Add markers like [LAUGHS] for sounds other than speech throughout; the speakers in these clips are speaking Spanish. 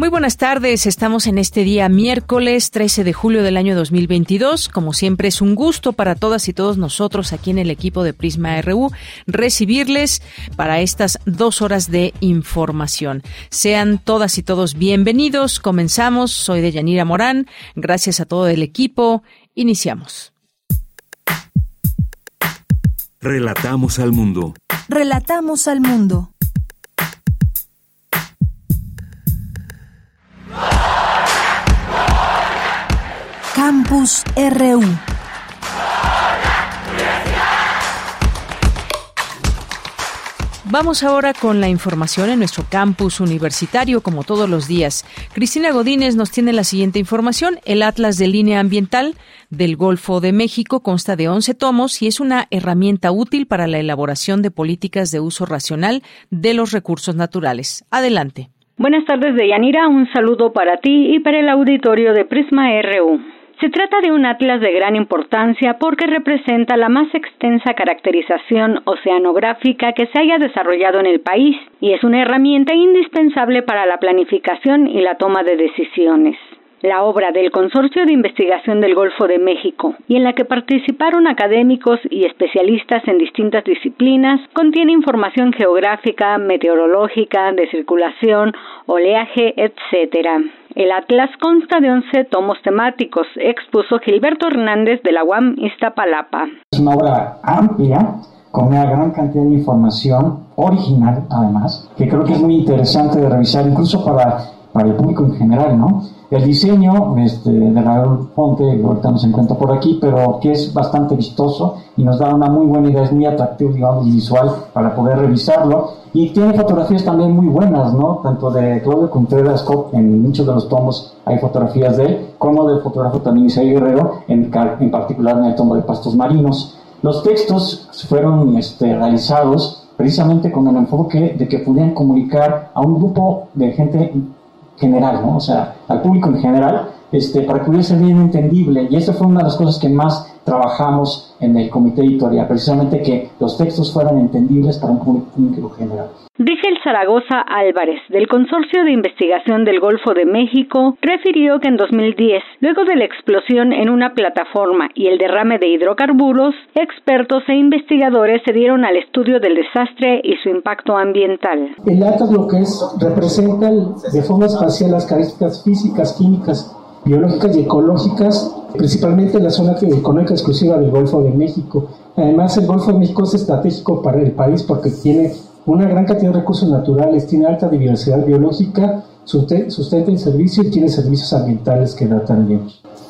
Muy buenas tardes, estamos en este día miércoles 13 de julio del año 2022. Como siempre es un gusto para todas y todos nosotros aquí en el equipo de Prisma RU recibirles para estas dos horas de información. Sean todas y todos bienvenidos. Comenzamos. Soy de Yanira Morán. Gracias a todo el equipo. Iniciamos. Relatamos al mundo. Relatamos al mundo. Campus RU. Vamos ahora con la información en nuestro campus universitario, como todos los días. Cristina Godínez nos tiene la siguiente información. El Atlas de Línea Ambiental del Golfo de México consta de 11 tomos y es una herramienta útil para la elaboración de políticas de uso racional de los recursos naturales. Adelante. Buenas tardes, Deyanira. Un saludo para ti y para el auditorio de Prisma RU. Se trata de un atlas de gran importancia porque representa la más extensa caracterización oceanográfica que se haya desarrollado en el país y es una herramienta indispensable para la planificación y la toma de decisiones la obra del Consorcio de Investigación del Golfo de México y en la que participaron académicos y especialistas en distintas disciplinas, contiene información geográfica, meteorológica, de circulación, oleaje, etc. El atlas consta de 11 tomos temáticos, expuso Gilberto Hernández de la UAM Iztapalapa. Es una obra amplia con una gran cantidad de información original, además, que creo que es muy interesante de revisar, incluso para, para el público en general, ¿no? El diseño este, de Raúl Ponte, ahorita no se encuentra por aquí, pero que es bastante vistoso y nos da una muy buena idea, es muy atractivo, digamos, visual para poder revisarlo. Y tiene fotografías también muy buenas, ¿no? Tanto de Claudio Contreras, en muchos de los tomos hay fotografías de él, como del fotógrafo también Isaí Guerrero, en, en particular en el tomo de Pastos Marinos. Los textos fueron este, realizados precisamente con el enfoque de que pudieran comunicar a un grupo de gente general, ¿no? O sea, al público en general, este, para que pudiese ser bien entendible. Y esa fue una de las cosas que más trabajamos en el comité editorial, precisamente que los textos fueran entendibles para un público general. Dice el Zaragoza Álvarez, del Consorcio de Investigación del Golfo de México, refirió que en 2010, luego de la explosión en una plataforma y el derrame de hidrocarburos, expertos e investigadores se dieron al estudio del desastre y su impacto ambiental. El ATAS lo que es representa de forma espacial las características físicas, químicas, biológicas y ecológicas, principalmente en la zona económica exclusiva del Golfo de México. Además, el Golfo de México es estratégico para el país porque tiene una gran cantidad de recursos naturales, tiene alta diversidad biológica, sustenta el servicio y tiene servicios ambientales que da también.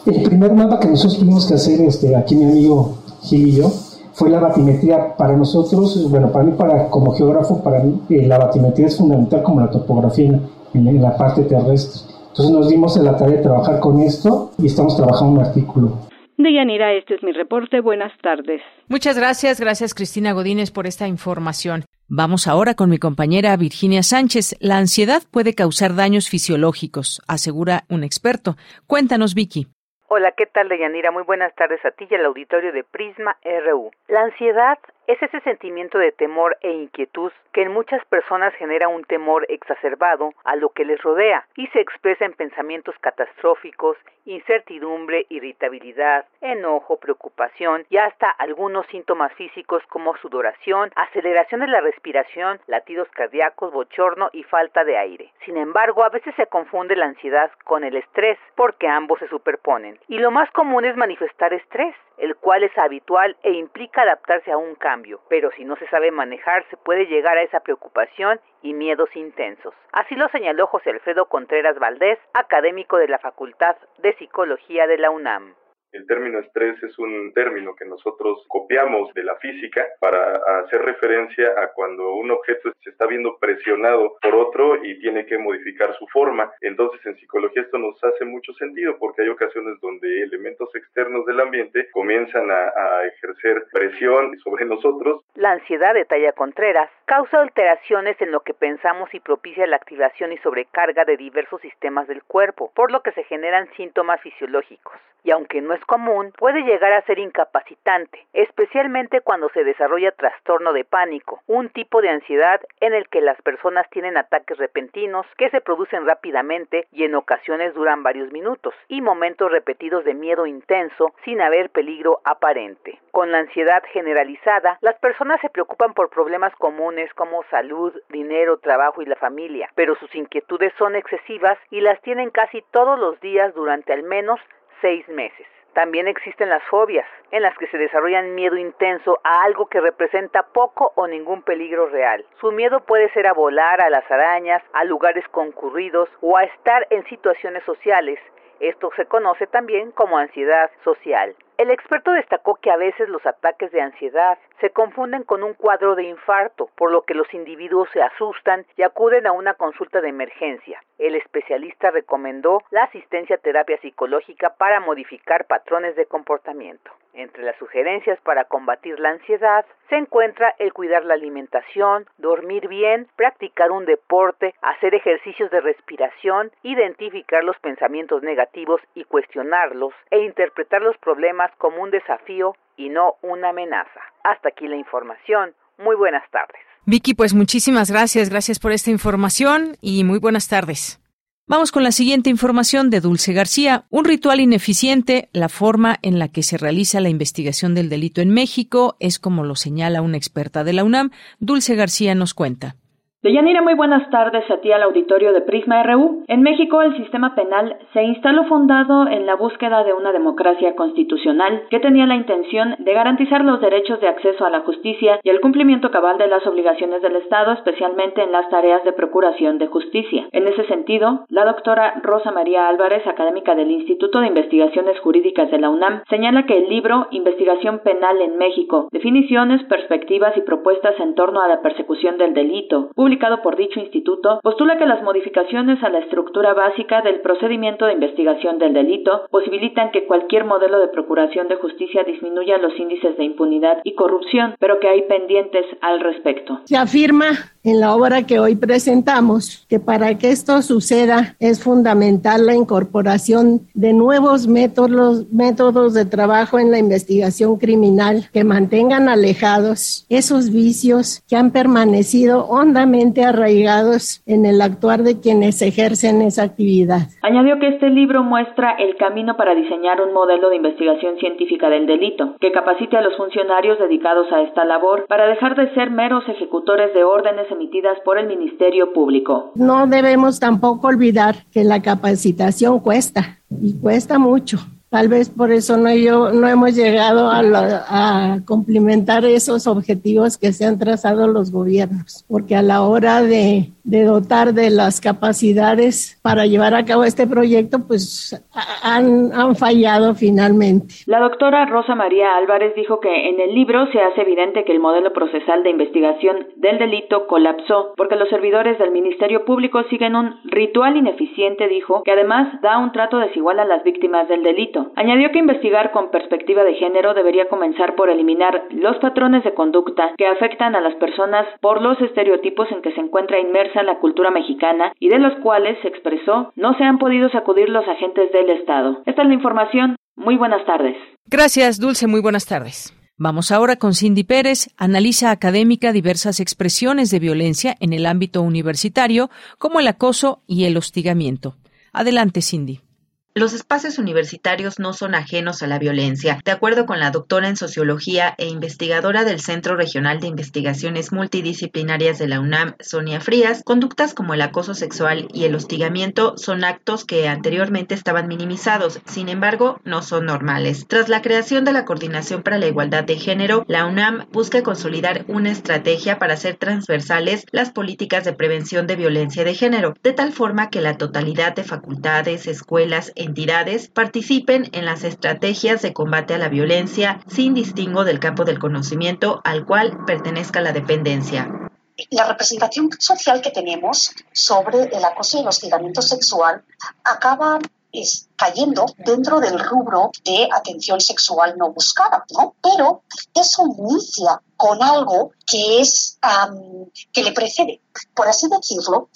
El primer mapa que nosotros tuvimos que hacer, este, aquí mi amigo Gil y yo, fue la batimetría. Para nosotros, bueno, para mí para, como geógrafo, para eh, la batimetría es fundamental como la topografía en la parte terrestre. Entonces nos dimos la tarea de trabajar con esto y estamos trabajando un artículo. Deyanira, este es mi reporte. Buenas tardes. Muchas gracias. Gracias, Cristina Godínez, por esta información. Vamos ahora con mi compañera Virginia Sánchez. La ansiedad puede causar daños fisiológicos, asegura un experto. Cuéntanos, Vicky. Hola, ¿qué tal, Deyanira? Muy buenas tardes a ti y al auditorio de Prisma RU. La ansiedad es ese sentimiento de temor e inquietud que en muchas personas genera un temor exacerbado a lo que les rodea y se expresa en pensamientos catastróficos, incertidumbre, irritabilidad, enojo, preocupación y hasta algunos síntomas físicos como sudoración, aceleración de la respiración, latidos cardíacos, bochorno y falta de aire. Sin embargo, a veces se confunde la ansiedad con el estrés porque ambos se superponen y lo más común es manifestar estrés el cual es habitual e implica adaptarse a un cambio, pero si no se sabe manejar se puede llegar a esa preocupación y miedos intensos. Así lo señaló José Alfredo Contreras Valdés, académico de la Facultad de Psicología de la UNAM. El término estrés es un término que nosotros copiamos de la física para hacer referencia a cuando un objeto se está viendo presionado por otro y tiene que modificar su forma. Entonces en psicología esto nos hace mucho sentido porque hay ocasiones donde elementos externos del ambiente comienzan a, ejercer presión sobre nosotros. La ansiedad, de Talla Contreras, causa alteraciones en lo que pensamos y propicia la activación y sobrecarga de diversos sistemas del cuerpo, por lo que se generan síntomas fisiológicos y aunque no es común, puede llegar a ser incapacitante, especialmente cuando se desarrolla trastorno de pánico, un tipo de ansiedad en el que las personas tienen ataques repentinos que se producen rápidamente y en ocasiones duran varios minutos, y momentos repetidos de miedo intenso sin haber peligro aparente. Con la ansiedad generalizada, las personas se preocupan por problemas comunes como salud, dinero, trabajo y la familia, pero sus inquietudes son excesivas y las tienen casi todos los días durante al menos seis meses. También existen las fobias, en las que se desarrollan miedo intenso a algo que representa poco o ningún peligro real. Su miedo puede ser a volar, a las arañas, a lugares concurridos o a estar en situaciones sociales. Esto se conoce también como ansiedad social. El experto destacó que a veces los ataques de ansiedad se confunden con un cuadro de infarto, por lo que los individuos se asustan y acuden a una consulta de emergencia. El especialista recomendó la asistencia a terapia psicológica para modificar patrones de comportamiento. Entre las sugerencias para combatir la ansiedad se encuentra el cuidar la alimentación, dormir bien, practicar un deporte, hacer ejercicios de respiración, identificar los pensamientos negativos y cuestionarlos e interpretar los problemas como un desafío y no una amenaza. Hasta aquí la información. Muy buenas tardes. Vicky, pues muchísimas gracias. Gracias por esta información y muy buenas tardes. Vamos con la siguiente información de Dulce García. Un ritual ineficiente, la forma en la que se realiza la investigación del delito en México, es como lo señala una experta de la UNAM. Dulce García nos cuenta. Deyanira, muy buenas tardes a ti al auditorio de Prisma RU. En México, el sistema penal se instaló fundado en la búsqueda de una democracia constitucional que tenía la intención de garantizar los derechos de acceso a la justicia y el cumplimiento cabal de las obligaciones del Estado, especialmente en las tareas de procuración de justicia. En ese sentido, la doctora Rosa María Álvarez, académica del Instituto de Investigaciones Jurídicas de la UNAM, señala que el libro Investigación Penal en México, definiciones, perspectivas y propuestas en torno a la persecución del delito, publicado por dicho instituto, postula que las modificaciones a la estructura básica del procedimiento de investigación del delito posibilitan que cualquier modelo de procuración de justicia disminuya los índices de impunidad y corrupción, pero que hay pendientes al respecto. Se afirma en la obra que hoy presentamos que para que esto suceda es fundamental la incorporación de nuevos métodos, métodos de trabajo en la investigación criminal que mantengan alejados esos vicios que han permanecido hondamente arraigados en el actuar de quienes ejercen esa actividad. Añadió que este libro muestra el camino para diseñar un modelo de investigación científica del delito, que capacite a los funcionarios dedicados a esta labor para dejar de ser meros ejecutores de órdenes emitidas por el Ministerio Público. No debemos tampoco olvidar que la capacitación cuesta y cuesta mucho. Tal vez por eso no, yo, no hemos llegado a, a cumplimentar esos objetivos que se han trazado los gobiernos, porque a la hora de de dotar de las capacidades para llevar a cabo este proyecto, pues han, han, fallado finalmente. La doctora Rosa María Álvarez dijo que en el libro se hace evidente que el modelo procesal de investigación del delito colapsó porque los servidores del Ministerio Público siguen un ritual ineficiente, dijo, que además da un trato desigual a las víctimas del delito. Añadió que investigar con perspectiva de género debería comenzar por eliminar los patrones de conducta que afectan a las personas por los estereotipos en que se encuentra inmersa la cultura mexicana y de los cuales, se expresó, no se han podido sacudir los agentes del Estado. Esta es la información. Muy buenas tardes. Gracias, Dulce. Muy buenas tardes. Vamos ahora con Cindy Pérez, analiza académica diversas expresiones de violencia en el ámbito universitario, como el acoso y el hostigamiento. Adelante, Cindy. Los espacios universitarios no son ajenos a la violencia. De acuerdo con la doctora en sociología e investigadora del Centro Regional de Investigaciones Multidisciplinarias de la UNAM, Sonia Frías, conductas como el acoso sexual y el hostigamiento son actos que anteriormente estaban minimizados, sin embargo, no son normales. Tras la creación de la Coordinación para la Igualdad de Género, la UNAM busca consolidar una estrategia para hacer transversales las políticas de prevención de violencia de género, de tal forma que la totalidad de facultades, escuelas, entidades participen en las estrategias de combate a la violencia sin distingo del campo del conocimiento al cual pertenezca la dependencia la representación social que tenemos sobre el acoso y el hostigamiento sexual acaba cayendo dentro del rubro de atención sexual no buscada, ¿no? Pero eso inicia con algo que es que le precede, por así decirlo,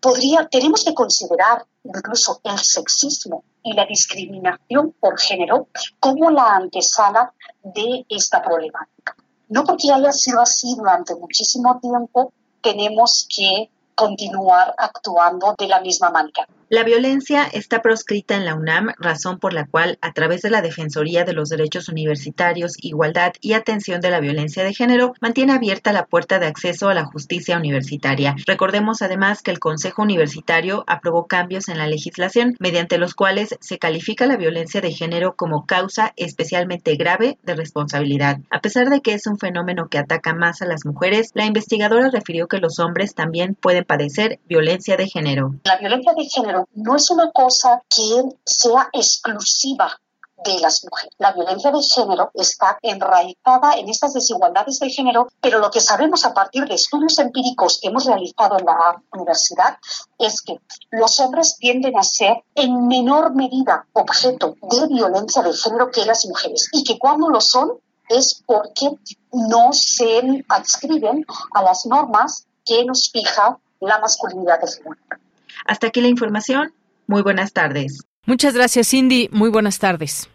podría, tenemos que considerar incluso el sexismo y la discriminación por género como la antesala de esta problemática. No porque haya sido así durante muchísimo tiempo, tenemos que continuar actuando de la misma manera. La violencia está proscrita en la UNAM, razón por la cual, a través de la Defensoría de los Derechos Universitarios, Igualdad y Atención de la Violencia de Género, mantiene abierta la puerta de acceso a la justicia universitaria. Recordemos además que el Consejo Universitario aprobó cambios en la legislación mediante los cuales se califica la violencia de género como causa especialmente grave de responsabilidad. A pesar de que es un fenómeno que ataca más a las mujeres, la investigadora refirió que los hombres también pueden padecer violencia de género. La violencia de género no es una cosa que sea exclusiva de las mujeres. La violencia de género está enraizada en estas desigualdades de género, pero lo que sabemos a partir de estudios empíricos que hemos realizado en la universidad es que los hombres tienden a ser en menor medida objeto de violencia de género que las mujeres y que cuando lo son es porque no se adscriben a las normas que nos fija la masculinidad hegemónica. Hasta aquí la información. Muy buenas tardes. Muchas gracias, Cindy. Muy buenas tardes.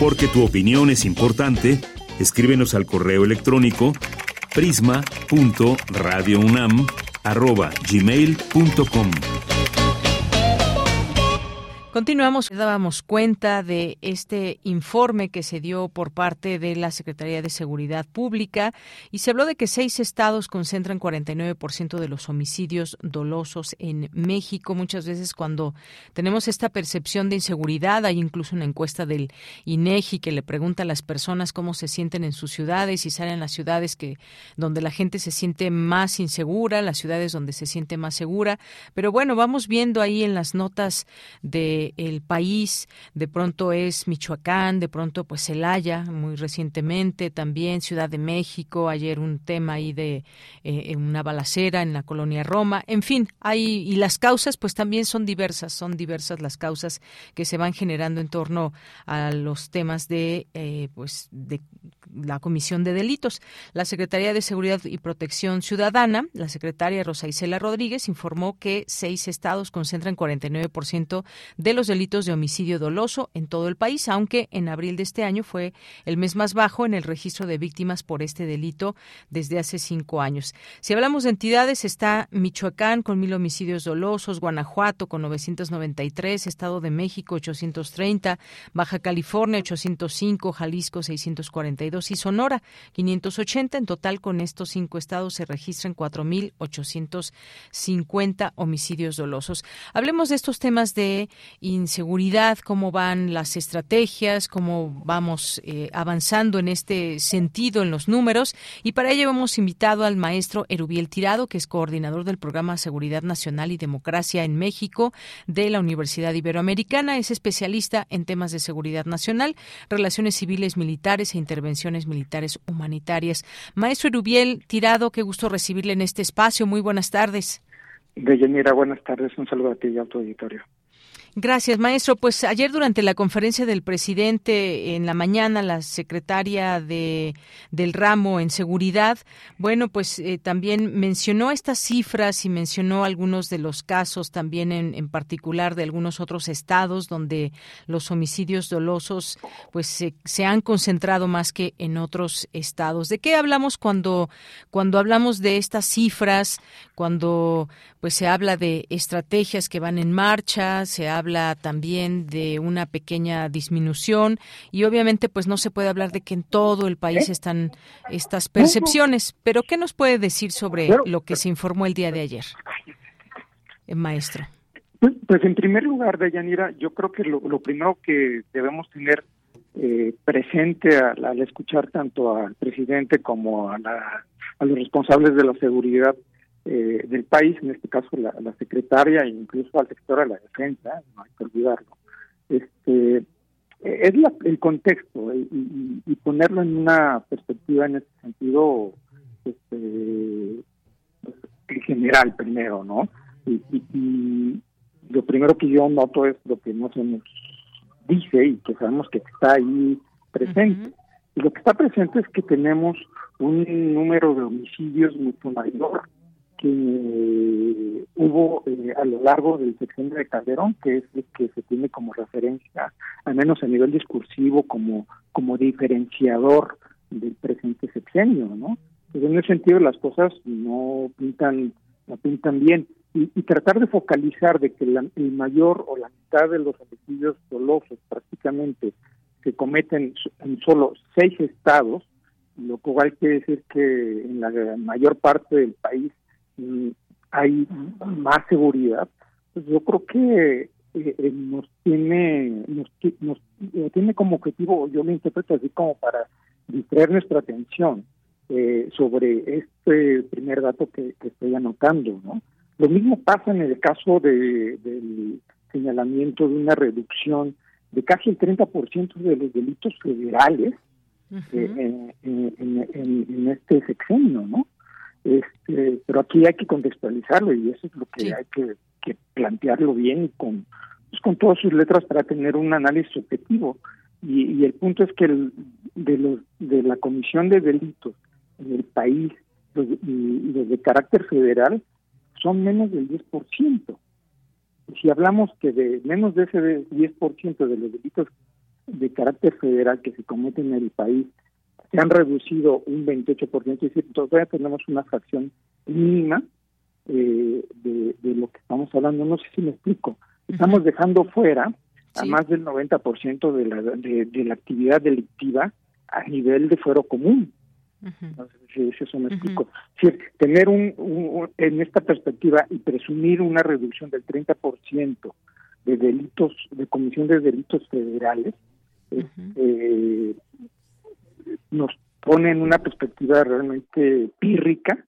Porque tu opinión es importante, escríbenos al correo electrónico prisma.radiounam@gmail.com. Continuamos, dábamos cuenta de este informe que se dio por parte de la Secretaría de Seguridad Pública y se habló de que seis estados concentran 49% de los homicidios dolosos en México. Muchas veces cuando tenemos esta percepción de inseguridad, hay incluso una encuesta del INEGI que le pregunta a las personas cómo se sienten en sus ciudades y salen las ciudades que donde la gente se siente más insegura, las ciudades donde se siente más segura. Pero bueno, vamos viendo ahí en las notas de el país, de pronto es Michoacán, de pronto pues Celaya, muy recientemente también Ciudad de México, ayer un tema ahí de eh, una balacera en la colonia Roma, en fin, hay y las causas pues también son diversas, son diversas las causas que se van generando en torno a los temas de eh, pues de la comisión de delitos. La Secretaría de Seguridad y Protección Ciudadana, la secretaria Rosa Isela Rodríguez, informó que seis estados concentran 49% de los delitos de homicidio doloso en todo el país, aunque en abril de este año fue el mes más bajo en el registro de víctimas por este delito desde hace cinco años. Si hablamos de entidades, está Michoacán con mil homicidios dolosos, Guanajuato con 993, Estado de México 830, Baja California 805, Jalisco 642 y Sonora 580. En total, con estos cinco estados se registran 4.850 homicidios dolosos. Hablemos de estos temas de inseguridad, cómo van las estrategias, cómo vamos eh, avanzando en este sentido en los números. Y para ello hemos invitado al maestro Erubiel Tirado, que es coordinador del programa Seguridad Nacional y Democracia en México de la Universidad Iberoamericana. Es especialista en temas de seguridad nacional, relaciones civiles militares e intervenciones militares humanitarias. Maestro Erubiel Tirado, qué gusto recibirle en este espacio. Muy buenas tardes. Deyanira, buenas tardes. Un saludo a ti y a tu auditorio. Gracias, maestro. Pues ayer durante la conferencia del presidente en la mañana, la secretaria de, del ramo en seguridad, bueno, pues eh, también mencionó estas cifras y mencionó algunos de los casos también en, en particular de algunos otros estados donde los homicidios dolosos pues se, se, han concentrado más que en otros estados. ¿De qué hablamos cuando, cuando hablamos de estas cifras, cuando pues se habla de estrategias que van en marcha, se habla habla también de una pequeña disminución y obviamente pues no se puede hablar de que en todo el país están estas percepciones, pero ¿qué nos puede decir sobre lo que se informó el día de ayer, eh, maestro? Pues, pues, en primer lugar, Dayanira, yo creo que lo, primero que debemos tener eh, presente al, escuchar tanto al presidente como a, a los responsables de la seguridad eh, del país, en este caso la, secretaria e incluso al sector de la defensa, no hay que olvidarlo. Este, es el contexto y, ponerlo en una perspectiva en este sentido este, pues, en general primero, ¿no? Y, lo primero que yo noto es lo que no se nos dice y que sabemos que está ahí presente. Y lo que está presente es que tenemos un número de homicidios mucho mayor que hubo eh, a lo largo del sexenio de Calderón, que es el que se tiene como referencia, al menos a nivel discursivo, como, como diferenciador del presente sexenio, ¿no? Pues en ese sentido las cosas no pintan, no pintan bien. Y, tratar de focalizar de que el mayor o la mitad de los homicidios dolosos prácticamente se cometen en solo seis estados, lo cual quiere decir que en la mayor parte del país hay más seguridad, pues yo creo que eh, eh, nos tiene nos, nos eh, tiene como objetivo, yo lo interpreto así como para distraer nuestra atención sobre este primer dato que, estoy anotando, ¿no? Lo mismo pasa en el caso de, del señalamiento de una reducción de casi el 30% de los delitos federales en, en, este sexenio, ¿no? Este, pero aquí hay que contextualizarlo y eso es lo que hay que, plantearlo bien con, pues, con todas sus letras para tener un análisis objetivo. Y, el punto es que el, de, los, de la comisión de delitos en el país, los, y, los de carácter federal, son menos del 10%. Y si hablamos que de menos de ese 10% de los delitos de carácter federal que se cometen en el país se han reducido un 28%, es decir, todavía tenemos una fracción mínima eh, de, lo que estamos hablando. No sé si me explico. Estamos dejando fuera a más del 90% de la, de, la actividad delictiva a nivel de fuero común. No sé si, eso me explico. Es decir, tener un, en esta perspectiva y presumir una reducción del 30% de delitos, de comisión de delitos federales, eh, nos pone en una perspectiva realmente pírrica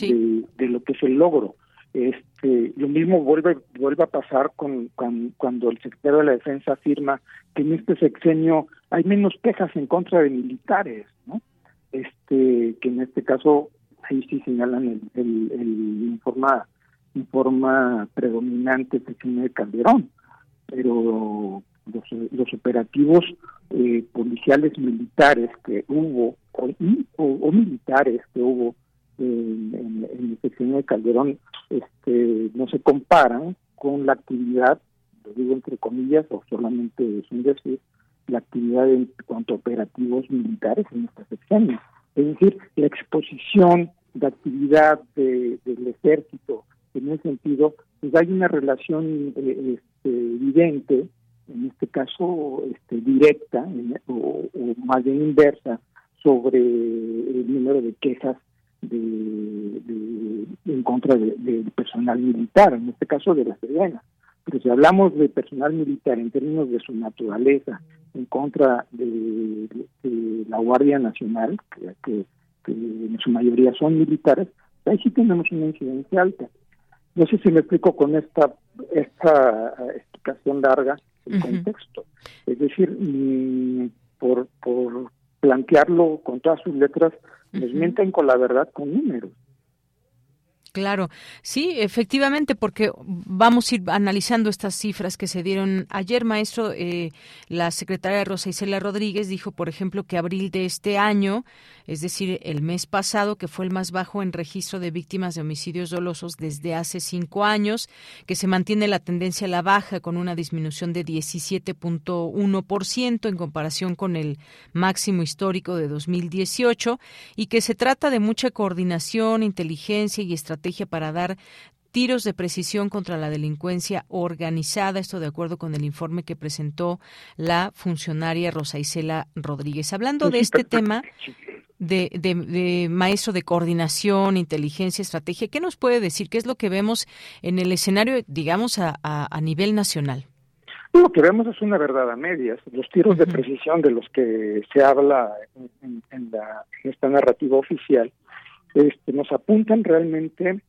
de, lo que es el logro. Este, lo mismo vuelve vuelve a pasar con, cuando el secretario de la Defensa afirma que en este sexenio hay menos quejas en contra de militares, ¿no? Este, que en este caso ahí sí señalan el, el, informa en forma predominante el sexenio de Calderón, pero los, los operativos eh, policiales militares que hubo o, militares que hubo en, el sexenio de Calderón este, no se comparan con la actividad, lo digo entre comillas, o solamente es un decir, la actividad en cuanto a operativos militares en esta sexenio. Es decir, la exposición de actividad del ejército en ese sentido, pues hay una relación eh, este, evidente en este caso este, directa o, más bien inversa sobre el número de quejas de, en contra del personal militar, en este caso de la Sedena. Pero si hablamos de personal militar en términos de su naturaleza, en contra de, la Guardia Nacional, que, en su mayoría son militares, ahí sí tenemos una incidencia alta. No sé si me explico con esta, esta explicación larga, el contexto. Es decir, mm, por, por plantearlo con todas sus letras, nos mienten con la verdad con números. Claro, sí, efectivamente, porque vamos a ir analizando estas cifras que se dieron ayer, maestro. Eh, la secretaria Rosa Isela Rodríguez dijo, por ejemplo, que abril de este año, es decir, el mes pasado, que fue el más bajo en registro de víctimas de homicidios dolosos desde hace cinco años, que se mantiene la tendencia a la baja con una disminución de 17.1% en comparación con el máximo histórico de 2018 y que se trata de mucha coordinación, inteligencia y estrategia para dar tiros de precisión contra la delincuencia organizada, esto de acuerdo con el informe que presentó la funcionaria Rosa Isela Rodríguez. Hablando de este tema de, de, maestro de coordinación, inteligencia, estrategia, ¿qué nos puede decir? ¿Qué es lo que vemos en el escenario, digamos, a, a, nivel nacional? Lo que vemos es una verdad a medias. Los tiros de precisión de los que se habla en, la, en esta narrativa oficial este, nos apuntan realmente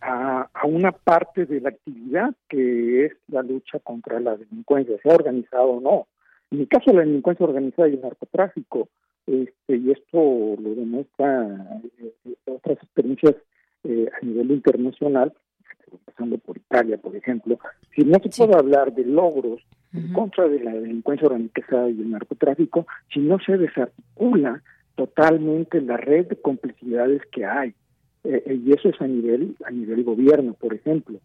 a, una parte de la actividad que es la lucha contra la delincuencia, sea organizado o no. En mi caso, la delincuencia organizada y el narcotráfico, este, y esto lo demuestra eh, otras experiencias eh, a nivel internacional, pasando por Italia, por ejemplo, si no se puede hablar de logros en contra de la delincuencia organizada y el narcotráfico, si no se desarticula totalmente la red de complicidades que hay. Eh, eh, y eso es a nivel a nivel gobierno, por ejemplo.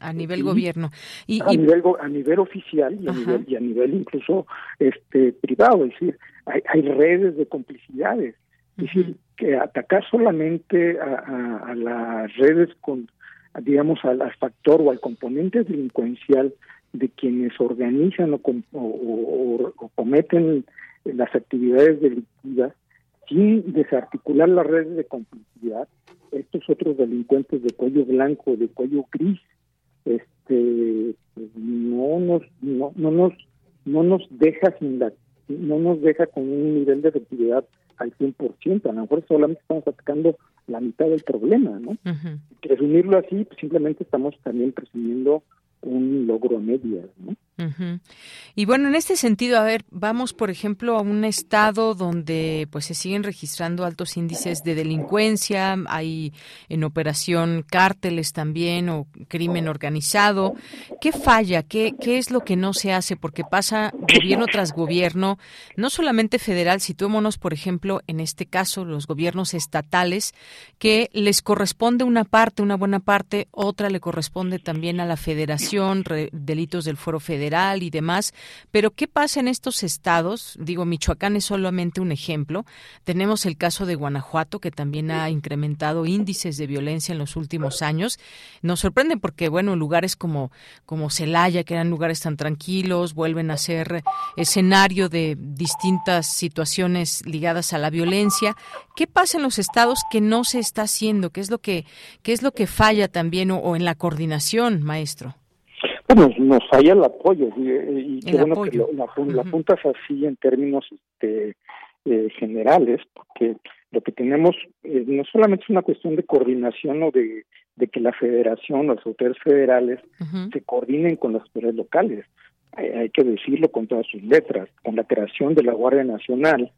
a nivel gobierno y, a nivel a nivel oficial y a nivel, y a nivel incluso este privado, es decir, hay, hay redes de complicidades. Es decir, que atacar solamente a, las redes con, digamos, al, factor o al componente delincuencial de quienes organizan o, o, o cometen las actividades delictivas sin desarticular las redes de complicidad, estos otros delincuentes de cuello blanco, de cuello gris, este no nos no, no nos no nos deja sin la no nos deja con un nivel de efectividad al 100%, a lo mejor solamente estamos atacando la mitad del problema, ¿no? Resumirlo así, pues simplemente estamos también presumiendo un logro a medias, ¿no? Y bueno, en este sentido, a ver, vamos por ejemplo a un estado donde pues se siguen registrando altos índices de delincuencia, hay en operación cárteles también o crimen organizado. ¿Qué falla? ¿Qué, qué es lo que no se hace? Porque pasa gobierno tras gobierno, no solamente federal, situémonos por ejemplo en este caso los gobiernos estatales, que les corresponde una parte, una buena parte, otra le corresponde también a la federación, delitos del foro federal y demás. Pero ¿qué pasa en estos estados? Digo, Michoacán es solamente un ejemplo. Tenemos el caso de Guanajuato, que también ha incrementado índices de violencia en los últimos años. Nos sorprende porque, bueno, lugares como, como Celaya, que eran lugares tan tranquilos, vuelven a ser escenario de distintas situaciones ligadas a la violencia. ¿Qué pasa en los estados que no se está haciendo? ¿Qué es lo que, qué es lo que falla también o en la coordinación, maestro? Nos, nos falla el apoyo y, qué bueno que la, punta es así en términos este, eh, generales, porque lo que tenemos eh, no solamente es una cuestión de coordinación o de, de que la federación o las autoridades federales se coordinen con las autoridades locales. Hay, que decirlo con todas sus letras. Con la creación de la Guardia Nacional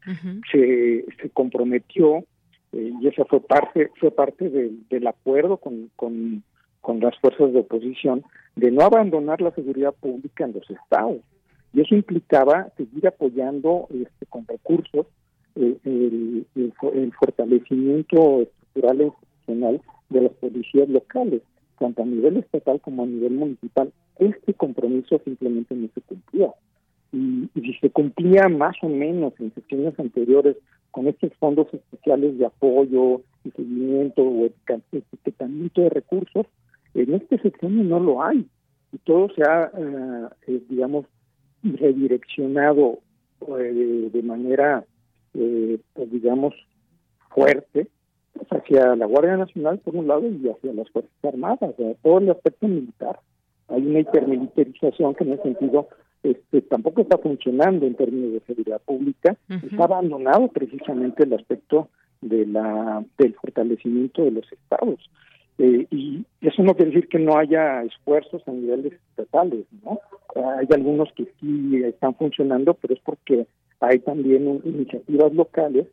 se, se comprometió eh, y esa fue parte fue parte del acuerdo con, con con las fuerzas de oposición de no abandonar la seguridad pública en los estados. Y eso implicaba seguir apoyando este, con recursos eh, el, fortalecimiento estructural e institucional de las policías locales, tanto a nivel estatal como a nivel municipal. Este compromiso simplemente no se cumplía. Y, si se cumplía más o menos en sesiones anteriores con estos fondos especiales de apoyo y seguimiento o etiquetamiento de recursos, en este sexenio no lo hay y todo se ha, eh, eh, digamos, redireccionado eh, de manera, pues, digamos, fuerte pues, hacia la Guardia Nacional por un lado y hacia las Fuerzas Armadas, todo el aspecto militar. Hay una hipermilitarización que en ese sentido este, tampoco está funcionando en términos de seguridad pública, está abandonado precisamente el aspecto de la del fortalecimiento de los estados. Eh, y eso no quiere decir que no haya esfuerzos a niveles estatales, ¿no? Hay algunos que sí están funcionando, pero es porque hay también iniciativas locales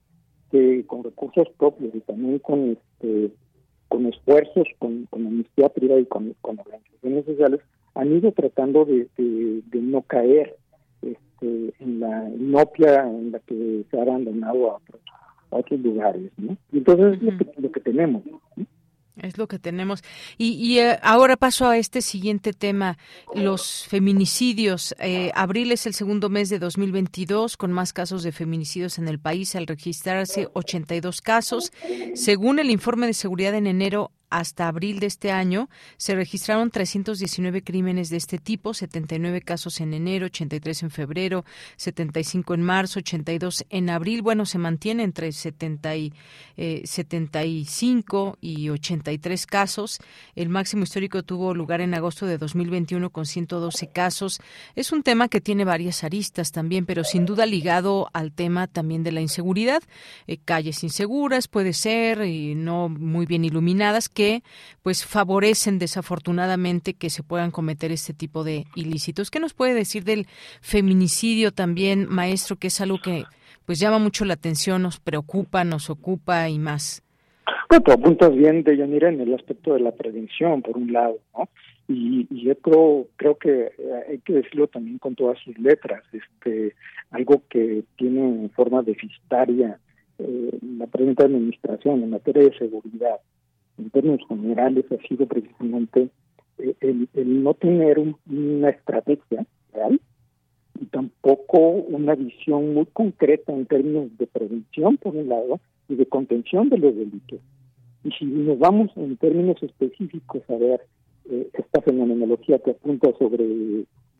que con recursos propios y también con este con esfuerzos, con, con amnistía privada y con, organizaciones sociales, han ido tratando de, no caer este, en la inopia en la que se ha abandonado a otros, lugares. ¿no? Y entonces es lo que, lo que tenemos. Es lo que tenemos. Y, eh, ahora paso a este siguiente tema, los feminicidios. Eh, abril es el segundo mes de 2022 con más casos de feminicidios en el país al registrarse 82 casos. Según el informe de seguridad en enero, hasta abril de este año se registraron 319 crímenes de este tipo, 79 casos en enero, 83 en febrero, 75 en marzo, 82 en abril. Bueno, se mantiene entre 70 y, 75 eh, y 83 casos. El máximo histórico tuvo lugar en agosto de 2021 con 112 casos. Es un tema que tiene varias aristas también, pero sin duda ligado al tema también de la inseguridad. Eh, calles inseguras, puede ser, y no muy bien iluminadas, que que pues favorecen desafortunadamente que se puedan cometer este tipo de ilícitos. ¿Qué nos puede decir del feminicidio también, maestro, que es algo que pues llama mucho la atención, nos preocupa, nos ocupa y más? Bueno, tú apuntas bien, Deyanira, en el aspecto de la prevención, por un lado, ¿no? Y, yo creo, creo que hay que decirlo también con todas sus letras, este, algo que tiene forma deficitaria eh, la presente administración en materia de seguridad en términos generales ha sido precisamente eh, el, no tener una estrategia real y tampoco una visión muy concreta en términos de prevención, por un lado, y de contención de los delitos. Y si nos vamos en términos específicos a ver eh, esta fenomenología que apunta sobre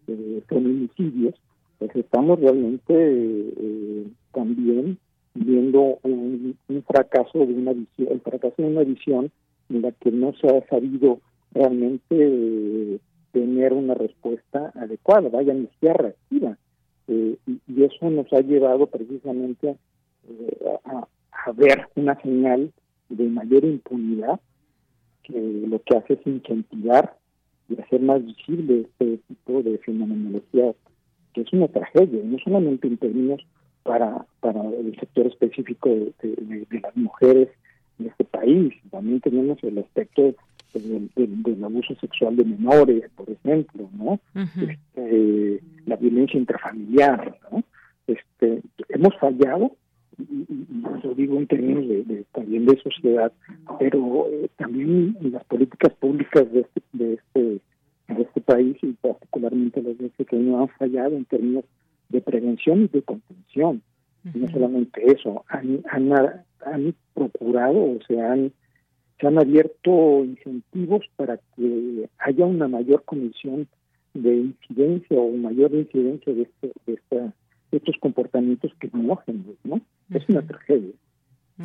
eh, feminicidios, pues estamos realmente también viendo un, un, fracaso de una visión, el fracaso de una visión en la que no se ha sabido realmente eh, tener una respuesta adecuada, vaya amnistía reactiva. Eh, y, eso nos ha llevado precisamente eh, a, ver una señal de mayor impunidad que lo que hace es incentivar y hacer más visible este tipo de fenomenología, que es una tragedia, no solamente en para, para el sector específico de las mujeres en este país. También tenemos el aspecto del, abuso sexual de menores, por ejemplo, ¿no? Este, la violencia intrafamiliar, ¿no? Este, hemos fallado, y, lo digo en términos de, también de sociedad, pero eh, también las políticas públicas de este, de este, de este país y particularmente las de este que no han fallado en términos de prevención y de contención. No solamente eso, han, han, han procurado o se han, se han abierto incentivos para que haya una mayor comisión de incidencia o mayor incidencia de, este, de, esta, de estos comportamientos que no ¿no? Es una tragedia.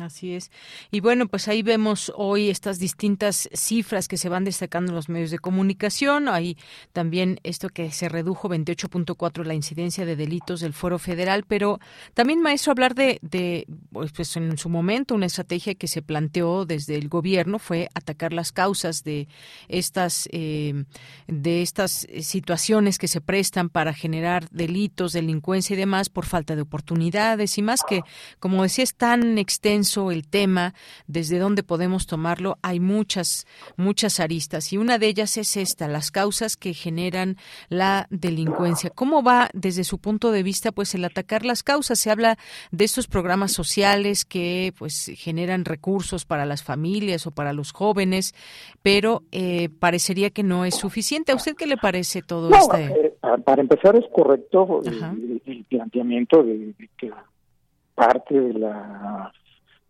Así es. Y bueno, pues ahí vemos hoy estas distintas cifras que se van destacando en los medios de comunicación. Hay también esto que se redujo 28.4 la incidencia de delitos del Foro Federal, pero también, maestro, hablar de, de pues, pues en su momento una estrategia que se planteó desde el gobierno fue atacar las causas de estas, eh, de estas situaciones que se prestan para generar delitos, delincuencia y demás por falta de oportunidades y más que, como decía, es tan extenso el tema, desde dónde podemos tomarlo, hay muchas, muchas aristas y una de ellas es esta, las causas que generan la delincuencia. ¿Cómo va desde su punto de vista pues el atacar las causas? Se habla de estos programas sociales que pues generan recursos para las familias o para los jóvenes, pero eh, parecería que no es suficiente. ¿A usted qué le parece todo esto? Eh, para empezar es correcto el, planteamiento de que parte de la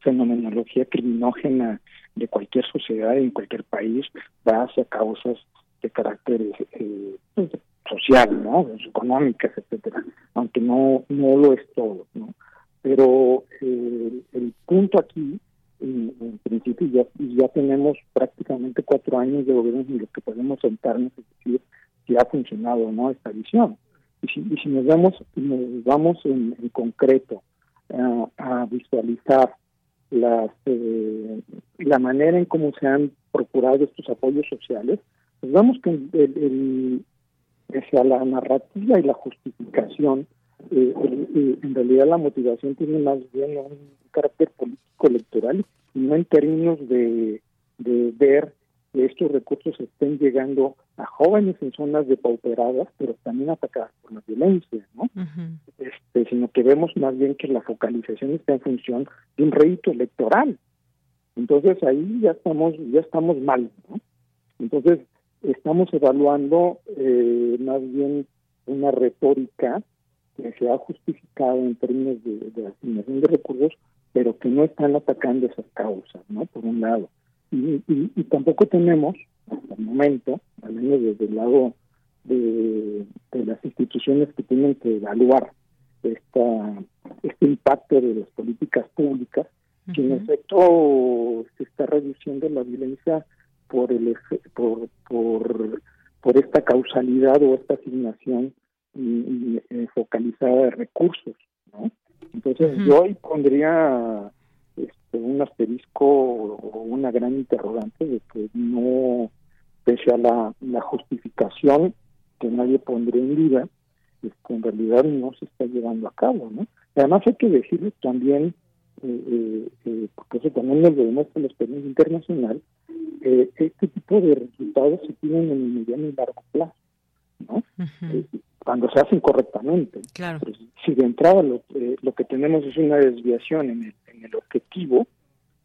fenomenología criminógena de cualquier sociedad en cualquier país va hacia causas de carácter eh, pues, social, ¿no? económicas, etcétera, aunque no no lo es todo, ¿no? Pero eh, el punto aquí, en, principio, ya, ya tenemos prácticamente cuatro años de gobierno en los que podemos sentarnos y decir si ha funcionado o no esta visión. Y si, y si nos vamos, nos vamos en, concreto a visualizar las, eh, la manera en cómo se han procurado estos apoyos sociales, pues que el, a la narrativa y la justificación, eh, en realidad la motivación tiene más bien un carácter político electoral y no en términos de, de ver que estos recursos estén llegando a jóvenes en zonas depauperadas, pero también atacadas por la violencia, ¿no? este, sino que vemos más bien que la focalización está en función de un rédito electoral. Entonces ahí ya estamos, ya estamos mal, ¿no? Entonces estamos evaluando eh, más bien una retórica que se ha justificado en términos de, de asignación de recursos, pero que no están atacando esas causas, ¿no? Por un lado. Y, y, tampoco tenemos, hasta el momento, al menos desde el lado de, las instituciones que tienen que evaluar esta, este impacto de las políticas públicas, que en efecto se está reduciendo la violencia por el por, por, por esta causalidad o esta asignación eh, focalizada de recursos, ¿no? Entonces yo ahí pondría un asterisco o una gran interrogante de que no, pese a la, la justificación que nadie pondría en duda, este, en realidad no se está llevando a cabo, ¿no? Además hay que decirlo también, eh, eh, eh, porque eso también nos lo demuestra la experiencia internacional, este tipo de resultados se tienen en el mediano y largo plazo, ¿no? Cuando se hacen correctamente. Claro. Pues, si de entrada lo, lo que tenemos es una desviación en el, en el objetivo,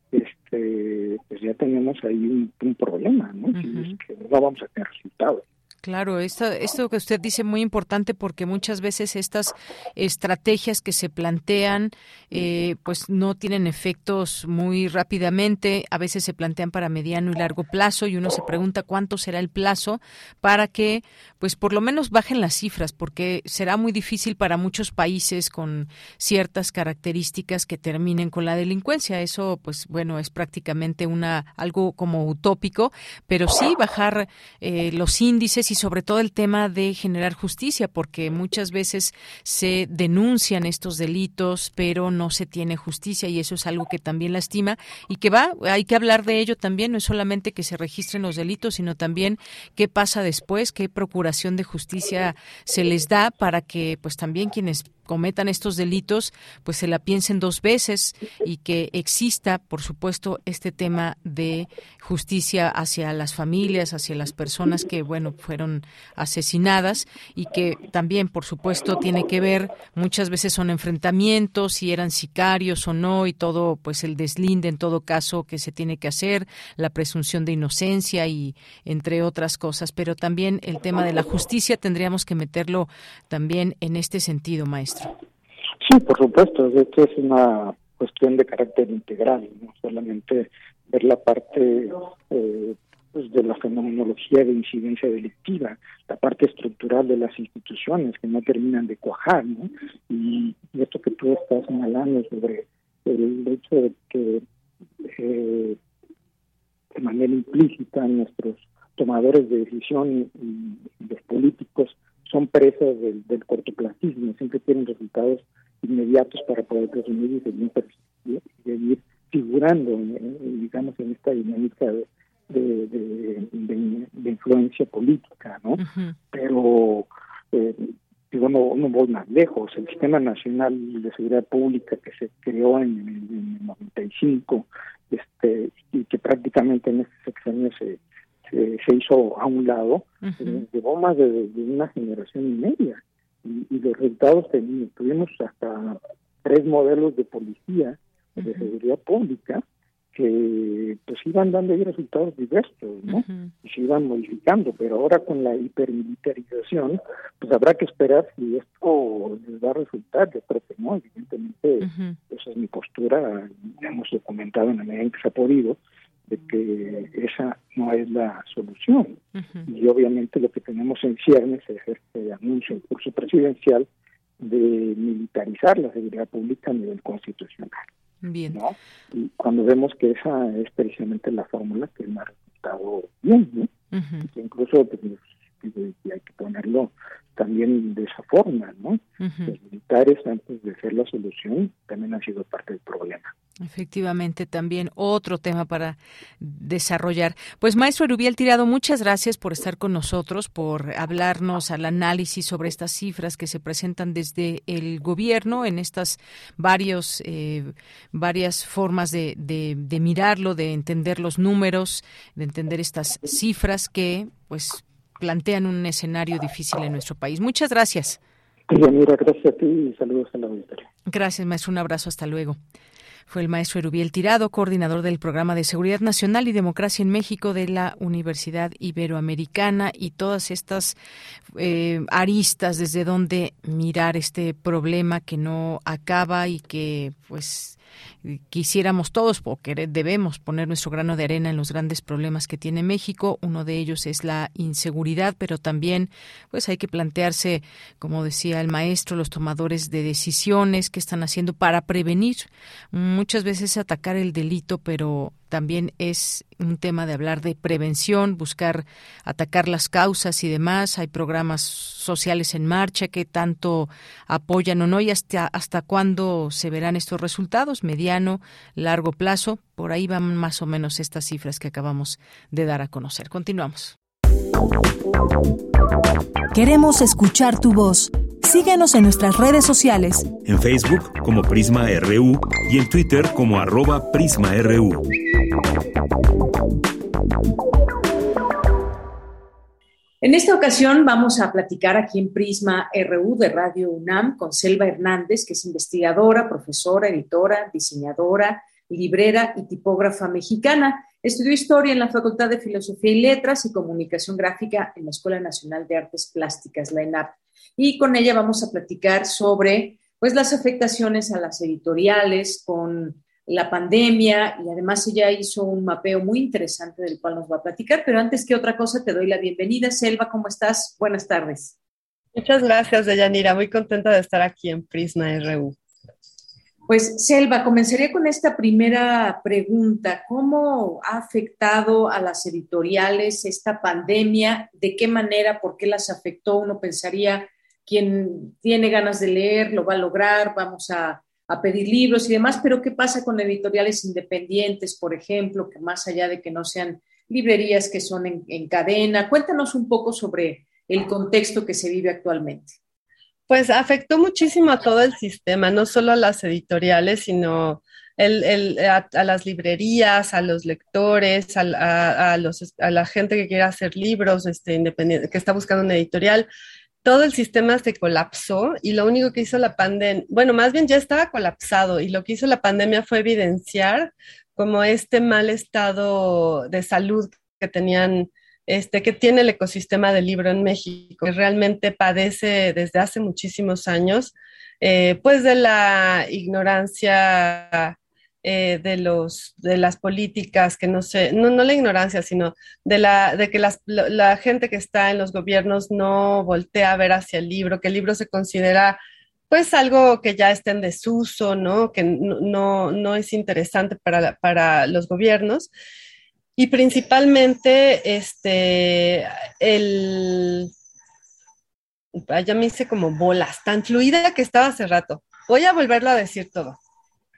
este, pues ya tenemos ahí un, problema, ¿no? que no vamos a tener resultados. Claro, esto, esto que usted dice es muy importante porque muchas veces estas estrategias que se plantean eh, pues no tienen efectos muy rápidamente, a veces se plantean para mediano y largo plazo y uno se pregunta cuánto será el plazo para que pues por lo menos bajen las cifras porque será muy difícil para muchos países con ciertas características que terminen con la delincuencia. Eso pues bueno es prácticamente una algo como utópico, pero sí bajar eh, los índices y sobre todo el tema de generar justicia, porque muchas veces se denuncian estos delitos, pero no se tiene justicia y eso es algo que también lastima y que va, hay que hablar de ello también, no es solamente que se registren los delitos, sino también qué pasa después, qué procuración de justicia se les da para que pues también quienes cometan estos delitos, pues se la piensen dos veces y que exista, por supuesto, este tema de justicia hacia las familias, hacia las personas que, bueno, fueron asesinadas y que también, por supuesto, tiene que ver, muchas veces son enfrentamientos, si eran sicarios o no y todo, pues el deslinde en todo caso que se tiene que hacer, la presunción de inocencia y entre otras cosas, pero también el tema de la justicia tendríamos que meterlo también en este sentido, maestro. Sí, por supuesto, esto es una cuestión de carácter integral, no solamente ver la parte eh, pues de la fenomenología de incidencia delictiva, la parte estructural de las instituciones que no terminan de cuajar, ¿no? Y, esto que tú estás señalando sobre el hecho de que eh, de manera implícita nuestros tomadores de decisión y los políticos son presas del, del cortoplacismo, siempre tienen resultados inmediatos para poder presumir y seguir, figurando, digamos, en esta dinámica de, de, influencia política, ¿no? Pero, eh, digo, no, no voy más lejos. El Sistema Nacional de Seguridad Pública que se creó en, el 95 este, y que prácticamente en este sexenio se se hizo a un lado, eh, llevó más de, una generación y media. Y, los resultados tuvimos hasta tres modelos de policía, de seguridad pública, que pues iban dando resultados diversos, ¿no? Y se iban modificando, pero ahora con la hipermilitarización, pues habrá que esperar si esto les va a resultar, yo creo que no, evidentemente esa es mi postura, hemos documentado en la medida en que se ha podido, de que esa no es la solución. Y obviamente lo que tenemos en ciernes es este anuncio, el curso presidencial de militarizar la seguridad pública a nivel constitucional. Bien. Y cuando vemos que esa es precisamente la fórmula que me ha resultado bien, ¿no? incluso pues, hay que ponerlo también de esa forma, ¿no? Los militares, antes de ser la solución, también han sido parte del problema. Efectivamente, también otro tema para desarrollar. Pues maestro Erubiel Tirado, muchas gracias por estar con nosotros, por hablarnos al análisis sobre estas cifras que se presentan desde el gobierno en estas varios, eh, varias formas de, de mirarlo, de entender los números, de entender estas cifras que pues plantean un escenario difícil en nuestro país. Muchas gracias. gracias a ti y saludos a la auditoría. Gracias, maestro. Un abrazo. Hasta luego. Fue el maestro Erubiel Tirado, coordinador del Programa de Seguridad Nacional y Democracia en México de la Universidad Iberoamericana y todas estas eh, aristas desde donde mirar este problema que no acaba y que pues quisiéramos todos, porque debemos poner nuestro grano de arena en los grandes problemas que tiene México. Uno de ellos es la inseguridad, pero también pues hay que plantearse, como decía el maestro, los tomadores de decisiones que están haciendo para prevenir. Muchas veces atacar el delito, pero también es un tema de hablar de prevención, buscar atacar las causas y demás. Hay programas sociales en marcha que tanto apoyan o no y hasta, hasta cuándo se verán estos resultados, mediano, largo plazo. Por ahí van más o menos estas cifras que acabamos de dar a conocer. Continuamos. Queremos escuchar tu voz. Síguenos en nuestras redes sociales. En Facebook como Prisma RU y en Twitter como arroba PrismaRU. En esta ocasión vamos a platicar aquí en Prisma RU de Radio UNAM con Selva Hernández, que es investigadora, profesora, editora, diseñadora, librera y tipógrafa mexicana. Estudió historia en la Facultad de Filosofía y Letras y Comunicación Gráfica en la Escuela Nacional de Artes Plásticas, la ENAP. Y con ella vamos a platicar sobre pues, las afectaciones a las editoriales con la pandemia y además ella hizo un mapeo muy interesante del cual nos va a platicar. Pero antes que otra cosa, te doy la bienvenida. Selva, ¿cómo estás? Buenas tardes. Muchas gracias, Deyanira. Muy contenta de estar aquí en Prisma RU. Pues Selva, comenzaría con esta primera pregunta. ¿Cómo ha afectado a las editoriales esta pandemia? ¿De qué manera? ¿Por qué las afectó? Uno pensaría, quien tiene ganas de leer lo va a lograr, vamos a, pedir libros y demás, pero ¿qué pasa con editoriales independientes, por ejemplo, que más allá de que no sean librerías que son en cadena? Cuéntanos un poco sobre el contexto que se vive actualmente. Pues afectó muchísimo a todo el sistema, no solo a las editoriales, sino a, las librerías, a los lectores, a, los, a, la gente que quiere hacer libros, este, que está buscando una editorial. Todo el sistema se colapsó y lo único que hizo la pandemia, bueno, más bien ya estaba colapsado y lo que hizo la pandemia fue evidenciar como este mal estado de salud que tenían este, que tiene el ecosistema del libro en México, que realmente padece desde hace muchísimos años, eh, pues de la ignorancia eh, de, los, de las políticas, que no sé, no, no la ignorancia, sino de, la, de que la gente que está en los gobiernos no voltea a ver hacia el libro, que el libro se considera pues algo que ya está en desuso, ¿no? Que no, no, es interesante para, para los gobiernos y principalmente este el ya me hice como bolas, tan fluida que estaba hace rato. Voy a volverlo a decir todo.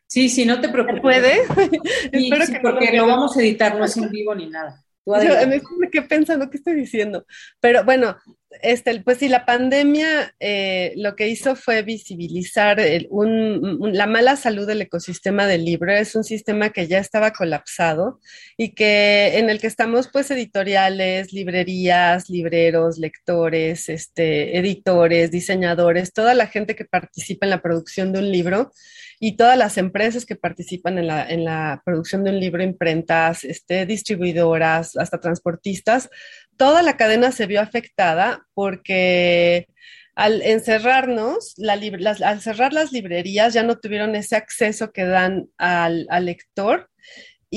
Sí, sí, no te preocupes. ¿Puede? [LAUGHS] Espero que porque lo vamos a editar, no es en vivo ni nada. Yo me quedé pensando qué estoy diciendo. Pero bueno, este, pues sí, la pandemia eh, lo que hizo fue visibilizar la mala salud del ecosistema del libro. Es un sistema que ya estaba colapsado y que en el que estamos pues editoriales, librerías, libreros, lectores, este, editores, diseñadores, toda la gente que participa en la producción de un libro y todas las empresas que participan en la, en la producción de un libro, imprentas, este, distribuidoras, hasta transportistas, toda la cadena se vio afectada porque al encerrarnos, al cerrar las librerías ya no tuvieron ese acceso que dan al, al lector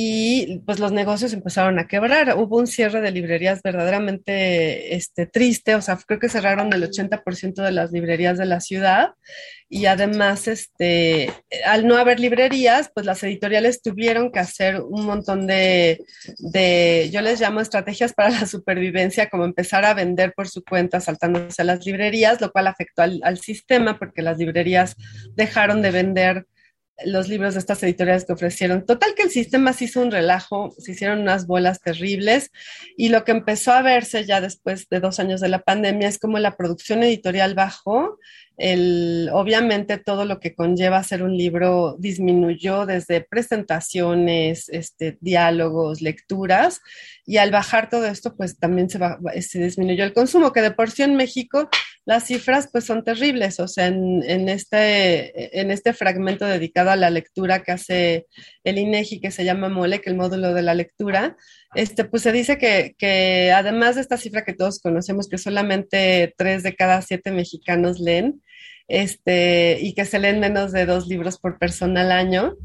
y pues los negocios empezaron a quebrar. Hubo un cierre de librerías verdaderamente este, triste, o sea, creo que cerraron el 80% de las librerías de la ciudad y además, este, al no haber librerías, pues las editoriales tuvieron que hacer un montón de, de, yo les llamo estrategias para la supervivencia, como empezar a vender por su cuenta saltándose a las librerías, lo cual afectó al, al sistema porque las librerías dejaron de vender los libros de estas editoriales que ofrecieron. Total que el sistema se hizo un relajo, se hicieron unas bolas terribles y lo que empezó a verse ya después de dos años de la pandemia es como la producción editorial bajó el, obviamente todo lo que conlleva hacer un libro disminuyó desde presentaciones, este, diálogos, lecturas, y al bajar todo esto, pues también se, se disminuyó el consumo, que de por sí en México las cifras pues son terribles, o sea, en, este, en este fragmento dedicado a la lectura que hace el INEGI, que se llama MOLE, que el módulo de la lectura, este, pues se dice que, que además de esta cifra que todos conocemos, que solamente tres de cada siete mexicanos leen, este, y que se leen menos de dos libros por persona al año.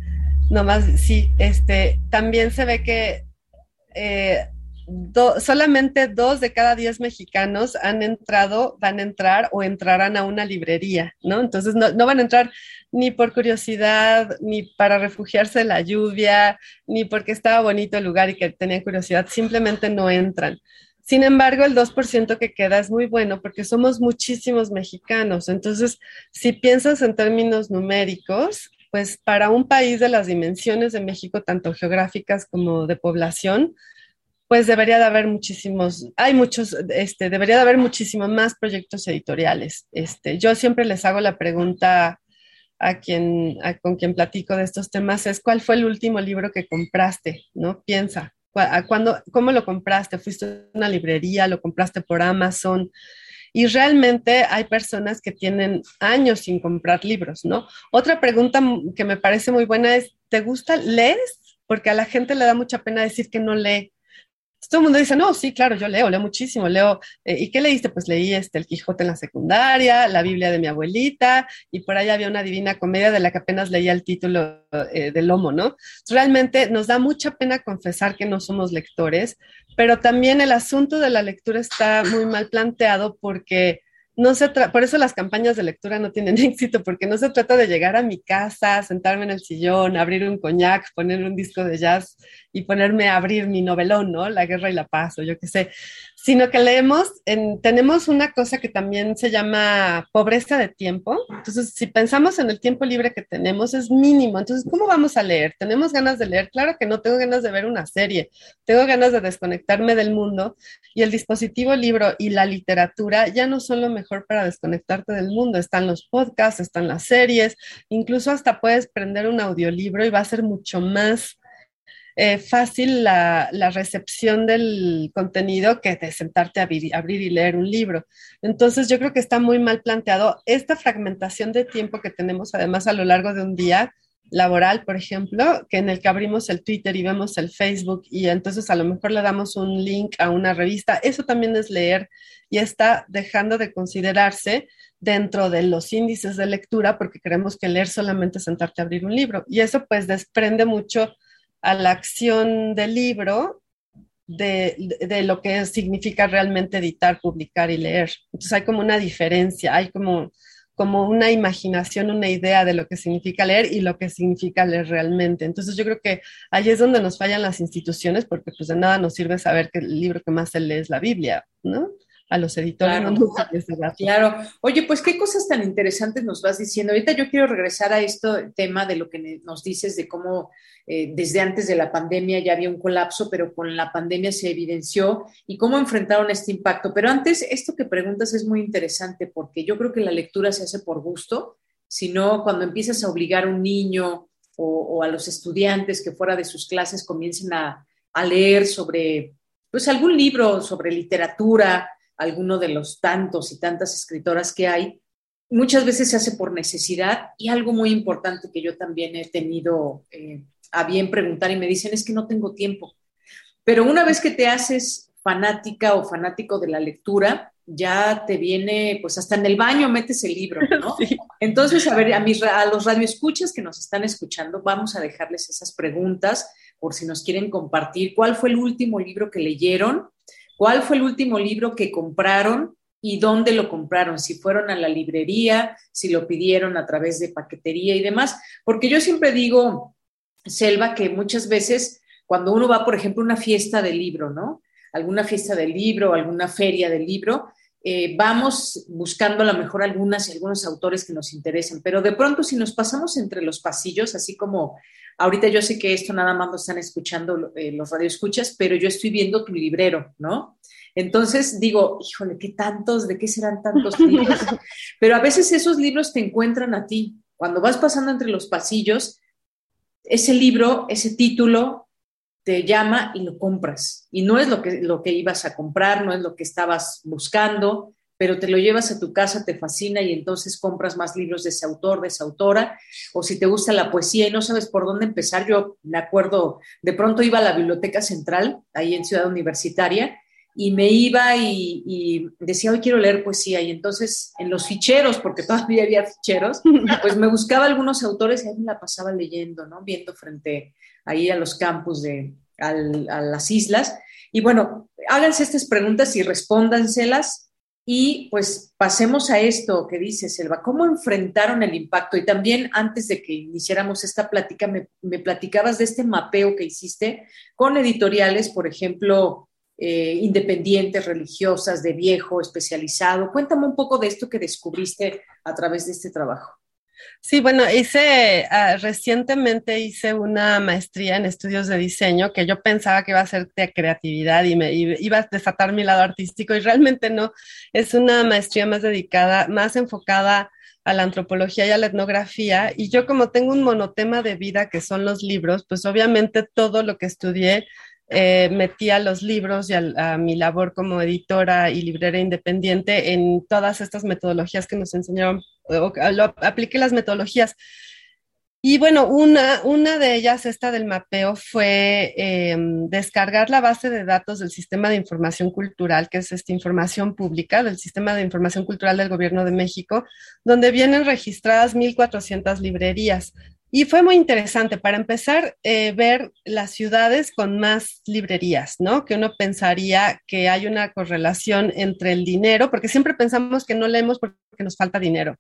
Nomás, sí, este, también se ve que eh, solamente dos de cada diez mexicanos han entrado, van a entrar o entrarán a una librería, ¿no? Entonces no, van a entrar ni por curiosidad, ni para refugiarse de la lluvia, ni porque estaba bonito el lugar y que tenían curiosidad, simplemente no entran. Sin embargo, el 2% que queda es muy bueno porque somos muchísimos mexicanos. Entonces, si piensas en términos numéricos, pues para un país de las dimensiones de México, tanto geográficas como de población, pues debería de haber muchísimos, hay muchos, este, debería de haber muchísimos más proyectos editoriales. Este, yo siempre les hago la pregunta a quien, con quien platico de estos temas, es ¿cuál fue el último libro que compraste? ¿No? Piensa, ¿Cómo lo compraste? ¿Fuiste a una librería? ¿Lo compraste por Amazon? Y realmente hay personas que tienen años sin comprar libros, ¿no? Otra pregunta que me parece muy buena es, ¿te gusta? ¿Lees? Porque a la gente le da mucha pena decir que no lee todo el mundo dice, no, sí, claro, yo leo, leo muchísimo, leo. Eh, ¿Y qué leíste? Pues leí este, El Quijote en la secundaria, la Biblia de mi abuelita, y por ahí había una divina comedia de la que apenas leía el título eh, del lomo, ¿no? Realmente nos da mucha pena confesar que no somos lectores, pero también el asunto de la lectura está muy mal planteado porque no se por eso las campañas de lectura no tienen [LAUGHS] éxito, porque no se trata de llegar a mi casa, sentarme en el sillón, abrir un coñac, poner un disco de jazz y ponerme a abrir mi novelón, ¿no? La guerra y la paz, o yo qué sé sino que leemos, tenemos una cosa que también se llama pobreza de tiempo. Entonces, si pensamos en el tiempo libre que tenemos, es mínimo. Entonces, ¿cómo vamos a leer? ¿Tenemos ganas de leer? Claro que no tengo ganas de ver una serie, tengo ganas de desconectarme del mundo y el dispositivo libro y la literatura ya no son lo mejor para desconectarte del mundo. Están los podcasts, están las series, incluso hasta puedes prender un audiolibro y va a ser mucho más eh, fácil la, recepción del contenido que de sentarte a abrir, y leer un libro. Entonces yo creo que está muy mal planteado esta fragmentación de tiempo que tenemos además a lo largo de un día laboral, por ejemplo, que en el que abrimos el Twitter y vemos el Facebook y entonces a lo mejor le damos un link a una revista. Eso también es leer y está dejando de considerarse dentro de los índices de lectura porque creemos que leer solamente es sentarte a abrir un libro. Y eso pues desprende mucho a la acción del libro de, lo que significa realmente editar, publicar y leer. Entonces hay como una diferencia, hay como, como una imaginación, una idea de lo que significa leer y lo que significa leer realmente. Entonces yo creo que ahí es donde nos fallan las instituciones porque pues de nada nos sirve saber que el libro que más se lee es la Biblia, ¿no? A los editores. Claro, claro. Oye, pues qué cosas tan interesantes nos vas diciendo. Ahorita yo quiero regresar a esto tema de lo que nos dices de cómo eh, desde antes de la pandemia ya había un colapso, pero con la pandemia se evidenció y cómo enfrentaron este impacto. Pero antes, esto que preguntas es muy interesante porque yo creo que la lectura se hace por gusto, sino cuando empiezas a obligar a un niño o, a los estudiantes que fuera de sus clases comiencen a, a leer sobre pues algún libro sobre literatura, alguno de los tantos y tantas escritoras que hay, muchas veces se hace por necesidad y algo muy importante que yo también he tenido eh, a bien preguntar y me dicen es que no tengo tiempo. Pero una vez que te haces fanática o fanático de la lectura, ya te viene, pues hasta en el baño metes el libro, [LAUGHS] ¿no? Entonces, a ver, a, mis, a los radioescuchas que nos están escuchando, vamos a dejarles esas preguntas por si nos quieren compartir cuál fue el último libro que leyeron ¿Cuál fue el último libro que compraron y dónde lo compraron? Si fueron a la librería, si lo pidieron a través de paquetería y demás. Porque yo siempre digo, Selva, que muchas veces cuando uno va, por ejemplo, a una fiesta de libro, ¿no? Alguna fiesta del libro, alguna feria del libro, eh, vamos buscando a lo mejor algunas y algunos autores que nos interesen, pero de pronto si nos pasamos entre los pasillos, así como ahorita yo sé que esto nada más lo están escuchando eh, los radioescuchas, pero yo estoy viendo tu librero, ¿no? Entonces digo, híjole, ¿qué tantos? ¿De qué serán tantos libros? [LAUGHS] Pero a veces esos libros te encuentran a ti. Cuando vas pasando entre los pasillos, ese libro, ese título, te llama y lo compras. Y no es lo que, lo que ibas a comprar, no es lo que estabas buscando, pero te lo llevas a tu casa, te fascina y entonces compras más libros de ese autor, de esa autora, o si te gusta la poesía y no sabes por dónde empezar, yo me acuerdo, de pronto iba a la Biblioteca Central, ahí en Ciudad Universitaria, y me iba y, decía, hoy quiero leer poesía, y entonces en los ficheros, porque [LAUGHS] todavía había ficheros, pues me buscaba algunos autores y ahí me la pasaba leyendo, ¿no? Viendo frente ahí a los campus de, a las islas. Y bueno, háganse estas preguntas y respóndanselas y pues pasemos a esto que dice Selva, ¿cómo enfrentaron el impacto? Y también antes de que iniciáramos esta plática, me, me platicabas de este mapeo que hiciste con editoriales, por ejemplo, eh, independientes, religiosas, de viejo, especializado. Cuéntame un poco de esto que descubriste a través de este trabajo. Sí, bueno, hice, ah, recientemente hice una maestría en estudios de diseño que yo pensaba que iba a ser de creatividad y me iba a desatar mi lado artístico y realmente no. Es una maestría más dedicada, más enfocada a la antropología y a la etnografía. Y yo como tengo un monotema de vida que son los libros, pues obviamente todo lo que estudié eh, metí a los libros y a, mi labor como editora y librera independiente en todas estas metodologías que nos enseñaron, lo, apliqué las metodologías. Y bueno, una, una de ellas, esta del mapeo, fue em, descargar la base de datos del Sistema de Información Cultural, que es esta información pública del Sistema de Información Cultural del Gobierno de México, donde vienen registradas 1.400 librerías. Y fue muy interesante para empezar eh, ver las ciudades con más librerías, ¿no? Que uno pensaría que hay una correlación entre el dinero, porque siempre pensamos que no leemos porque nos falta dinero.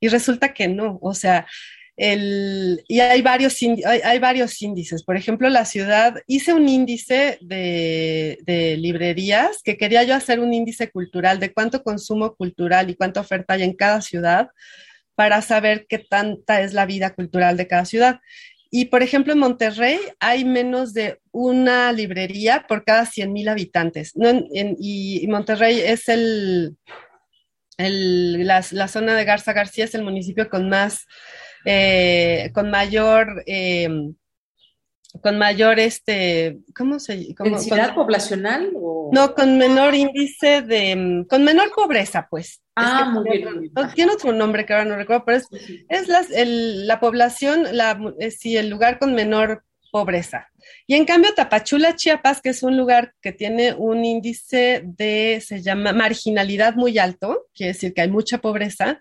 Y resulta que no, o sea, el, y hay varios, hay, varios índices. Por ejemplo, la ciudad, hice un índice de, de, librerías, que quería yo hacer un índice cultural de cuánto consumo cultural y cuánta oferta hay en cada ciudad para saber qué tanta es la vida cultural de cada ciudad. Y por ejemplo, en Monterrey hay menos de una librería por cada 100 mil habitantes. y, Monterrey es el, la, zona de Garza García, es el municipio con más, eh, con mayor, eh, con mayor, este, ¿cómo se? ¿Densidad poblacional? No, con menor índice de, con menor pobreza, pues. Ah, muy bien. Tiene otro nombre que ahora no recuerdo, pero es, es la población, la, sí, el lugar con menor pobreza. Y en cambio, Tapachula, Chiapas, que es un lugar que tiene un índice de, se llama marginalidad muy alto, quiere decir que hay mucha pobreza,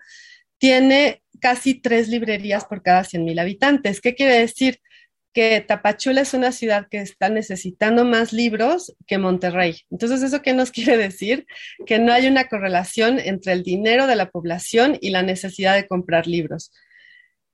tiene casi tres librerías por cada 100 mil habitantes. ¿Qué quiere decir? Que Tapachula es una ciudad que está necesitando más libros que Monterrey. Entonces, ¿eso qué nos [LAUGHS] quiere decir? Que no hay una correlación entre el dinero de la población y la necesidad de comprar libros.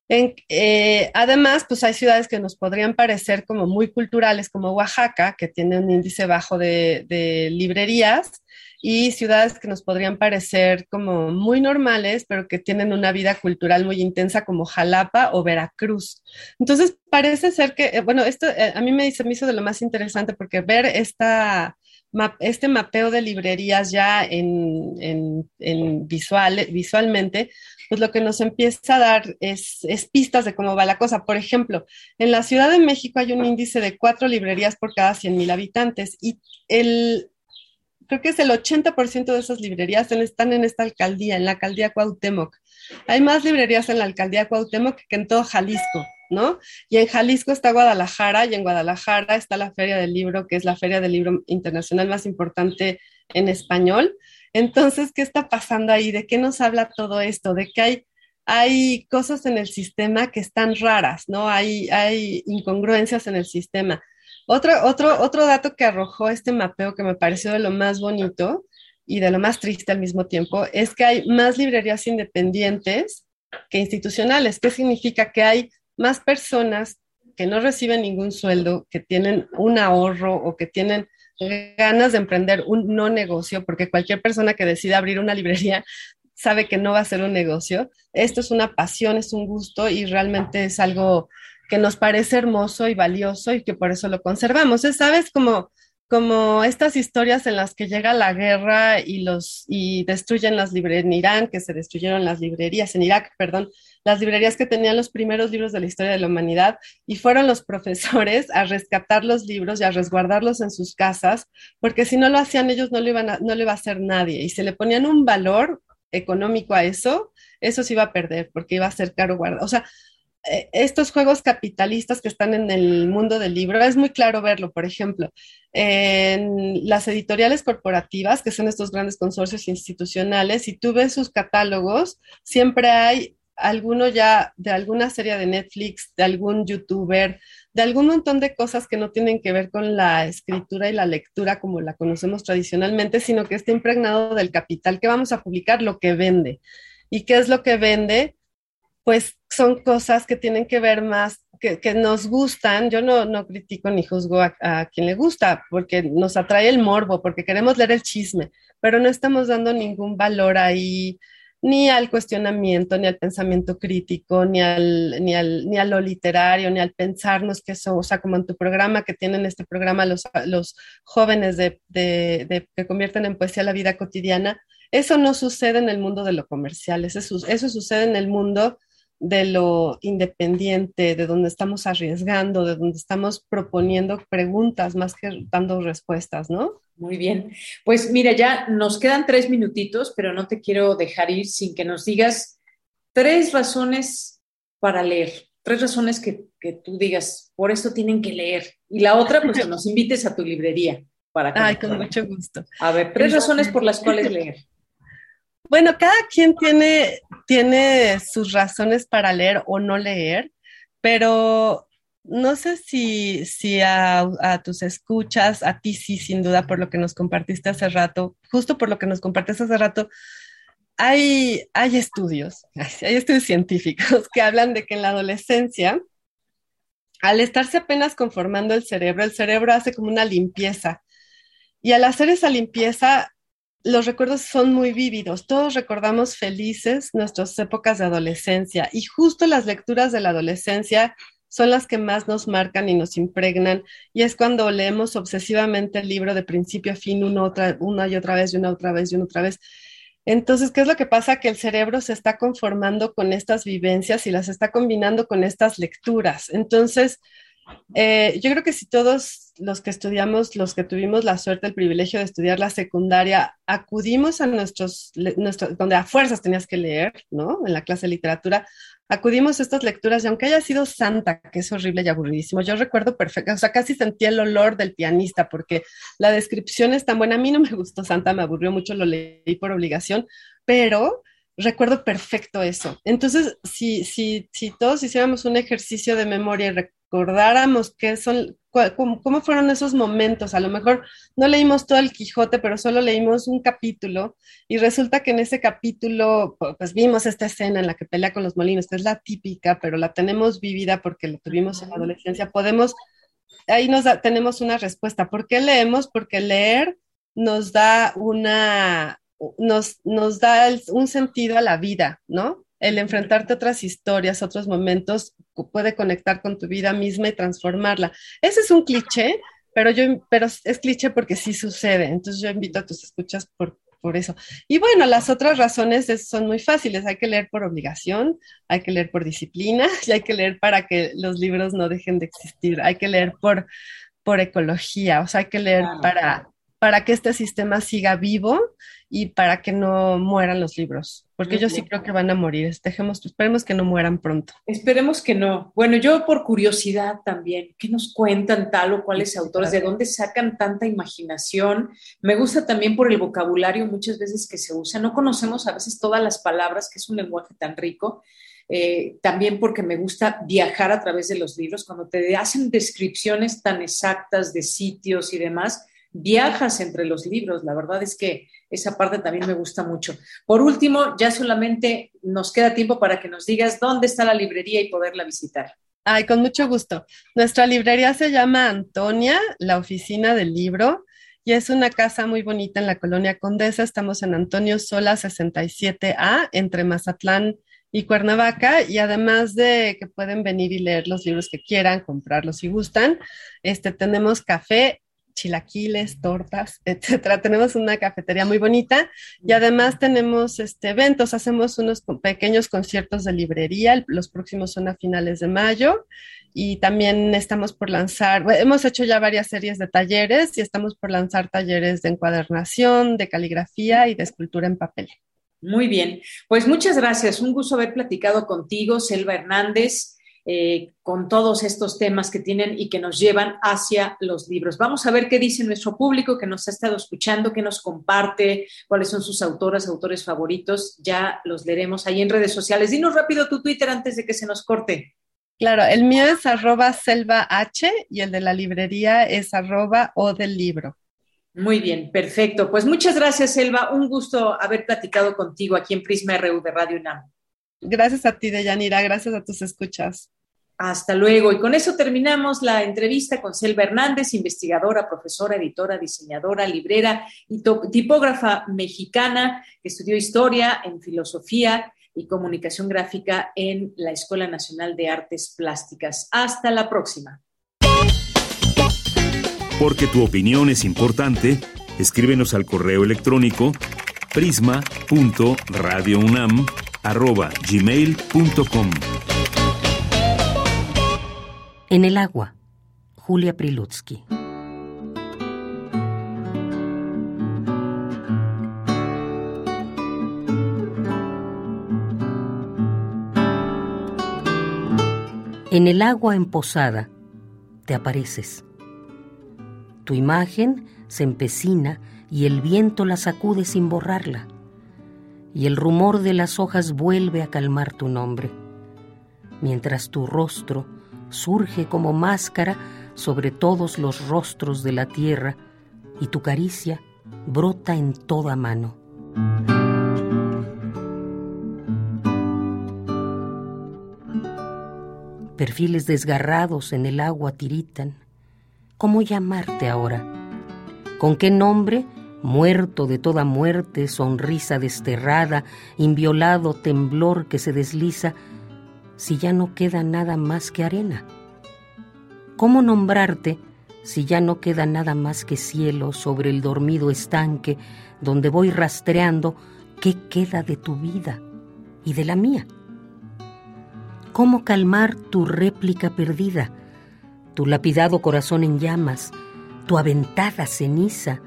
Eh, además, pues hay ciudades que nos podrían parecer como muy culturales, como Oaxaca, que tiene un índice bajo de, de librerías, y ciudades que nos podrían parecer como muy normales, pero que tienen una vida cultural muy intensa como Jalapa o Veracruz. Entonces, parece ser que, eh, bueno, esto eh, a mí me, me hizo de lo más interesante porque ver esta, este mapeo de librerías ya en, en, visual, visualmente, pues lo que nos empieza a dar es, es, pistas de cómo va la cosa. Por ejemplo, en la Ciudad de México hay un índice de cuatro librerías por cada 100 mil habitantes y el, creo que es el 80% de esas librerías están en esta alcaldía, en la alcaldía Cuauhtémoc. Hay más librerías en la alcaldía Cuauhtémoc que en todo Jalisco, ¿no? Y en Jalisco está Guadalajara y en Guadalajara está la Feria del Libro, que es la feria del libro internacional más importante en español. Entonces, ¿qué está pasando ahí? ¿De qué nos habla todo esto? De que hay hay cosas en el sistema que están raras, ¿no? Hay, hay incongruencias en el sistema. Otro, otro, otro dato que arrojó este mapeo que me pareció de lo más bonito y de lo más triste al mismo tiempo es que hay más librerías independientes que institucionales. ¿Qué significa? Que hay más personas que no reciben ningún sueldo, que tienen un ahorro o que tienen ganas de emprender un no negocio, porque cualquier persona que decida abrir una librería sabe que no va a ser un negocio. Esto es una pasión, es un gusto y realmente es algo que nos parece hermoso y valioso y que por eso lo conservamos. ¿Sabes? Como, como estas historias en las que llega la guerra y, los, y destruyen las librerías en Irán, que se destruyeron las librerías, en Irak, perdón, las librerías que tenían los primeros libros de la historia de la humanidad y fueron los [LAUGHS] profesores a rescatar los libros y a resguardarlos en sus casas, porque si no lo hacían ellos no lo, iban no le iba a hacer nadie y se le ponían un valor económico a eso, eso se iba a perder porque iba a ser caro guardar. O sea, estos juegos capitalistas que están en el mundo del libro, es muy claro verlo, por ejemplo, en las editoriales corporativas, que son estos grandes consorcios institucionales, si tú ves sus catálogos, siempre hay alguno ya de alguna serie de Netflix, de algún youtuber, de algún montón de cosas que no tienen que ver con la escritura y la lectura como la conocemos tradicionalmente, sino que está impregnado del capital que vamos a publicar, lo que vende. ¿Y qué es lo que vende? Pues son cosas que tienen que ver más, que, nos gustan. Yo no, no critico ni juzgo a, quien le gusta, porque nos atrae el morbo, porque queremos leer el chisme, pero no estamos dando ningún valor ahí ni al cuestionamiento, ni al pensamiento crítico, ni al, ni al, ni a lo literario, ni al pensarnos que eso, o sea, como en tu programa, que tienen este programa los, los jóvenes de, de, que convierten en poesía la vida cotidiana, eso no sucede en el mundo de lo comercial, eso, eso sucede en el mundo de lo independiente, de donde estamos arriesgando, de donde estamos proponiendo preguntas más que dando respuestas, ¿no? Muy bien. Pues mira, ya nos quedan tres minutitos, pero no te quiero dejar ir sin que nos digas tres razones para leer, tres razones que, tú digas, por esto tienen que leer. Y la otra, pues que [LAUGHS] nos invites a tu librería. Para Ay, con mucho gusto. A ver, tres razones por las cuales leer. Bueno, cada quien tiene, tiene sus razones para leer o no leer, pero no sé si, si a, tus escuchas, a ti sí, sin duda, por lo que nos compartiste hace rato, justo por lo que nos compartiste hace rato, hay, hay estudios, [LAUGHS] hay estudios científicos que hablan de que en la adolescencia, al estarse apenas conformando el cerebro, el cerebro hace como una limpieza. Y al hacer esa limpieza, los recuerdos son muy vívidos. Todos recordamos felices nuestras épocas de adolescencia y justo las lecturas de la adolescencia son las que más nos marcan y nos impregnan. Y es cuando leemos obsesivamente el libro de principio a fin una, otra, una y otra vez y una otra vez y una otra vez. Entonces, ¿qué es lo que pasa? Que el cerebro se está conformando con estas vivencias y las está combinando con estas lecturas. Entonces, eh, yo creo que si todos los que estudiamos, los que tuvimos la suerte, el privilegio de estudiar la secundaria, acudimos a nuestros, donde a fuerzas tenías que leer, ¿no? En la clase de literatura, acudimos a estas lecturas y aunque haya sido santa, que es horrible y aburridísimo, yo recuerdo perfecto, o sea, casi sentí el olor del pianista porque la descripción es tan buena. A mí no me gustó santa, me aburrió mucho, lo leí por obligación, pero recuerdo perfecto eso. Entonces, si, si, si todos hiciéramos un ejercicio de memoria recordáramos qué son, cómo, fueron esos momentos. A lo mejor no leímos todo el Quijote, pero solo leímos un capítulo y resulta que en ese capítulo pues vimos esta escena en la que pelea con los molinos, que es la típica, pero la tenemos vivida porque lo tuvimos en la adolescencia. Podemos, ahí nos tenemos una respuesta. ¿Por qué leemos? Porque leer nos da una, nos, nos da un sentido a la vida, ¿no? El enfrentarte a otras historias, otros momentos, puede conectar con tu vida misma y transformarla. Ese es un cliché, pero, yo, pero es cliché porque sí sucede. Entonces yo invito a tus escuchas por, por eso. Y bueno, las otras razones son muy fáciles. Hay que leer por obligación, hay que leer por disciplina [LAUGHS] y hay que leer para que los libros no dejen de existir. Hay que leer por, por ecología, o sea, hay que leer para, para que este sistema siga vivo y para que no mueran los libros, porque yo sí creo que van a morir. Dejemos, esperemos que no mueran pronto. Esperemos que no. Bueno, yo por curiosidad también, ¿qué nos cuentan tal o cuáles autores? ¿De dónde sacan tanta imaginación? Me gusta también por el vocabulario muchas veces que se usa. No conocemos a veces todas las palabras, que es un lenguaje tan rico. Eh, también porque me gusta viajar a través de los libros, cuando te hacen descripciones tan exactas de sitios y demás, viajas entre los libros. La verdad es que esa parte también me gusta mucho. Por último, ya solamente nos queda tiempo para que nos digas dónde está la librería y poderla visitar. Ay, con mucho gusto. Nuestra librería se llama Antonia, la oficina del libro, y es una casa muy bonita en la colonia Condesa. Estamos en Antonio Sola 67A, entre Mazatlán y Cuernavaca, y además de que pueden venir y leer los libros que quieran, comprarlos si gustan, este, tenemos café chilaquiles, tortas, [LAUGHS] etcétera. Tenemos una cafetería muy bonita y además tenemos este, eventos, hacemos unos pequeños conciertos de librería, los próximos son a finales de mayo y también estamos por lanzar, hemos hecho ya varias series de talleres y estamos por lanzar talleres de encuadernación, de caligrafía y de escultura en papel. Muy bien, pues muchas gracias, un gusto haber platicado contigo, Selva Hernández. Eh, con todos estos temas que tienen y que nos llevan hacia los libros. Vamos a ver qué dice nuestro público que nos ha estado escuchando, qué nos comparte, cuáles son sus autoras, autores favoritos. Ya los leeremos ahí en redes sociales. Dinos rápido tu Twitter antes de que se nos corte. Claro, el mío es arroba selva H y el de la librería es arroba o del libro. Muy bien, perfecto. Pues muchas gracias, Selva. Un gusto haber platicado contigo aquí en Prisma RU de Radio UNAM. Gracias a ti, Deyanira. Gracias a tus escuchas. Hasta luego. Y con eso terminamos la entrevista con Selva Hernández, investigadora, profesora, editora, diseñadora, librera y tipógrafa mexicana que estudió historia en filosofía y comunicación gráfica en la Escuela Nacional de Artes Plásticas. Hasta la próxima. Porque tu opinión es importante, escríbenos al correo electrónico prisma.radiounam@gmail.com. En el agua, Julia Prilutsky. En el agua emposada te apareces. Tu imagen se empecina y el viento la sacude sin borrarla. Y el rumor de las hojas vuelve a calmar tu nombre, mientras tu rostro surge como máscara sobre todos los rostros de la tierra y tu caricia brota en toda mano. Perfiles desgarrados en el agua tiritan. ¿Cómo llamarte ahora? ¿Con qué nombre? Muerto de toda muerte, sonrisa desterrada, inviolado temblor que se desliza, si ya no queda nada más que arena? ¿Cómo nombrarte si ya no queda nada más que cielo sobre el dormido estanque donde voy rastreando qué queda de tu vida y de la mía? ¿Cómo calmar tu réplica perdida, tu lapidado corazón en llamas, tu aventada ceniza,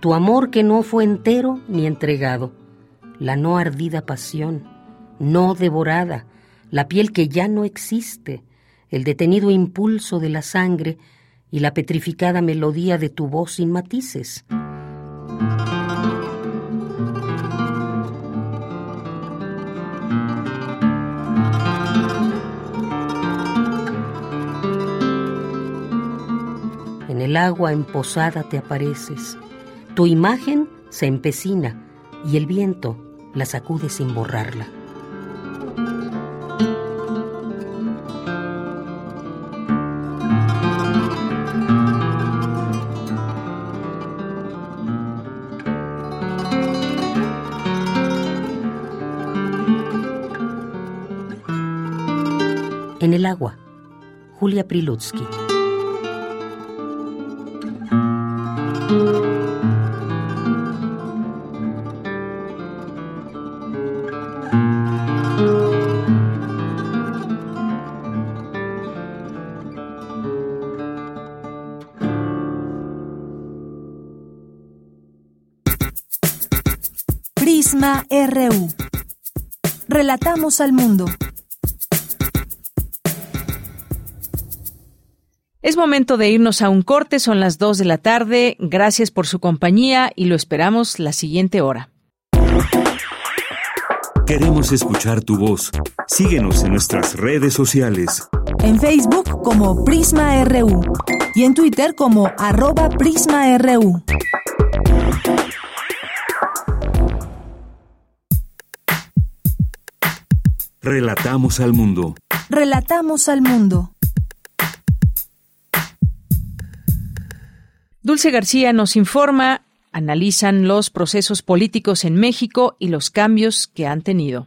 tu amor que no fue entero ni entregado, la no ardida pasión, no devorada, la piel que ya no existe, el detenido impulso de la sangre y la petrificada melodía de tu voz sin matices. En el agua emposada te apareces, tu imagen se empecina y el viento la sacude sin borrarla. En el agua, Julia Prilutsky. Relatamos al mundo. Es momento de irnos a un corte, son las 2 de la tarde. Gracias por su compañía y lo esperamos la siguiente hora. Queremos escuchar tu voz. Síguenos en nuestras redes sociales. En Facebook como Prisma RU y en Twitter como arroba PrismaRU. Relatamos al mundo. Relatamos al mundo. Dulce García nos informa, analizan los procesos políticos en México y los cambios que han tenido.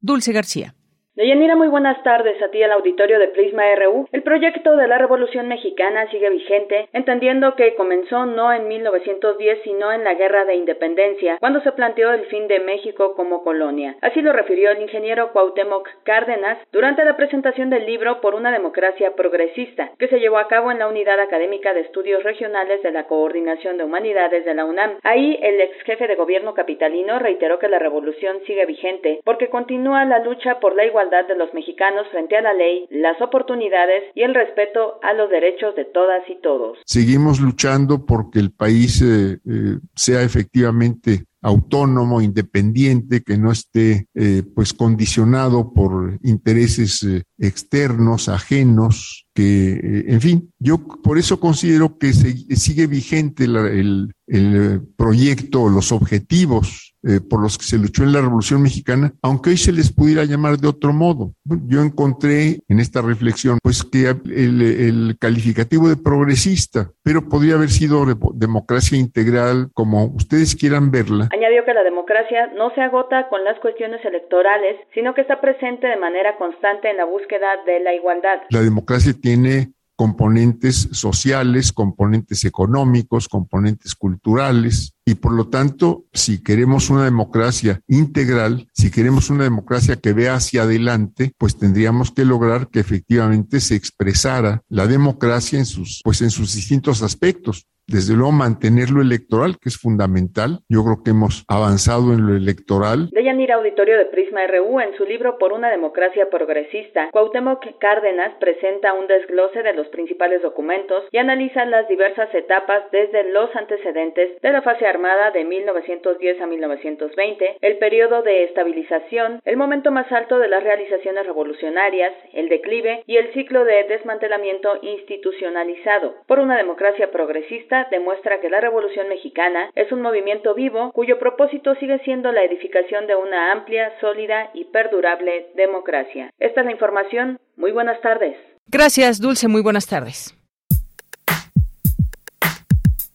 Dulce García. Deyanira, muy buenas tardes a ti al auditorio de Prisma RU. El proyecto de la Revolución Mexicana sigue vigente, entendiendo que comenzó no en 1910, sino en la Guerra de Independencia, cuando se planteó el fin de México como colonia. Así lo refirió el ingeniero Cuauhtémoc Cárdenas durante la presentación del libro Por una democracia progresista, que se llevó a cabo en la Unidad Académica de Estudios Regionales de la Coordinación de Humanidades de la UNAM. Ahí el ex jefe de gobierno capitalino reiteró que la revolución sigue vigente porque continúa la lucha por la igualdad de los mexicanos frente a la ley, las oportunidades y el respeto a los derechos de todas y todos. Seguimos luchando porque el país eh, eh, sea efectivamente autónomo, independiente, que no esté eh, pues condicionado por intereses externos, ajenos, que, en fin, yo por eso considero que sigue vigente el, el proyecto, los objetivos eh, por los que se luchó en la Revolución Mexicana, aunque hoy se les pudiera llamar de otro modo. Yo encontré en esta reflexión, pues que el, calificativo de progresista, pero podría haber sido democracia integral, como ustedes quieran verla. Añadió que la democracia no se agota con las cuestiones electorales, sino que está presente de manera constante en la búsqueda de la igualdad. La democracia tiene componentes sociales, componentes económicos, componentes culturales, y por lo tanto, si queremos una democracia integral, si queremos una democracia que vea hacia adelante, pues tendríamos que lograr que efectivamente se expresara la democracia en sus, pues en sus distintos aspectos desde luego mantener lo electoral, que es fundamental. Yo creo que hemos avanzado en lo electoral. Deyanira Auditorio de Prisma RU, en su libro Por una democracia progresista, Cuauhtémoc Cárdenas presenta un desglose de los principales documentos y analiza las diversas etapas desde los antecedentes de la fase armada de 1910 a 1920, el periodo de estabilización, el momento más alto de las realizaciones revolucionarias, el declive y el ciclo de desmantelamiento institucionalizado. Por una democracia progresista, demuestra que la Revolución Mexicana es un movimiento vivo cuyo propósito sigue siendo la edificación de una amplia, sólida y perdurable democracia. Esta es la información. Muy buenas tardes. Gracias, Dulce. Muy buenas tardes.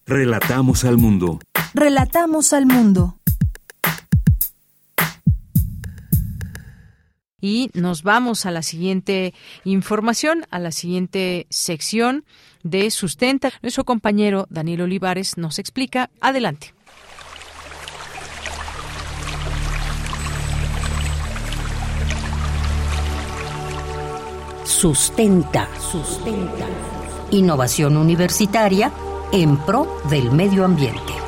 Relatamos al mundo. Relatamos al mundo. Y nos vamos a la siguiente información, a la siguiente sección de Sustenta. Nuestro compañero Daniel Olivares nos explica. Adelante. Sustenta, sustenta. Innovación universitaria en pro del medio ambiente.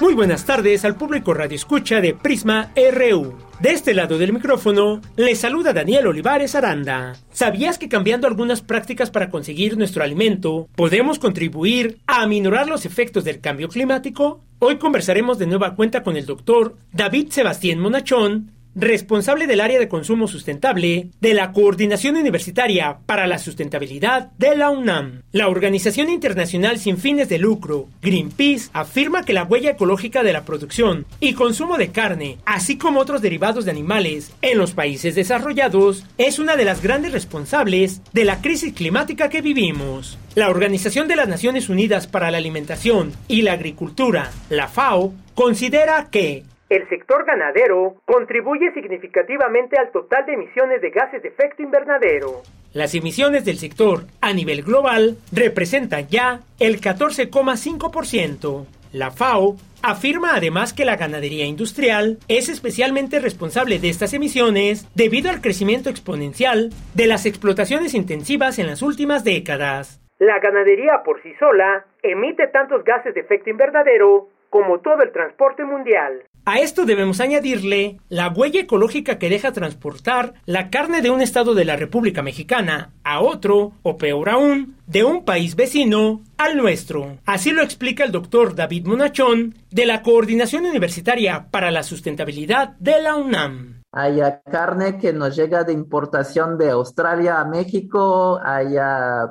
Muy buenas tardes al público Radio Escucha de Prisma RU. De este lado del micrófono, le saluda Daniel Olivares Aranda. ¿Sabías que cambiando algunas prácticas para conseguir nuestro alimento, podemos contribuir a aminorar los efectos del cambio climático? Hoy conversaremos de nueva cuenta con el doctor David Sebastián Monachón, responsable del área de consumo sustentable de la Coordinación Universitaria para la Sustentabilidad de la UNAM. La organización internacional sin fines de lucro, Greenpeace, afirma que la huella ecológica de la producción y consumo de carne, así como otros derivados de animales en los países desarrollados, es una de las grandes responsables de la crisis climática que vivimos. La Organización de las Naciones Unidas para la Alimentación y la Agricultura, la FAO, considera que el sector ganadero contribuye significativamente al total de emisiones de gases de efecto invernadero. Las emisiones del sector a nivel global representan ya el 14,5%. La FAO afirma además que la ganadería industrial es especialmente responsable de estas emisiones debido al crecimiento exponencial de las explotaciones intensivas en las últimas décadas. La ganadería por sí sola emite tantos gases de efecto invernadero como todo el transporte mundial. A esto debemos añadirle la huella ecológica que deja transportar la carne de un estado de la República Mexicana a otro, o peor aún, de un país vecino al nuestro. Así lo explica el doctor David Monachón de la Coordinación Universitaria para la Sustentabilidad de la UNAM. Hay carne que nos llega de importación de Australia a México, hay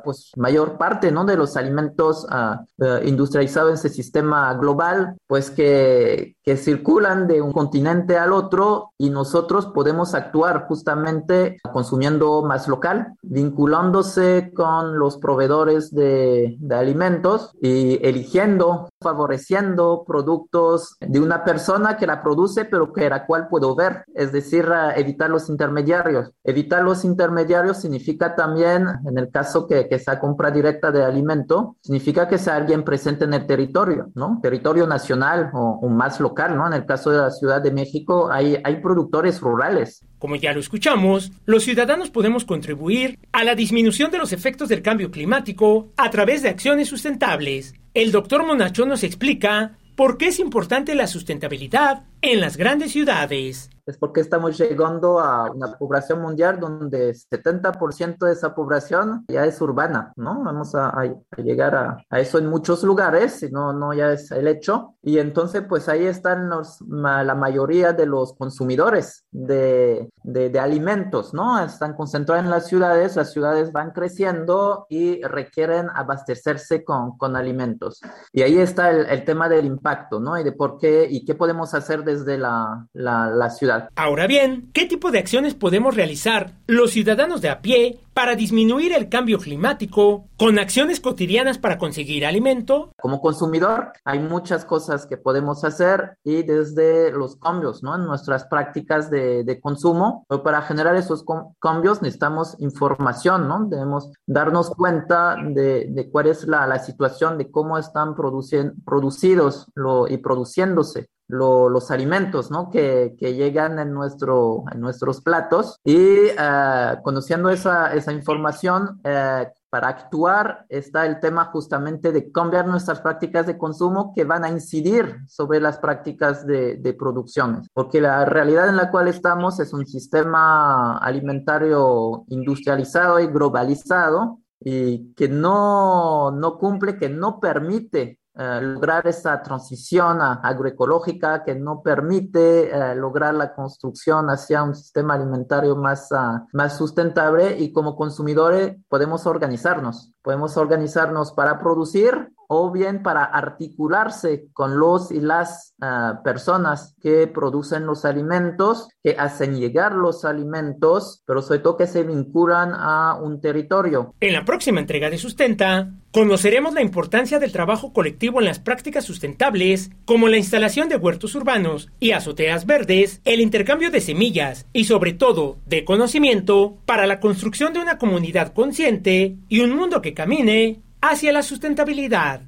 pues mayor parte ¿no? de los alimentos uh, industrializados en ese sistema global, pues que, que circulan de un continente al otro y nosotros podemos actuar justamente consumiendo más local, vinculándose con los proveedores de, de alimentos y eligiendo, favoreciendo productos de una persona que la produce pero que la cual puedo ver, es decir, decir, evitar los intermediarios. Evitar los intermediarios significa también, en el caso que, que sea compra directa de alimento, significa que sea alguien presente en el territorio, ¿no? Territorio nacional o, o más local, ¿no? En el caso de la Ciudad de México hay, hay productores rurales. Como ya lo escuchamos, los ciudadanos podemos contribuir a la disminución de los efectos del cambio climático a través de acciones sustentables. El doctor Monachón nos explica por qué es importante la sustentabilidad en las grandes ciudades es porque estamos llegando a una población mundial donde 70% de esa población ya es urbana, ¿no? Vamos a, a, llegar a, a, eso en muchos lugares, si no, no ya es el hecho. Y entonces, pues ahí están los, la mayoría de los consumidores de, de, de, alimentos, ¿no? Están concentrados en las ciudades, las ciudades van creciendo y requieren abastecerse con, con alimentos. Y ahí está el, el, tema del impacto, ¿no? Y de por qué y qué podemos hacer desde la, la, la ciudad. Ahora bien, ¿qué tipo de acciones podemos realizar los ciudadanos de a pie para disminuir el cambio climático con acciones cotidianas para conseguir alimento? Como consumidor hay muchas cosas que podemos hacer y desde los cambios ¿no? en nuestras prácticas de, de consumo, pero para generar esos cambios necesitamos información, ¿no? debemos darnos cuenta de, de cuál es la, la, situación, de cómo están producidos lo, y produciéndose lo, los alimentos ¿no? que, que, llegan en, nuestro, en nuestros platos y uh, conociendo esa, esa información uh, para actuar está el tema justamente de cambiar nuestras prácticas de consumo que van a incidir sobre las prácticas de, de producciones, porque la realidad en la cual estamos es un sistema alimentario industrializado y globalizado y que no, no cumple, que no permite Uh, lograr esa transición agroecológica que no permite uh, lograr la construcción hacia un sistema alimentario más, uh, más sustentable y como consumidores podemos organizarnos, podemos organizarnos para producir o bien para articularse con los y las uh, personas que producen los alimentos, que hacen llegar los alimentos, pero sobre todo que se vinculan a un territorio. En la próxima entrega de Sustenta, conoceremos la importancia del trabajo colectivo en las prácticas sustentables, como la instalación de huertos urbanos y azoteas verdes, el intercambio de semillas y sobre todo de conocimiento para la construcción de una comunidad consciente y un mundo que camine hacia la sustentabilidad.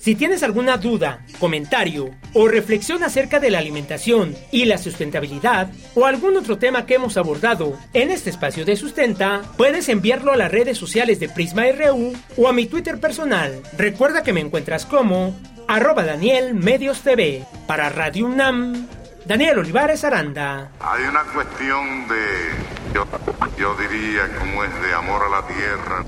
Si tienes alguna duda, comentario o reflexión acerca de la alimentación y la sustentabilidad o algún otro tema que hemos abordado en este espacio de sustenta, puedes enviarlo a las redes sociales de Prisma RU o a mi Twitter personal. Recuerda que me encuentras como arroba Daniel Medios TV. Para Radio UNAM, Daniel Olivares Aranda. Hay una cuestión de, yo, yo diría, como es de amor a la tierra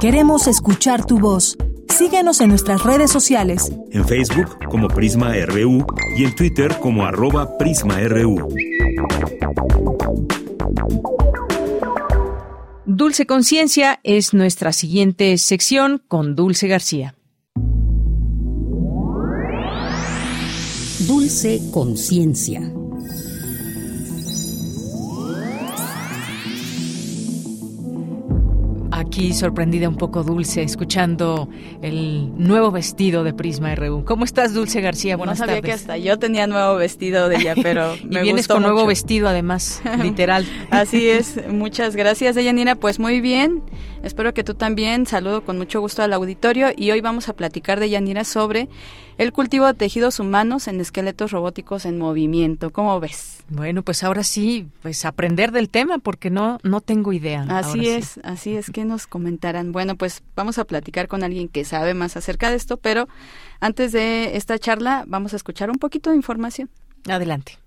Queremos escuchar tu voz. Síguenos en nuestras redes sociales. En Facebook como Prisma RU y en Twitter como arroba PrismaRU. Dulce Conciencia es nuestra siguiente sección con Dulce García. Dulce Conciencia. Aquí sorprendida un poco Dulce, escuchando el nuevo vestido de Prisma RU. ¿Cómo estás, Dulce García? Buenas no sabía tardes. que hasta yo tenía nuevo vestido de ella, [LAUGHS] pero y me vienes gustó con mucho. nuevo vestido, además, [LAUGHS] literal. Así [LAUGHS] es. Muchas gracias, Deyanira. Pues muy bien. Espero que tú también. Saludo con mucho gusto al auditorio y hoy vamos a platicar de Yanira sobre el cultivo de tejidos humanos en esqueletos robóticos en movimiento. ¿Cómo ves? Bueno, pues ahora sí, pues aprender del tema porque no no tengo idea. Así es, sí. así es que nos comentarán. Bueno, pues vamos a platicar con alguien que sabe más acerca de esto, pero antes de esta charla vamos a escuchar un poquito de información. Adelante.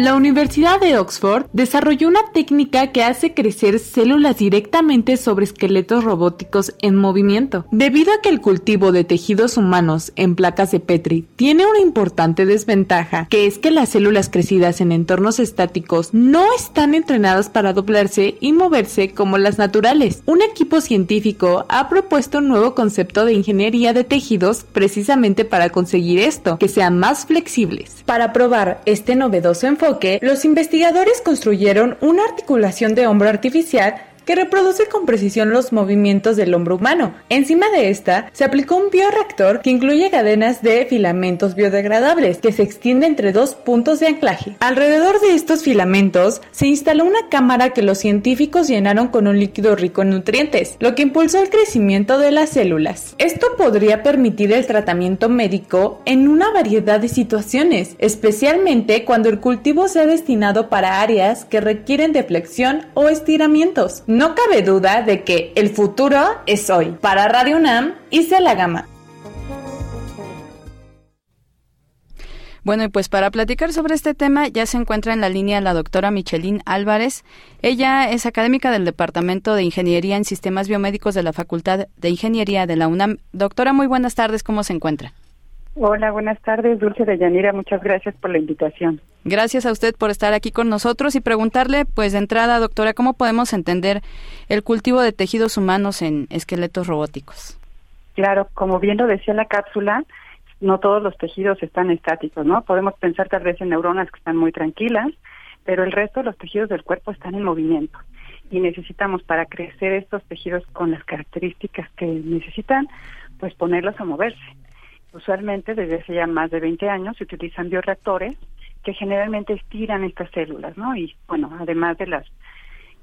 La Universidad de Oxford desarrolló una técnica que hace crecer células directamente sobre esqueletos robóticos en movimiento. Debido a que el cultivo de tejidos humanos en placas de Petri tiene una importante desventaja, que es que las células crecidas en entornos estáticos no están entrenadas para doblarse y moverse como las naturales. Un equipo científico ha propuesto un nuevo concepto de ingeniería de tejidos precisamente para conseguir esto, que sean más flexibles. Para probar este novedoso enfoque, los investigadores construyeron una articulación de hombro artificial que reproduce con precisión los movimientos del hombro humano. Encima de esta se aplicó un bioreactor que incluye cadenas de filamentos biodegradables que se extiende entre dos puntos de anclaje. Alrededor de estos filamentos se instaló una cámara que los científicos llenaron con un líquido rico en nutrientes, lo que impulsó el crecimiento de las células. Esto podría permitir el tratamiento médico en una variedad de situaciones, especialmente cuando el cultivo sea destinado para áreas que requieren de flexión o estiramientos. No cabe duda de que el futuro es hoy. Para Radio UNAM, hice la gama. Bueno, y pues para platicar sobre este tema ya se encuentra en la línea la doctora Michelín Álvarez. Ella es académica del Departamento de Ingeniería en Sistemas Biomédicos de la Facultad de Ingeniería de la UNAM. Doctora, muy buenas tardes, ¿cómo se encuentra? Hola, buenas tardes, Dulce de Yanira, muchas gracias por la invitación. Gracias a usted por estar aquí con nosotros y preguntarle, pues de entrada, doctora, ¿cómo podemos entender el cultivo de tejidos humanos en esqueletos robóticos? Claro, como bien lo decía la cápsula, no todos los tejidos están estáticos, ¿no? Podemos pensar tal vez en neuronas que están muy tranquilas, pero el resto de los tejidos del cuerpo están en movimiento y necesitamos para crecer estos tejidos con las características que necesitan, pues ponerlos a moverse. Usualmente desde hace ya más de 20 años se utilizan bioreactores que generalmente estiran estas células, ¿no? Y bueno, además de las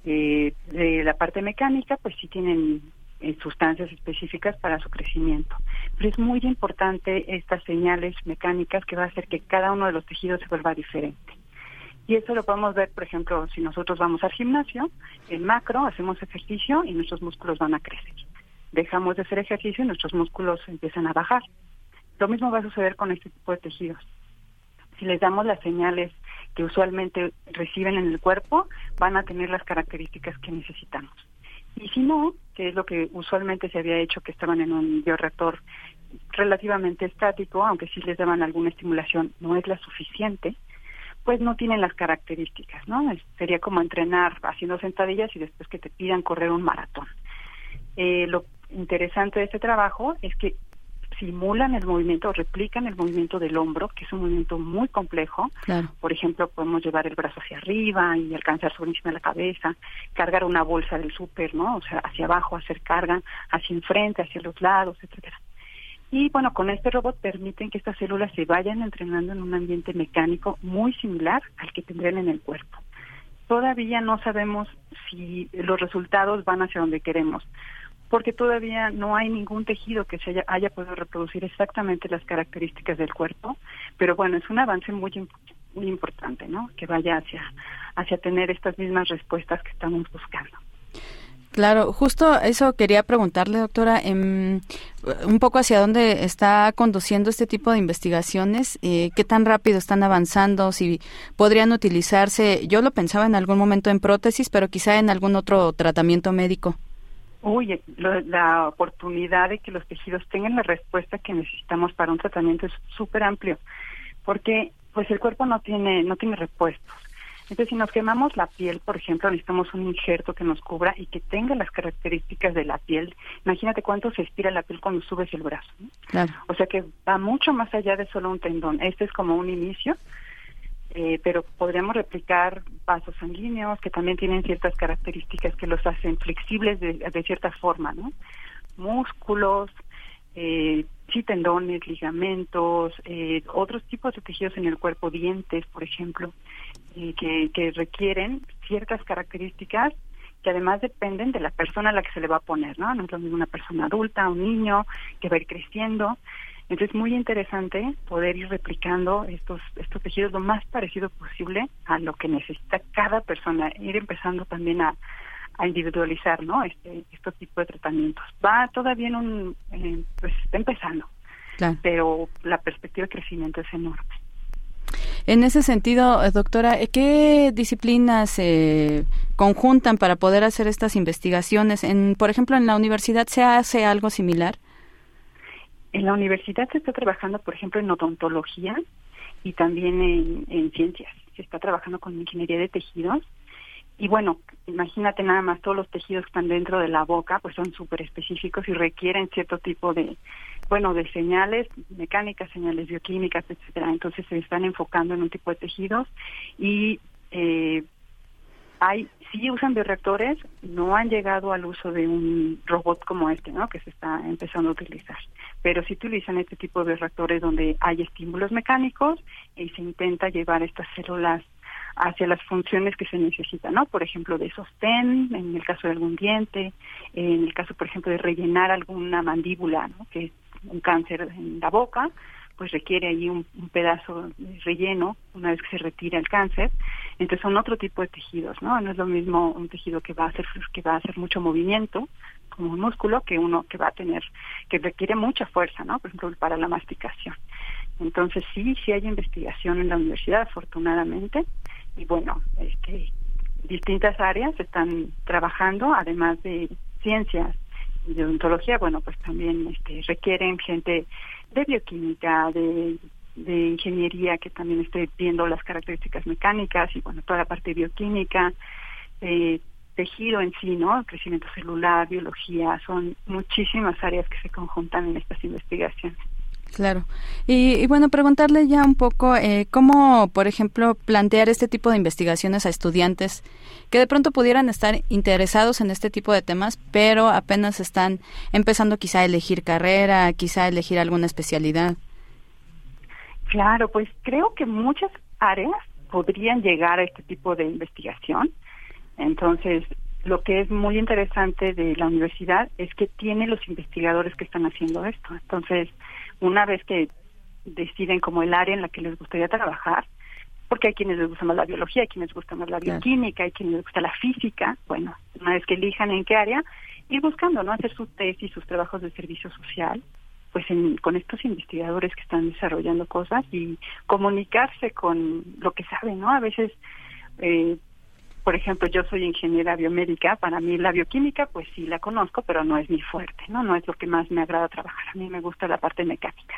eh, de la parte mecánica, pues sí tienen eh, sustancias específicas para su crecimiento. Pero es muy importante estas señales mecánicas que va a hacer que cada uno de los tejidos se vuelva diferente. Y eso lo podemos ver, por ejemplo, si nosotros vamos al gimnasio, en macro hacemos ejercicio y nuestros músculos van a crecer. Dejamos de hacer ejercicio y nuestros músculos empiezan a bajar. Lo mismo va a suceder con este tipo de tejidos. Si les damos las señales que usualmente reciben en el cuerpo, van a tener las características que necesitamos. Y si no, que es lo que usualmente se había hecho, que estaban en un bioreactor relativamente estático, aunque sí les daban alguna estimulación, no es la suficiente, pues no tienen las características, ¿no? sería como entrenar haciendo sentadillas y después que te pidan correr un maratón. Eh, lo interesante de este trabajo es que simulan el movimiento, replican el movimiento del hombro, que es un movimiento muy complejo. Por ejemplo, podemos llevar el brazo hacia arriba y alcanzar sobre encima de la cabeza, cargar una bolsa del súper, ¿no? O sea, hacia abajo, hacer carga, hacia enfrente, hacia los lados, etcétera. Y bueno, con este robot permiten que estas células se vayan entrenando en un ambiente mecánico muy similar al que tendrían en el cuerpo. Todavía no sabemos si los resultados van hacia donde queremos porque todavía no hay ningún tejido que se haya, podido reproducir exactamente las características del cuerpo, pero bueno, es un avance muy muy importante, ¿no? Que vaya hacia hacia tener estas mismas respuestas que estamos buscando. Claro, justo eso quería preguntarle, doctora, em, un poco hacia dónde está conduciendo este tipo de investigaciones, eh, qué tan rápido están avanzando, si podrían utilizarse, yo lo pensaba en algún momento en prótesis, pero quizá en algún otro tratamiento médico. Uy, la oportunidad de que los tejidos tengan la respuesta que necesitamos para un tratamiento es súper amplio, porque pues el cuerpo no tiene no tiene repuestos. Entonces, si nos quemamos la piel, por ejemplo, necesitamos un injerto que nos cubra y que tenga las características de la piel. Imagínate cuánto se estira la piel cuando subes el brazo. O sea que va mucho más allá de solo un tendón. Este es como un inicio eh, pero podríamos replicar vasos sanguíneos que también tienen ciertas características que los hacen flexibles de, cierta forma, ¿no? Músculos, eh, sí, tendones, ligamentos, eh, otros tipos de tejidos en el cuerpo, dientes, por ejemplo, eh, que, que requieren ciertas características que además dependen de la persona a la que se le va a poner, ¿no? No es lo mismo una persona adulta, un niño, que va a ir creciendo. Entonces, muy interesante poder ir replicando estos, estos tejidos lo más parecido posible a lo que necesita cada persona, ir empezando también a, individualizar, ¿no? Este, estos tipos de tratamientos. Va todavía en un, eh, pues está empezando, pero la perspectiva de crecimiento es enorme. En ese sentido, eh, doctora, ¿qué disciplinas se conjuntan para poder hacer estas investigaciones? En, por ejemplo, en la universidad se hace algo similar. En la universidad se está trabajando, por ejemplo, en odontología y también en, en ciencias. Se está trabajando con ingeniería de tejidos y bueno, imagínate nada más, todos los tejidos que están dentro de la boca, pues son súper específicos y requieren cierto tipo de, bueno, de señales mecánicas, señales bioquímicas, etcétera. Entonces se están enfocando en un tipo de tejidos y eh, hay, sí usan bioreactores, no han llegado al uso de un robot como este, ¿no? Que se está empezando a utilizar. Pero sí utilizan este tipo de reactores donde hay estímulos mecánicos y se intenta llevar estas células hacia las funciones que se necesitan, ¿no? Por ejemplo, de sostén, en el caso de algún diente, en el caso, por ejemplo, de rellenar alguna mandíbula, ¿no? Que es un cáncer en la boca, pues requiere ahí un, pedazo de relleno una vez que se retira el cáncer. Entonces son otro tipo de tejidos, ¿no? No es lo mismo un tejido que va a hacer que va a hacer mucho movimiento como un músculo que uno que va a tener que requiere mucha fuerza, ¿no? Por ejemplo, para la masticación. Entonces sí, sí hay investigación en la universidad, afortunadamente, y bueno, este, distintas áreas están trabajando, además de ciencias y de odontología, bueno, pues también este, requieren gente de bioquímica, de, de ingeniería que también esté viendo las características mecánicas y bueno, toda la parte bioquímica, eh, tejido en sí, ¿no? Crecimiento celular, biología, son muchísimas áreas que se conjuntan en estas investigaciones. Claro. Y, bueno, preguntarle ya un poco eh, cómo, por ejemplo, plantear este tipo de investigaciones a estudiantes que de pronto pudieran estar interesados en este tipo de temas, pero apenas están empezando quizá a elegir carrera, quizá a elegir alguna especialidad. Claro, pues creo que muchas áreas podrían llegar a este tipo de investigación. Entonces, lo que es muy interesante de la universidad es que tiene los investigadores que están haciendo esto. Entonces, una vez que deciden como el área en la que les gustaría trabajar, porque hay quienes les gusta más la biología, hay quienes les gusta más la bioquímica, hay quienes les gusta la física, bueno, una vez que elijan en qué área, ir buscando, ¿no? Hacer sus tesis, sus trabajos de servicio social, pues con estos investigadores que están desarrollando cosas y comunicarse con lo que saben, ¿no? A veces, eh, por ejemplo, yo soy ingeniera biomédica, para mí la bioquímica, pues sí la conozco, pero no es mi fuerte, ¿no? No es lo que más me agrada trabajar, a mí me gusta la parte mecánica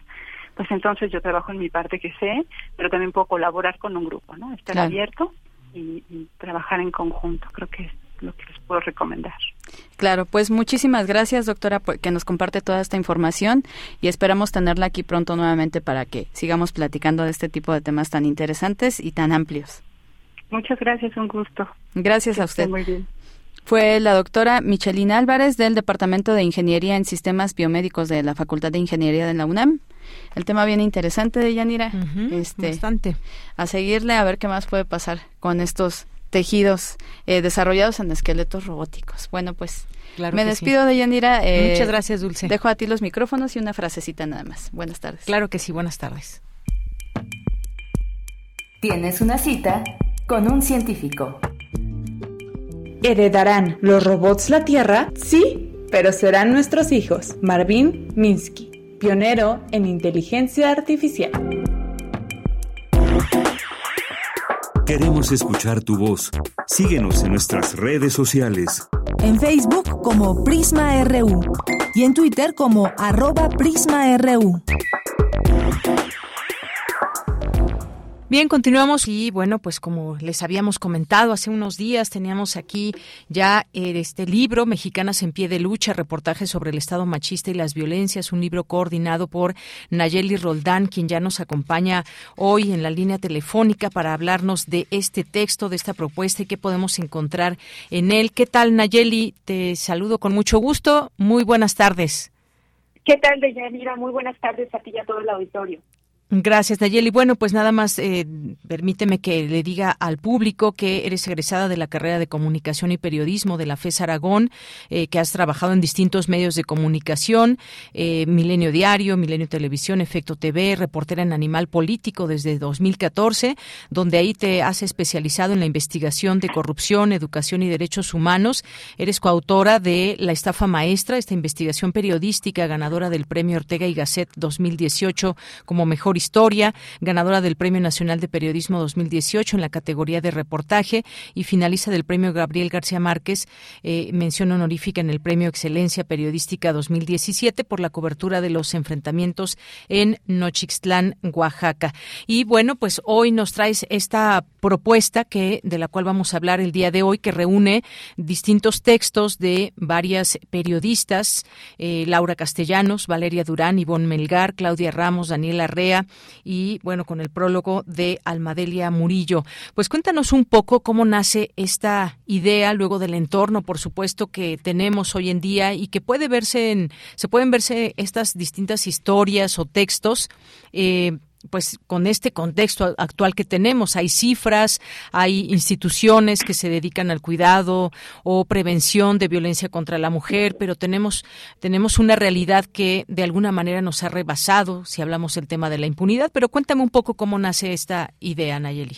pues entonces yo trabajo en mi parte que sé, pero también puedo colaborar con un grupo, ¿no? Estar abierto y, trabajar en conjunto, creo que es lo que les puedo recomendar. Claro, pues muchísimas gracias, doctora, que nos comparte toda esta información y esperamos tenerla aquí pronto nuevamente para que sigamos platicando de este tipo de temas tan interesantes y tan amplios. Muchas gracias, un gusto. Gracias a usted. Muy bien fue la doctora Michelina Álvarez del Departamento de Ingeniería en Sistemas Biomédicos de la Facultad de Ingeniería de la UNAM. El tema bien interesante de Yanira. este, bastante. A seguirle a ver qué más puede pasar con estos tejidos eh, desarrollados en esqueletos robóticos. Bueno, pues me despido de Yanira. Eh, Muchas gracias, Dulce. Dejo a ti los micrófonos y una frasecita nada más. Buenas tardes. Claro que sí, buenas tardes. Tienes una cita con un científico. ¿Heredarán los robots la Tierra? Sí, pero serán nuestros hijos. Marvin Minsky, pionero en inteligencia artificial. Queremos escuchar tu voz. Síguenos en nuestras redes sociales. En Facebook como Prisma RU y en Twitter como arroba PrismaRU. Bien, continuamos y bueno, pues como les habíamos comentado hace unos días, teníamos aquí ya eh, este libro, Mexicanas en pie de lucha, reportaje sobre el Estado machista y las violencias, un libro coordinado por Nayeli Roldán, quien ya nos acompaña hoy en la línea telefónica para hablarnos de este texto, de esta propuesta y qué podemos encontrar en él. ¿Qué tal, Nayeli? Te saludo con mucho gusto. Muy buenas tardes. ¿Qué tal, Deyanira? Muy buenas tardes a ti y a todo el auditorio. Gracias, Nayeli. Bueno, pues nada más eh, permíteme que le diga al público que eres egresada de la carrera de Comunicación y Periodismo de la FES Aragón, eh, que has trabajado en distintos medios de comunicación, eh, Milenio Diario, Milenio Televisión, Efecto TV, reportera en Animal Político desde 2014, donde ahí te has especializado en la investigación de corrupción, educación y derechos humanos. Eres coautora de La Estafa Maestra, esta investigación periodística ganadora del Premio Ortega y Gasset 2018 como mejor historia, ganadora del Premio Nacional de Periodismo 2018 en la categoría de reportaje y finalista del Premio Gabriel García Márquez, eh, mención honorífica en el Premio Excelencia Periodística 2017 por la cobertura de los enfrentamientos en Nochixtlán, Oaxaca. Y bueno, pues hoy nos traes esta propuesta que de la cual vamos a hablar el día de hoy, que reúne distintos textos de varias periodistas, eh, Laura Castellanos, Valeria Durán, Ivonne Melgar, Claudia Ramos, Daniela Rea y bueno, con el prólogo de Almadelia Murillo. Pues cuéntanos un poco cómo nace esta idea luego del entorno, por supuesto, que tenemos hoy en día y que puede verse en, se pueden verse estas distintas historias o textos eh, pues con este contexto actual que tenemos. Hay cifras, hay instituciones que se dedican al cuidado o prevención de violencia contra la mujer, pero tenemos, tenemos una realidad que de alguna manera nos ha rebasado si hablamos del tema de la impunidad. Pero cuéntame un poco cómo nace esta idea, Nayeli.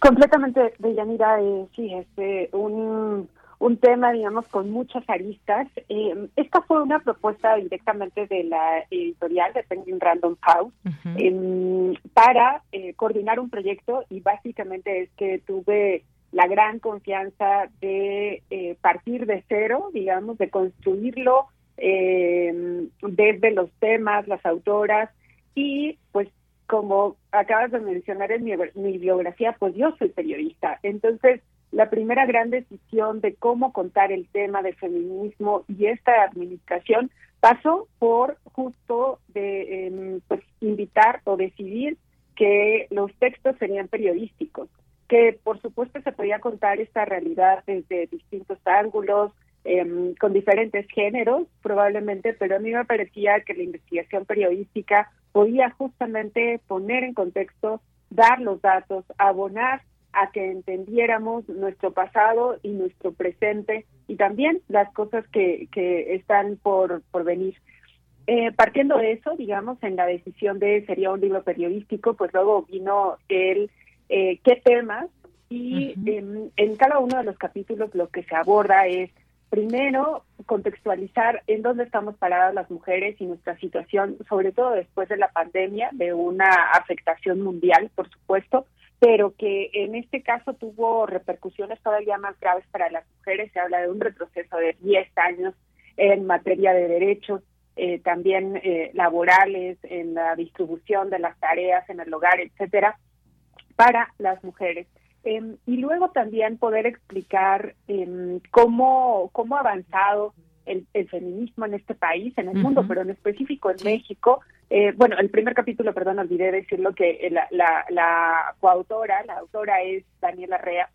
Completamente, Deyanira, eh, sí, este, un un tema, digamos, con muchas aristas. Eh, esta fue una propuesta directamente de la editorial de Penguin Random House em, para eh, coordinar un proyecto y básicamente es que tuve la gran confianza de eh, partir de cero, digamos, de construirlo em, desde los temas, las autoras y pues como acabas de mencionar en mi, mi biografía, pues yo soy periodista. Entonces, la primera gran decisión de cómo contar el tema del feminismo y esta administración pasó por justo de pues, invitar o decidir que los textos serían periodísticos, que por supuesto se podía contar esta realidad desde distintos ángulos, em, con diferentes géneros probablemente, pero a mí me parecía que la investigación periodística podía justamente poner en contexto, dar los datos, abonar a que entendiéramos nuestro pasado y nuestro presente y también las cosas que, que están por, por venir. Eh, partiendo de eso, digamos, en la decisión de sería un libro periodístico, pues luego vino el eh, qué temas y en, en cada uno de los capítulos lo que se aborda es primero contextualizar en dónde estamos paradas las mujeres y nuestra situación, sobre todo después de la pandemia, de una afectación mundial, por supuesto, pero que en este caso tuvo repercusiones todavía más graves para las mujeres. Se habla de un retroceso de 10 años en materia de derechos, eh, también eh, laborales, en la distribución de las tareas en el hogar, etcétera, para las mujeres. Em, y luego también poder explicar em, cómo, cómo ha avanzado el, feminismo en este país, en el mundo, pero en específico en México. Eh, bueno, el primer capítulo, perdón, olvidé decirlo que la, la, la coautora, la autora es Daniela Rea,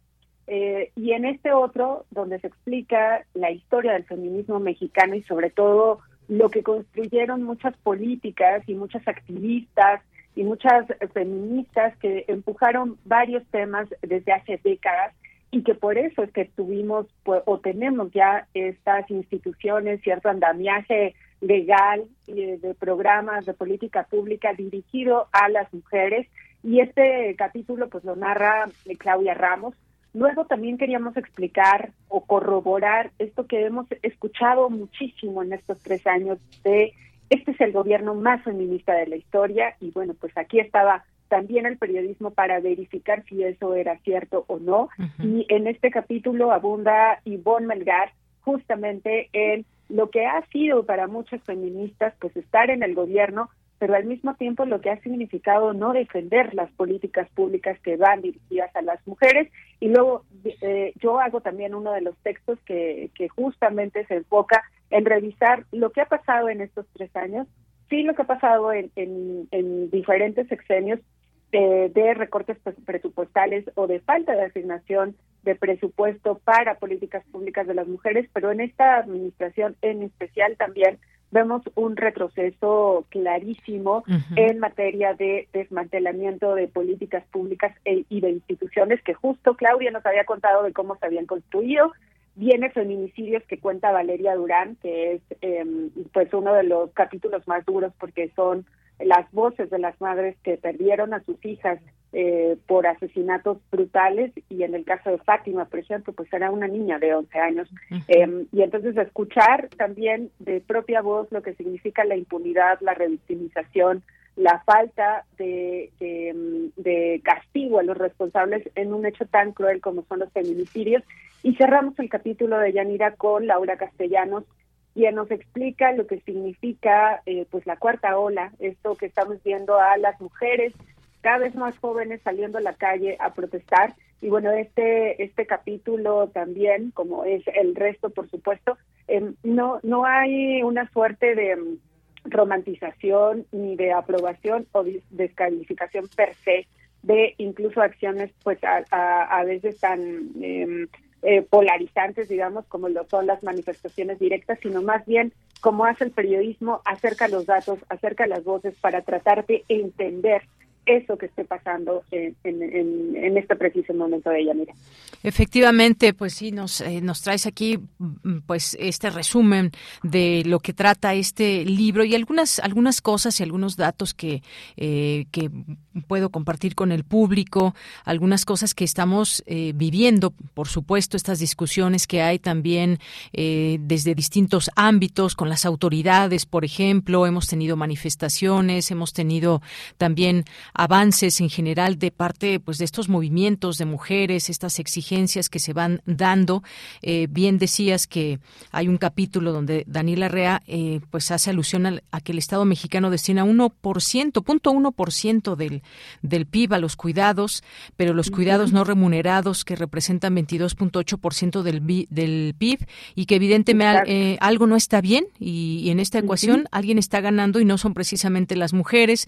eh, y en este otro, donde se explica la historia del feminismo mexicano y sobre todo lo que construyeron muchas políticas y muchas activistas y muchas feministas que empujaron varios temas desde hace décadas y que por eso es que tuvimos pues, o tenemos ya estas instituciones, cierto andamiaje legal de programas de política pública dirigido a las mujeres y este capítulo pues lo narra Claudia Ramos. Luego también queríamos explicar o corroborar esto que hemos escuchado muchísimo en estos tres años de este es el gobierno más feminista de la historia y bueno pues aquí estaba también el periodismo para verificar si eso era cierto o no. Y en este capítulo abunda Ivonne Melgar justamente en lo que ha sido para muchas feministas pues estar en el gobierno, pero al mismo tiempo lo que ha significado no defender las políticas públicas que van dirigidas a las mujeres. Y luego eh, yo hago también uno de los textos que, que justamente se enfoca en revisar lo que ha pasado en estos tres años, sí lo que ha pasado en, en, en diferentes sexenios, de, recortes presupuestales o de falta de asignación de presupuesto para políticas públicas de las mujeres, pero en esta administración en especial también vemos un retroceso clarísimo en materia de desmantelamiento de políticas públicas e, y de instituciones que justo Claudia nos había contado de cómo se habían construido. Viene feminicidios que cuenta Valeria Durán, que es em, pues uno de los capítulos más duros porque son las voces de las madres que perdieron a sus hijas eh, por asesinatos brutales y en el caso de Fátima, por ejemplo, pues era una niña de 11 años. Em, y entonces escuchar también de propia voz lo que significa la impunidad, la revictimización, la falta de, de, castigo a los responsables en un hecho tan cruel como son los feminicidios. Y cerramos el capítulo de Yanira con Laura Castellanos, quien nos explica lo que significa eh, pues la cuarta ola, esto que estamos viendo a las mujeres cada vez más jóvenes saliendo a la calle a protestar. Y bueno este este capítulo también como es el resto por supuesto em, no no hay una suerte de em, romantización ni de aprobación o descalificación per se de incluso acciones pues a, veces tan em, eh, polarizantes digamos como lo son las manifestaciones directas sino más bien como hace el periodismo acerca los datos acerca las voces para tratar de entender eso que esté pasando en, en, este preciso momento de ella, mira. Efectivamente, pues sí, nos, eh, nos traes aquí mm, pues este resumen de lo que trata este libro y algunas, algunas cosas y algunos datos que, eh, que puedo compartir con el público, algunas cosas que estamos eh, viviendo, por supuesto, estas discusiones que hay también desde distintos ámbitos, con las autoridades, por ejemplo, hemos tenido manifestaciones, hemos tenido también avances en general de parte pues de estos movimientos de mujeres, estas exigencias que se van dando. Eh, bien decías que hay un capítulo donde Daniela Rea eh, pues hace alusión a, que el Estado mexicano destina 1%, punto 1% del, del PIB a los cuidados, pero los cuidados no remunerados que representan 22.8% del, del PIB y que evidentemente eh, algo no está bien y, en esta ecuación alguien está ganando y no son precisamente las mujeres.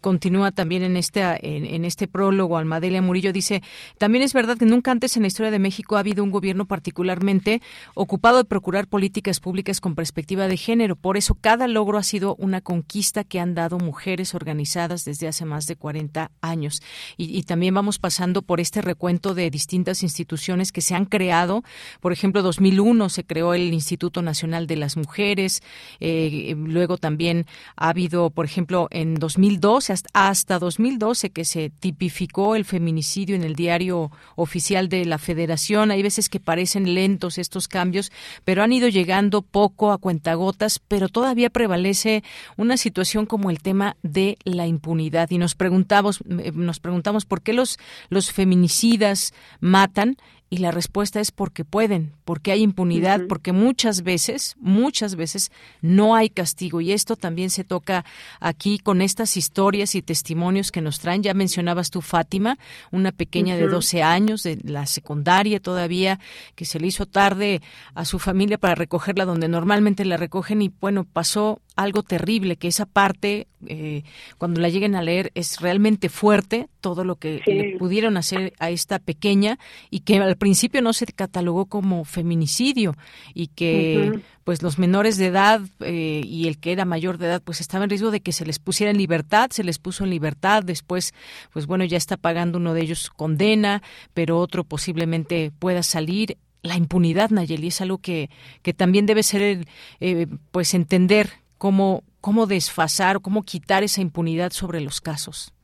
continúa también en en, esta, en, este prólogo, Almadelia Murillo dice, también es verdad que nunca antes en la historia de México ha habido un gobierno particularmente ocupado de procurar políticas públicas con perspectiva de género. Por eso cada logro ha sido una conquista que han dado mujeres organizadas desde hace más de 40 años. Y, también vamos pasando por este recuento de distintas instituciones que se han creado. Por ejemplo, 2001 se creó el Instituto Nacional de las Mujeres. Eh, luego también ha habido, por ejemplo, en 2012 hasta, hasta 2012 que se tipificó el feminicidio en el diario oficial de la Federación. Hay veces que parecen lentos estos cambios, pero han ido llegando poco a cuentagotas, pero todavía prevalece una situación como el tema de la impunidad. Y nos preguntamos, eh, nos preguntamos por qué los, los feminicidas matan y la respuesta es porque pueden, porque hay impunidad, porque muchas veces, muchas veces no hay castigo. Y esto también se toca aquí con estas historias y testimonios que nos traen. Ya mencionabas tú, Fátima, una pequeña de 12 años, de la secundaria todavía, que se le hizo tarde a su familia para recogerla donde normalmente la recogen y bueno, pasó algo terrible, que esa parte, eh, cuando la lleguen a leer, es realmente fuerte, todo lo que le pudieron hacer a esta pequeña y que al principio no se catalogó como feminicidio y que pues los menores de edad eh, y el que era mayor de edad pues estaba en riesgo de que se les pusiera en libertad, se les puso en libertad, después pues bueno ya está pagando uno de ellos condena, pero otro posiblemente pueda salir. La impunidad, Nayeli, es algo que, que también debe ser, eh, pues, entender cómo, cómo desfasar, cómo quitar esa impunidad sobre los casos.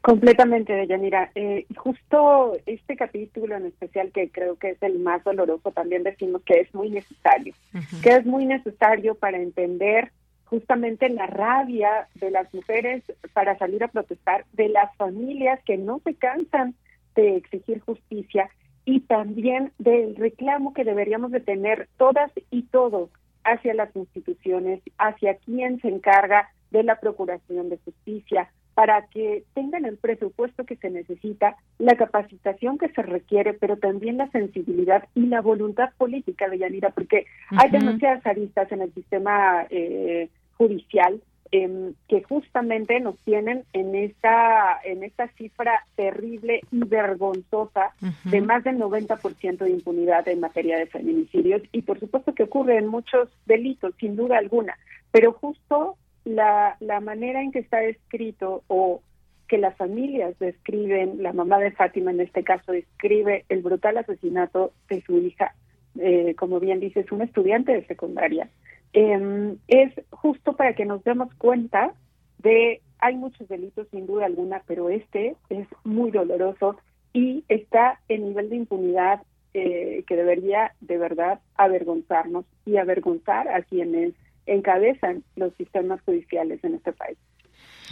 Completamente, Yanira. Eh, justo este capítulo en especial, que creo que es el más doloroso, también decimos que es muy necesario, que es muy necesario para entender justamente la rabia de las mujeres para salir a protestar, de las familias que no se cansan de exigir justicia y también del reclamo que deberíamos de tener todas y todos hacia las instituciones, hacia quien se encarga de la procuración de justicia, para que tengan el presupuesto que se necesita, la capacitación que se requiere, pero también la sensibilidad y la voluntad política de Yanira, porque hay demasiadas aristas en el sistema eh, judicial Em, que justamente nos tienen en esta en esta cifra terrible y vergonzosa de más del 90% de impunidad en materia de feminicidios. Y por supuesto que ocurre en muchos delitos sin duda alguna. Pero justo la, la manera en que está escrito o que las familias describen, la mamá de Fátima en este caso describe el brutal asesinato de su hija, eh, como bien dices, un estudiante de secundaria, eh, es justo para que nos demos cuenta de, hay muchos delitos sin duda alguna, pero este es muy doloroso y está en nivel de impunidad eh, que debería de verdad avergonzarnos y avergonzar a quienes encabezan los sistemas judiciales en este país.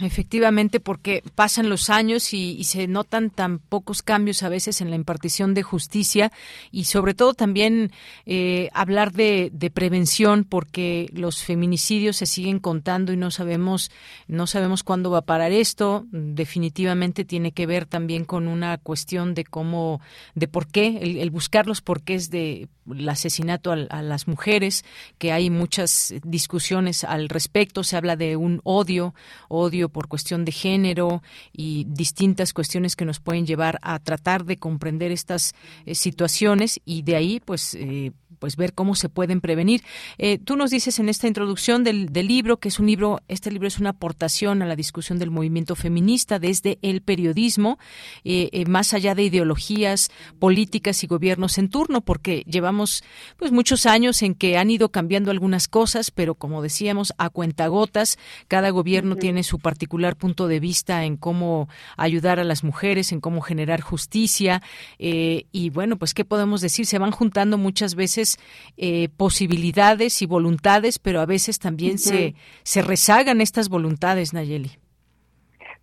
Efectivamente, porque pasan los años y, se notan tan pocos cambios a veces en la impartición de justicia y sobre todo también eh, hablar de, prevención porque los feminicidios se siguen contando y no sabemos no sabemos cuándo va a parar esto. Definitivamente tiene que ver también con una cuestión de cómo de por qué el, buscar los porqués de el asesinato a, a las mujeres que hay muchas discusiones al respecto. Se habla de un odio odio por cuestión de género y distintas cuestiones que nos pueden llevar a tratar de comprender estas eh, situaciones y de ahí pues eh, pues ver cómo se pueden prevenir. Eh, tú nos dices en esta introducción del, libro que es un libro, este libro es una aportación a la discusión del movimiento feminista desde el periodismo, eh, eh, más allá de ideologías políticas y gobiernos en turno, porque llevamos pues muchos años en que han ido cambiando algunas cosas, pero como decíamos a cuentagotas, cada gobierno tiene su particular punto de vista en cómo ayudar a las mujeres, en cómo generar justicia y bueno, pues qué podemos decir, se van juntando muchas veces eh, posibilidades y voluntades, pero a veces también se, se rezagan estas voluntades, Nayeli.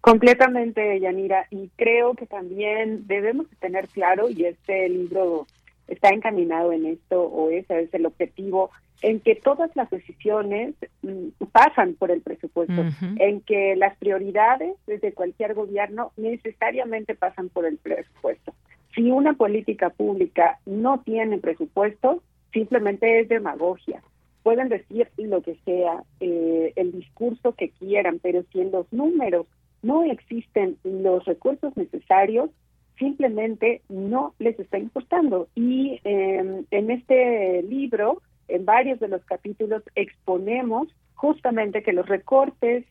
Completamente, Yanira, y creo que también debemos tener claro, y este libro está encaminado en esto, o ese es el objetivo, en que todas las decisiones mm, pasan por el presupuesto, en que las prioridades desde cualquier gobierno necesariamente pasan por el presupuesto. Si una política pública no tiene presupuesto, simplemente es demagogia. Pueden decir lo que sea, eh, el discurso que quieran, pero si en los números no existen los recursos necesarios, simplemente no les está importando. Y em, en este libro, en varios de los capítulos, exponemos justamente que los recortes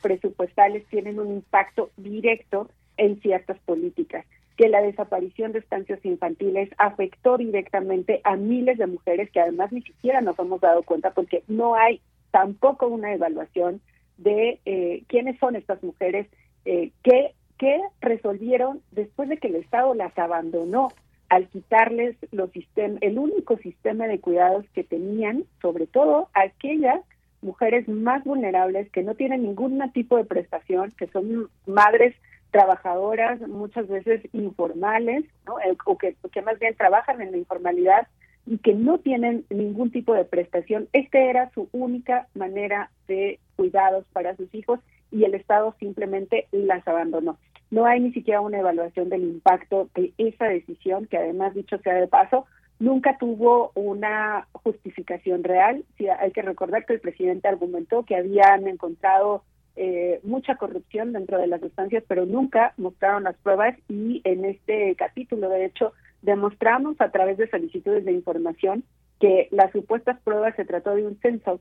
presupuestales tienen un impacto directo en ciertas políticas que la desaparición de estancias infantiles afectó directamente a miles de mujeres que además ni siquiera nos hemos dado cuenta porque no hay tampoco una evaluación de eh, quiénes son estas mujeres eh, que, que resolvieron después de que el Estado las abandonó al quitarles los el único sistema de cuidados que tenían, sobre todo aquellas mujeres más vulnerables que no tienen ningún tipo de prestación, que son madres trabajadoras muchas veces informales, ¿no? Eh, o que, más bien trabajan en la informalidad y que no tienen ningún tipo de prestación. Esta era su única manera de cuidados para sus hijos y el Estado simplemente las abandonó. No hay ni siquiera una evaluación del impacto de esa decisión, que además, dicho sea de paso, nunca tuvo una justificación real. Sí, hay que recordar que el presidente argumentó que habían encontrado eh, mucha corrupción dentro de las estancias, pero nunca mostraron las pruebas y en este capítulo, de hecho, demostramos a través de solicitudes de información que las supuestas pruebas se trató de un censo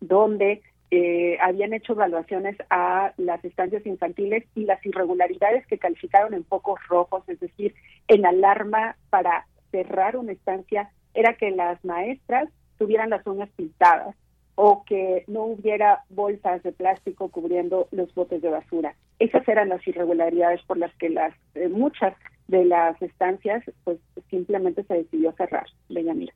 donde eh, habían hecho evaluaciones a las estancias infantiles y las irregularidades que calificaron en pocos rojos, es decir, en alarma para cerrar una estancia, era que las maestras tuvieran las uñas pintadas, o que no hubiera bolsas de plástico cubriendo los botes de basura. Esas eran las irregularidades por las que las eh, muchas de las estancias, pues simplemente se decidió cerrar, Benjamín.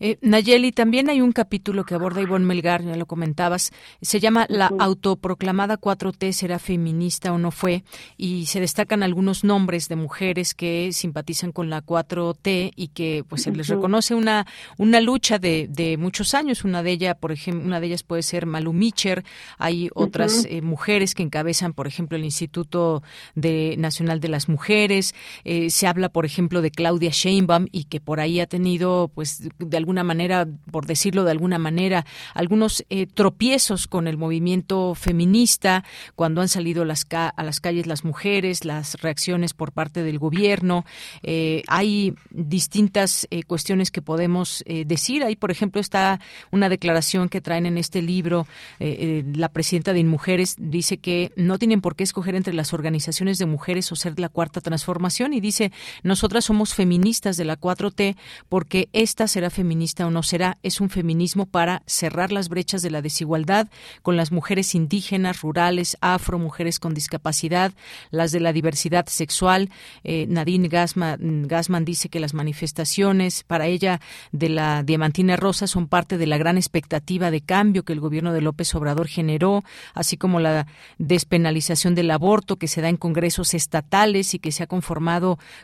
Eh, Nayeli, también hay un capítulo que aborda Ivonne Melgar, ya lo comentabas, se llama La autoproclamada 4T será feminista o no fue, y se destacan algunos nombres de mujeres que simpatizan con la 4T y que pues se les reconoce una, una lucha de, de muchos años. Una de ellas, por ejemplo, una de ellas puede ser Malu Micher, hay otras eh, mujeres que encabezan, por ejemplo, el Instituto de Nacional de las Mujeres, eh, se habla, por ejemplo, de Claudia Sheinbaum y que por ahí ha tenido, pues, de alguna manera, por decirlo de alguna manera, algunos eh, tropiezos con el movimiento feminista cuando han salido las a las calles las mujeres, las reacciones por parte del gobierno. Eh, hay distintas cuestiones que podemos decir. Ahí, por ejemplo, está una declaración que traen en este libro la presidenta de InMujeres dice que no tienen por qué escoger entre las organizaciones de mujeres o ser la cuarta transformación y dice, nosotras somos feministas de la 4T porque esta será feminista o no será, es un feminismo para cerrar las brechas de la desigualdad con las mujeres indígenas, rurales, afro, mujeres con discapacidad, las de la diversidad sexual. Eh, Nadine Gassman, Gassman dice que las manifestaciones para ella de la Diamantina Rosa son parte de la gran expectativa de cambio que el gobierno de López Obrador generó, así como la despenalización del aborto que se da en congresos estatales y que se ha conformado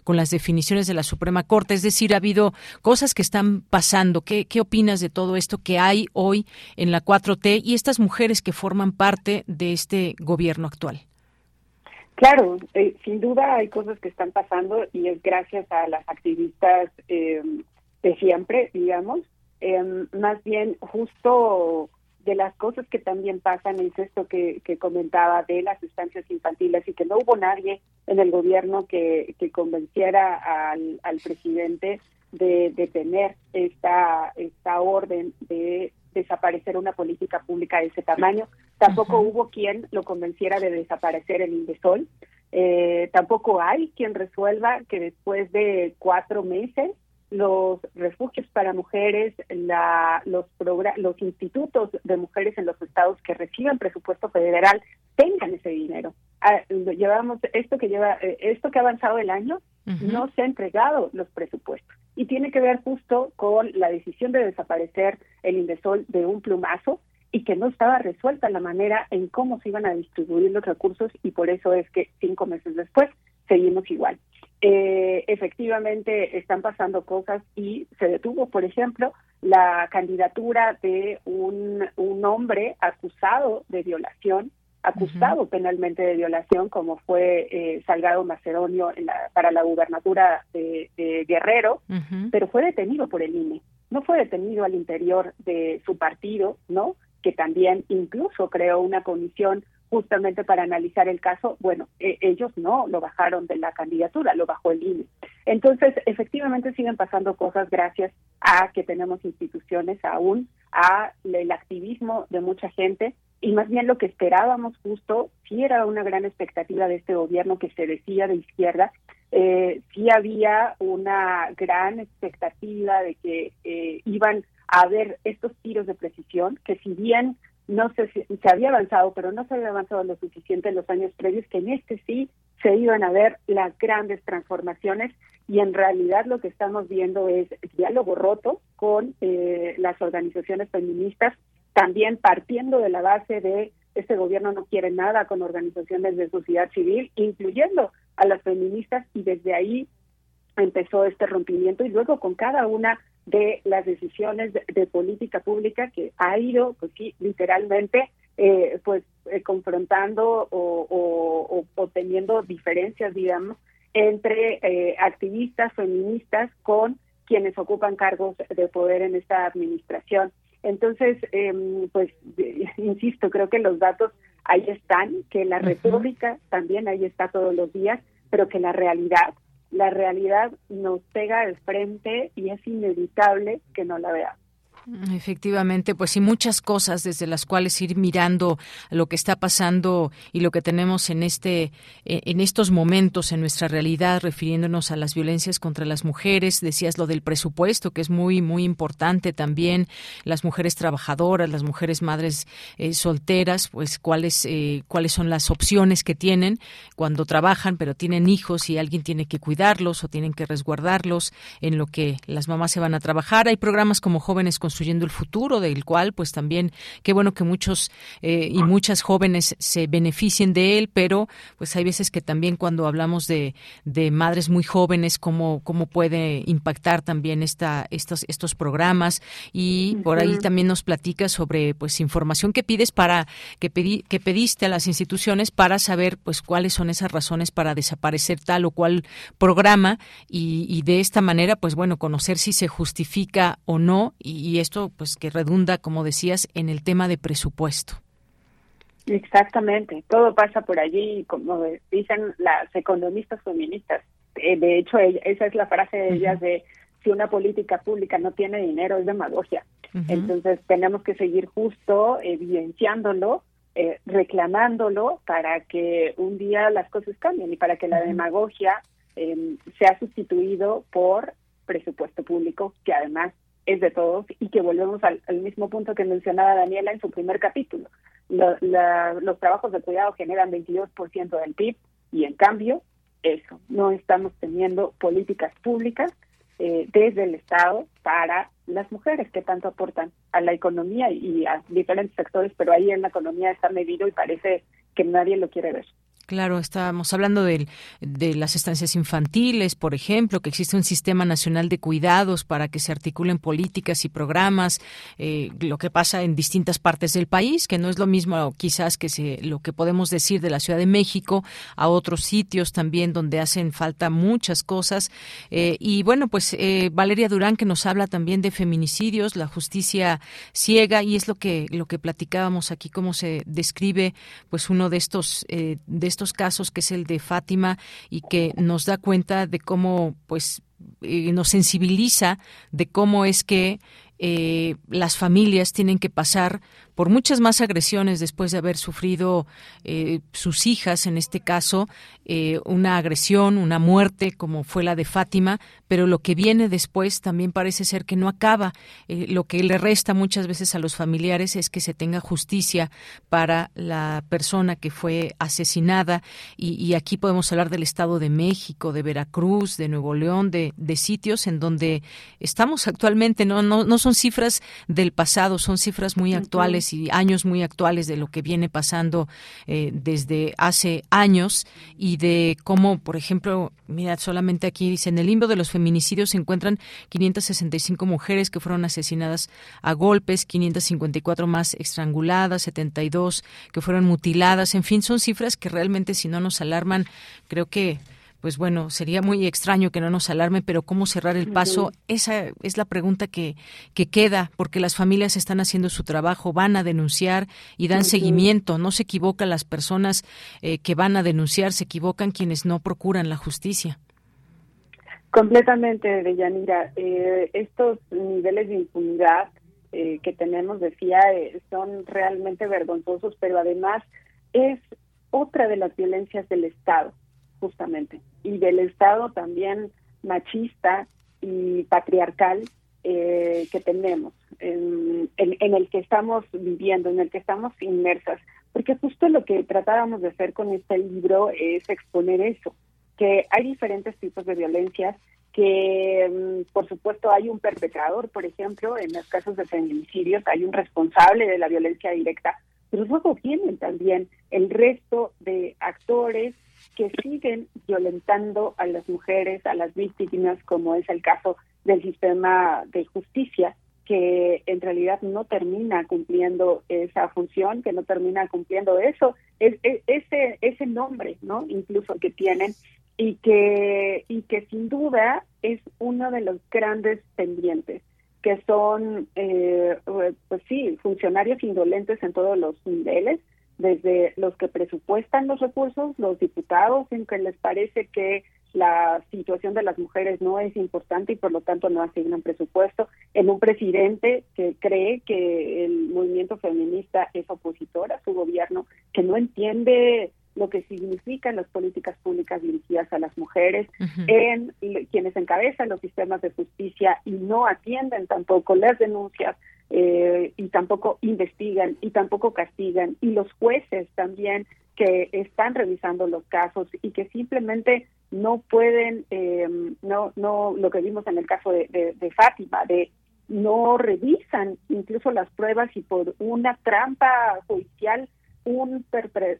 con las definiciones de la Suprema Corte. Es decir, ha habido cosas que están pasando. ¿Qué, qué opinas de todo esto que hay hoy en la 4T y estas mujeres que forman parte de este gobierno actual? Claro, eh, sin duda hay cosas que están pasando y es gracias a las activistas eh, de siempre, digamos. Eh, más bien, justo de las cosas que también pasan es esto que, que, comentaba de las estancias infantiles y que no hubo nadie en el gobierno que, que convenciera al, al presidente de, de tener esta, esta orden de desaparecer una política pública de ese tamaño. Tampoco hubo quien lo convenciera de desaparecer el Indesol. Eh, tampoco hay quien resuelva que después de cuatro meses los refugios para mujeres, la, los, los institutos de mujeres en los estados que reciban presupuesto federal tengan ese dinero. Ah, llevamos esto que lleva eh, esto que ha avanzado el año no se ha entregado los presupuestos y tiene que ver justo con la decisión de desaparecer el Indesol de un plumazo y que no estaba resuelta la manera en cómo se iban a distribuir los recursos y por eso es que cinco meses después seguimos igual. Eh, efectivamente están pasando cosas y se detuvo, por ejemplo, la candidatura de un, un hombre acusado de violación acusado penalmente de violación, como fue eh, Salgado Macedonio en la, para la gubernatura de, Guerrero, pero fue detenido por el INE. No fue detenido al interior de su partido, ¿no? Que también incluso creó una comisión justamente para analizar el caso. Bueno, e, ellos no lo bajaron de la candidatura, lo bajó el INE. Entonces, efectivamente siguen pasando cosas gracias a que tenemos instituciones aún, a el activismo de mucha gente y más bien lo que esperábamos justo, sí era una gran expectativa de este gobierno que se decía de izquierda, eh, sí había una gran expectativa de que eh, iban a haber estos tiros de precisión, que si bien no se, se había avanzado, pero no se había avanzado lo suficiente en los años previos, que en este sí se iban a ver las grandes transformaciones y en realidad lo que estamos viendo es diálogo roto con eh, las organizaciones feministas también partiendo de la base de este gobierno no quiere nada con organizaciones de sociedad civil, incluyendo a las feministas, y desde ahí empezó este rompimiento y luego con cada una de las decisiones de, política pública que ha ido, pues sí, literalmente, eh, pues eh, confrontando o, o, teniendo diferencias, digamos, entre eh, activistas feministas con quienes ocupan cargos de poder en esta administración. Entonces, eh, pues, [LAUGHS] insisto, creo que los datos ahí están, que la retórica también ahí está todos los días, pero que la realidad, la realidad nos pega de frente y es inevitable que no la veamos. Efectivamente, pues sí, muchas cosas desde las cuales ir mirando lo que está pasando y lo que tenemos en este, eh, en estos momentos en nuestra realidad, refiriéndonos a las violencias contra las mujeres. Decías lo del presupuesto, que es muy, muy importante también. Las mujeres trabajadoras, las mujeres madres eh, solteras, pues cuáles, eh, cuáles son las opciones que tienen cuando trabajan, pero tienen hijos y alguien tiene que cuidarlos o tienen que resguardarlos en lo que las mamás se van a trabajar. Hay programas como Jóvenes con construyendo el futuro, del cual pues también qué bueno que muchos eh, y muchas jóvenes se beneficien de él, pero pues hay veces que también cuando hablamos de, de madres muy jóvenes, cómo, cómo puede impactar también esta, estos, estos programas. Y por ahí también nos platica sobre pues información que pides para que, pedí, que pediste a las instituciones para saber pues cuáles son esas razones para desaparecer tal o cual programa. Y, y de esta manera pues bueno conocer si se justifica o no y, esto pues que redunda, como decías, en el tema de presupuesto. Exactamente, todo pasa por allí, como dicen las economistas feministas. Eh, de hecho, esa es la frase de ellas de si una política pública no tiene dinero es demagogia. Entonces tenemos que seguir justo evidenciándolo, eh, reclamándolo para que un día las cosas cambien y para que la demagogia em, se ha sustituido por presupuesto público, que además es de todos y que volvemos al, mismo punto que mencionaba Daniela en su primer capítulo. los trabajos de cuidado generan 22% del PIB y en cambio, eso, no estamos teniendo políticas públicas eh, desde el Estado para las mujeres que tanto aportan a la economía y a diferentes sectores, pero ahí en la economía está medido y parece que nadie lo quiere ver. Claro, estábamos hablando de, de, las estancias infantiles, por ejemplo, que existe un sistema nacional de cuidados para que se articulen políticas y programas, eh, lo que pasa en distintas partes del país, que no es lo mismo quizás que se, lo que podemos decir de la Ciudad de México a otros sitios también donde hacen falta muchas cosas. Eh, y bueno, pues eh, Valeria Durán que nos habla también de feminicidios, la justicia ciega y es lo que lo que platicábamos aquí, cómo se describe pues uno de estos de estos casos, que es el de Fátima, y que nos da cuenta de cómo, pues, eh, nos sensibiliza de cómo es que eh, las familias tienen que pasar por muchas más agresiones después de haber sufrido eh, sus hijas, en este caso, eh, una agresión, una muerte, como fue la de Fátima, pero lo que viene después también parece ser que no acaba. lo que le resta muchas veces a los familiares es que se tenga justicia para la persona que fue asesinada. Y, aquí podemos hablar del Estado de México, de Veracruz, de Nuevo León, de, de sitios en donde estamos actualmente. No, no, no son cifras del pasado, son cifras muy actuales y años muy actuales de lo que viene pasando eh, desde hace años y de cómo, por ejemplo, mira, solamente aquí dice, en el limbo de los feminicidios se encuentran 565 mujeres que fueron asesinadas a golpes, 554 más estranguladas, 72 que fueron mutiladas, en fin, son cifras que realmente si no nos alarman, creo que pues bueno, sería muy extraño que no nos alarme, pero ¿cómo cerrar el paso? Esa es la pregunta que, que queda, porque las familias están haciendo su trabajo, van a denunciar y dan seguimiento. No se equivocan las personas eh, que van a denunciar, se equivocan quienes no procuran la justicia. Completamente, Deyanira. Eh, estos niveles de impunidad eh, que tenemos, decía, eh, son realmente vergonzosos, pero además es otra de las violencias del Estado justamente, y del Estado también machista y patriarcal eh, que tenemos, en, el que estamos viviendo, en el que estamos inmersas, porque justo lo que tratábamos de hacer con este libro es exponer eso, que hay diferentes tipos de violencias, que mm, por supuesto hay un perpetrador, por ejemplo, en los casos de feminicidios hay un responsable de la violencia directa, pero luego vienen también el resto de actores que siguen violentando a las mujeres, a las víctimas, como es el caso del sistema de justicia, que en realidad no termina cumpliendo esa función, que no termina cumpliendo eso, es, ese ese nombre, ¿no? Incluso que tienen y que y que sin duda es uno de los grandes pendientes que son, eh, pues sí, funcionarios indolentes en todos los niveles, desde los que presupuestan los recursos, los diputados, en que les parece que la situación de las mujeres no es importante y por lo tanto no asignan presupuesto, en un presidente que cree que el movimiento feminista es opositor a su gobierno, que no entiende lo que significan las políticas públicas dirigidas a las mujeres, en quienes encabezan los sistemas de justicia y no atienden tampoco las denuncias eh, y tampoco investigan y tampoco castigan, y los jueces también que están revisando los casos y que simplemente no pueden, eh, no, no, lo que vimos en el caso de, Fátima, de no revisan incluso las pruebas y por una trampa judicial un,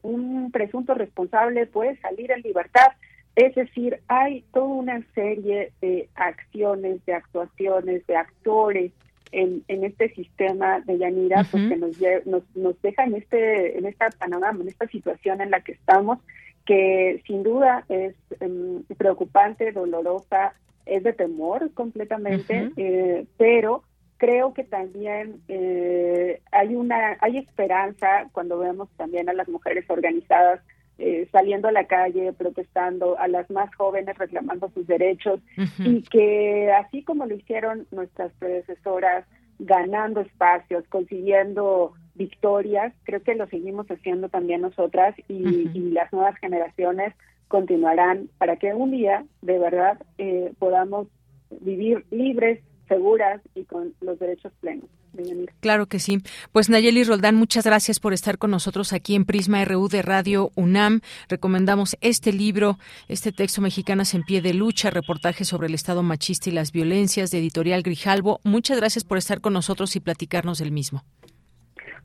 un presunto responsable puede salir en libertad. Es decir, hay toda una serie de acciones, de actuaciones, de actores en, en este sistema de Yanira, pues que nos, nos, nos deja en este, en esta panorama, en esta situación en la que estamos, que sin duda es em, preocupante, dolorosa, es de temor completamente, eh, pero creo que también eh, hay una hay esperanza cuando vemos también a las mujeres organizadas eh, saliendo a la calle, protestando, a las más jóvenes reclamando sus derechos y que así como lo hicieron nuestras predecesoras, ganando espacios, consiguiendo victorias, creo que lo seguimos haciendo también nosotras y, las nuevas generaciones continuarán para que un día de verdad eh, podamos vivir libres, seguras y con los derechos plenos. Claro que sí. Pues Nayeli Roldán, muchas gracias por estar con nosotros aquí en Prisma RU de Radio UNAM. Recomendamos este libro, este texto Mexicanas en pie de lucha, reportaje sobre el Estado machista y las violencias de Editorial Grijalvo. Muchas gracias por estar con nosotros y platicarnos del mismo.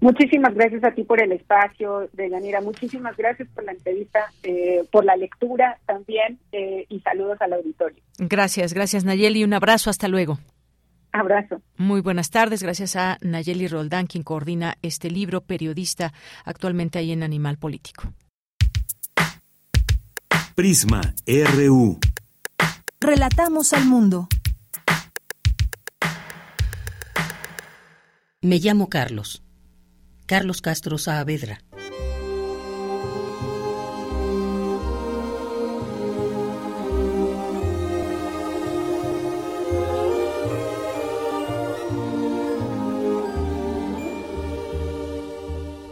Muchísimas gracias a ti por el espacio, Deyanira. Muchísimas gracias por la entrevista, eh, por la lectura también eh, y saludos al auditorio. Gracias, gracias Nayeli. Un abrazo, hasta luego. Abrazo. Muy buenas tardes. Gracias a Nayeli Roldán, quien coordina este libro, periodista actualmente ahí en Animal Político. Prisma RU. Relatamos al mundo. Me llamo Carlos. Carlos Castro Saavedra.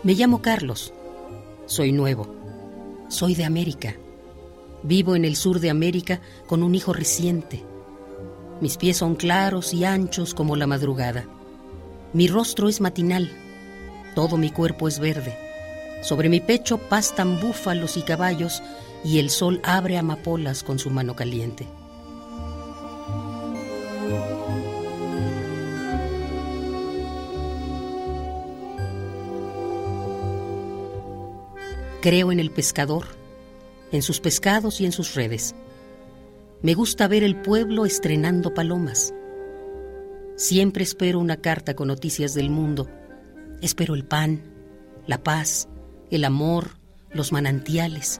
Me llamo Carlos. Soy nuevo. Soy de América. Vivo en el sur de América con un hijo reciente. Mis pies son claros y anchos como la madrugada. Mi rostro es matinal todo mi cuerpo es verde. Sobre mi pecho pastan búfalos y caballos y el sol abre amapolas con su mano caliente. Creo en el pescador, en sus pescados y en sus redes. Me gusta ver el pueblo estrenando palomas. Siempre espero una carta con noticias del mundo Espero el pan, la paz, el amor, los manantiales.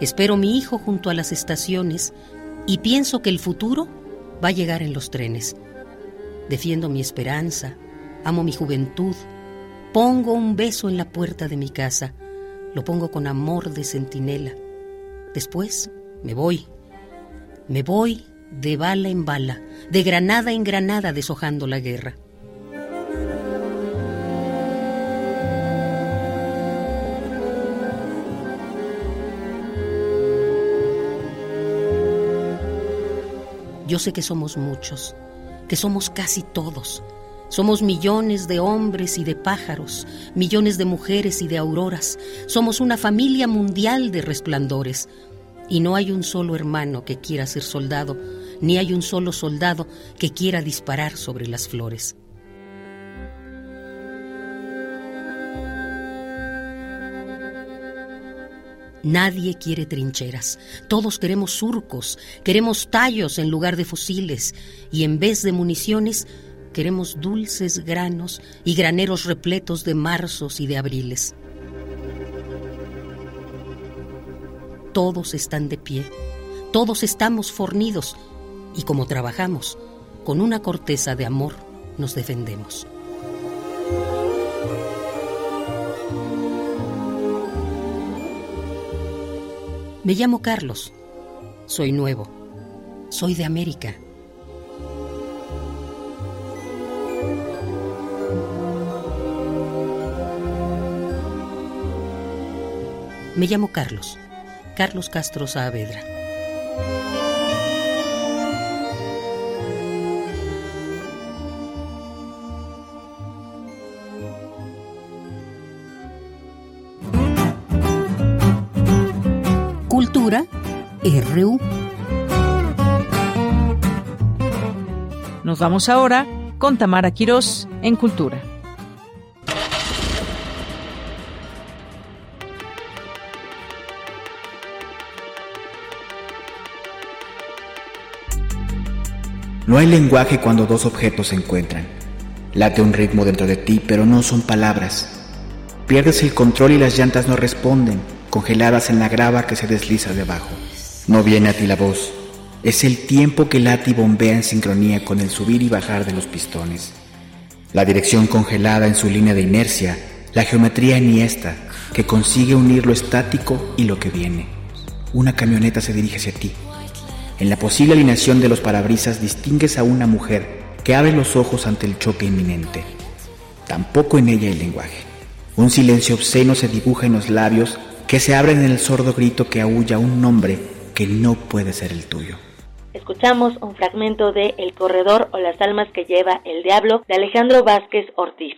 Espero mi hijo junto a las estaciones y pienso que el futuro va a llegar en los trenes. Defiendo mi esperanza, amo mi juventud, pongo un beso en la puerta de mi casa, lo pongo con amor de centinela. Después me voy, me voy de bala en bala, de granada en granada deshojando la guerra. Yo sé que somos muchos, que somos casi todos. Somos millones de hombres y de pájaros, millones de mujeres y de auroras. Somos una familia mundial de resplandores. Y no hay un solo hermano que quiera ser soldado, ni hay un solo soldado que quiera disparar sobre las flores. Nadie quiere trincheras. Todos queremos surcos, queremos tallos en lugar de fusiles y en vez de municiones queremos dulces granos y graneros repletos de marzos y de abriles. Todos están de pie, todos estamos fornidos y como trabajamos, con una corteza de amor nos defendemos. Me llamo Carlos. Soy nuevo. Soy de América. Me llamo Carlos. Carlos Castro Saavedra. RU. Nos vamos ahora con Tamara Quirós en Cultura. No hay lenguaje cuando dos objetos se encuentran. Late un ritmo dentro de ti, pero no son palabras. Pierdes el control y las llantas no responden congeladas en la grava que se desliza debajo. No viene a ti la voz, es el tiempo que late y bombea en sincronía con el subir y bajar de los pistones. La dirección congelada en su línea de inercia, la geometría eniesta que consigue unir lo estático y lo que viene. Una camioneta se dirige hacia ti. En la posible alineación de los parabrisas distingues a una mujer que abre los ojos ante el choque inminente. Tampoco en ella el lenguaje. Un silencio obsceno se dibuja en los labios que se abren en el sordo grito que aúlla un nombre que no puede ser el tuyo. Escuchamos un fragmento de El corredor o las almas que lleva el diablo de Alejandro Vázquez Ortiz.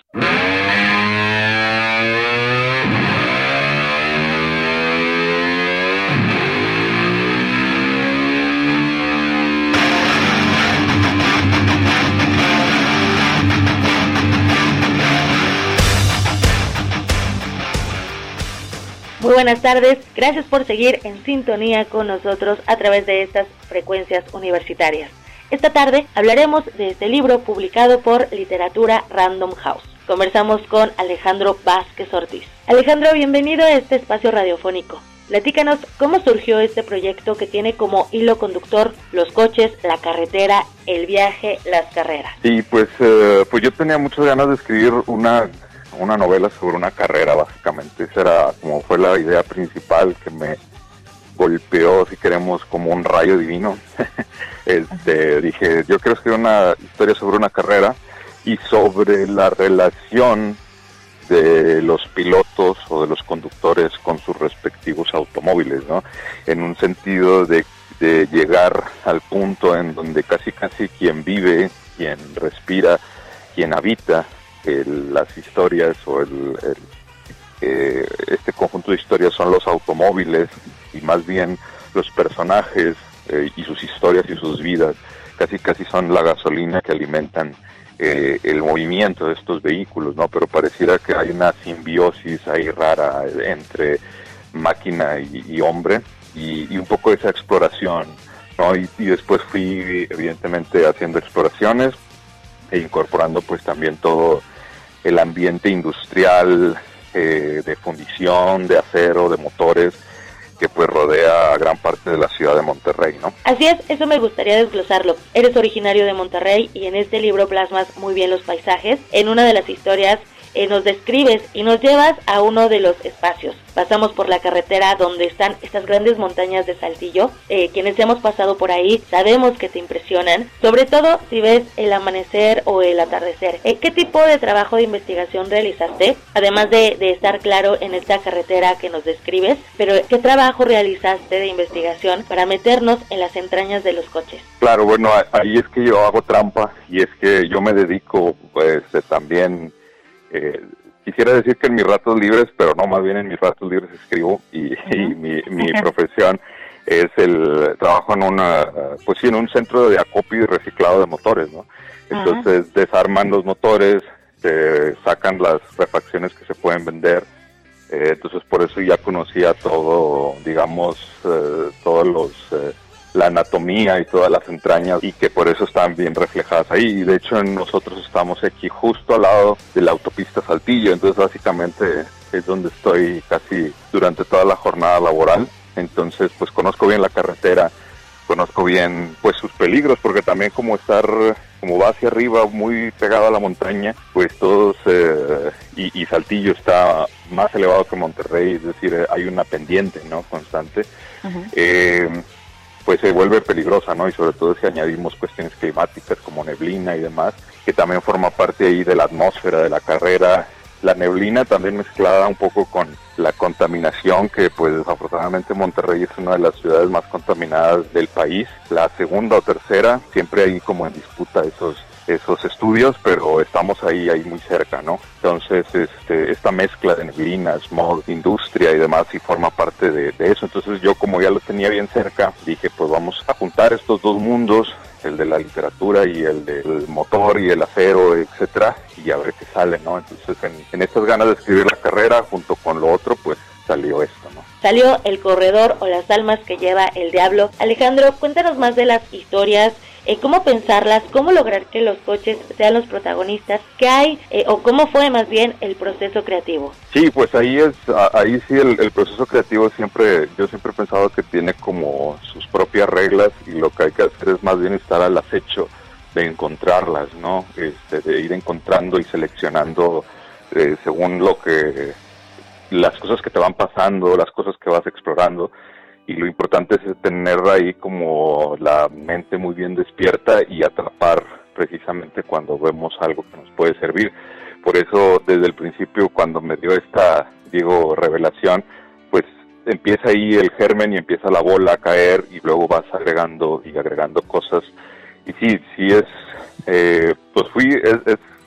Muy buenas tardes, gracias por seguir en sintonía con nosotros a través de estas frecuencias universitarias. Esta tarde hablaremos de este libro publicado por Literatura Random House. Conversamos con Alejandro Vázquez Ortiz. Alejandro, bienvenido a este espacio radiofónico. Platícanos cómo surgió este proyecto que tiene como hilo conductor los coches, la carretera, el viaje, las carreras. Sí, pues, eh, pues yo tenía muchas ganas de escribir una una novela sobre una carrera, básicamente. Esa era como fue la idea principal que me golpeó, si queremos, como un rayo divino. [LAUGHS] este, dije, yo quiero escribir una historia sobre una carrera y sobre la relación de los pilotos o de los conductores con sus respectivos automóviles, ¿no? En un sentido de, de llegar al punto en donde casi casi quien vive, quien respira, quien habita las historias o el, este conjunto de historias son los automóviles y más bien los personajes eh, y sus historias y sus vidas casi casi son la gasolina que alimentan eh, el movimiento de estos vehículos, ¿no? Pero pareciera que hay una simbiosis ahí rara entre máquina y, hombre y, un poco esa exploración, ¿no? y después fui evidentemente haciendo exploraciones e incorporando pues también todo el ambiente industrial eh, de fundición, de acero, de motores que pues rodea a gran parte de la ciudad de Monterrey, ¿no? Así es, eso me gustaría desglosarlo. Eres originario de Monterrey y en este libro plasmas muy bien los paisajes. En una de las historias eh, nos describes y nos llevas a uno de los espacios. Pasamos por la carretera donde están estas grandes montañas de Saltillo. Eh, quienes hemos pasado por ahí sabemos que te impresionan, sobre todo si ves el amanecer o el atardecer. Eh, ¿Qué tipo de trabajo de investigación realizaste? Además de, de estar claro en esta carretera que nos describes, pero ¿qué trabajo realizaste de investigación para meternos en las entrañas de los coches? Claro, bueno, ahí es que yo hago trampa y es que yo me dedico pues también eh, quisiera decir que en mis ratos libres, pero no, más bien en mis ratos libres escribo y, mi, [LAUGHS] profesión es el trabajo en una, pues sí, en un centro de acopio y reciclado de motores, ¿no? Entonces desarman los motores, se sacan las refacciones que se pueden vender, eh, entonces por eso ya conocía todo, digamos, eh, todos los eh, la anatomía y todas las entrañas y que por eso están bien reflejadas ahí. Y de hecho nosotros estamos aquí justo al lado de la autopista Saltillo, entonces básicamente es donde estoy casi durante toda la jornada laboral. Entonces pues conozco bien la carretera, conozco bien pues sus peligros porque también como estar como va hacia arriba muy pegado a la montaña pues todos eh, y, Saltillo está más elevado que Monterrey. Es decir hay una pendiente no constante pues se vuelve peligrosa, ¿no? Y sobre todo si añadimos cuestiones climáticas como neblina y demás, que también forma parte ahí de la atmósfera de la carrera. La neblina también mezclada un poco con la contaminación, que pues desafortunadamente Monterrey es una de las ciudades más contaminadas del país. La segunda o tercera, siempre hay como en disputa esos esos estudios, pero estamos ahí, ahí muy cerca, ¿no? Entonces, este, esta mezcla de neblina, smog, industria y demás, y forma parte de, eso. Entonces, yo como ya lo tenía bien cerca, dije, pues vamos a juntar estos dos mundos, el de la literatura y el del motor y el acero, etcétera, y a ver qué sale, ¿no? Entonces, en, en estas ganas de escribir la carrera, junto con lo otro, pues salió esto, ¿no? Salió El Corredor o Las Almas que lleva el Diablo. Alejandro, cuéntanos más de las historias eh, cómo pensarlas, cómo lograr que los coches sean los protagonistas, qué hay eh, o cómo fue más bien el proceso creativo. Sí, pues ahí es, ahí sí el, proceso creativo siempre, yo siempre he pensado que tiene como sus propias reglas y lo que hay que hacer es más bien estar al acecho de encontrarlas, ¿no? Este, de ir encontrando y seleccionando eh, según lo que las cosas que te van pasando, las cosas que vas explorando y lo importante es tener ahí como la mente muy bien despierta y atrapar precisamente cuando vemos algo que nos puede servir. Por eso desde el principio cuando me dio esta, digo, revelación, pues empieza ahí el germen y empieza la bola a caer y luego vas agregando y agregando cosas. Y sí, sí es, eh, pues fui, es,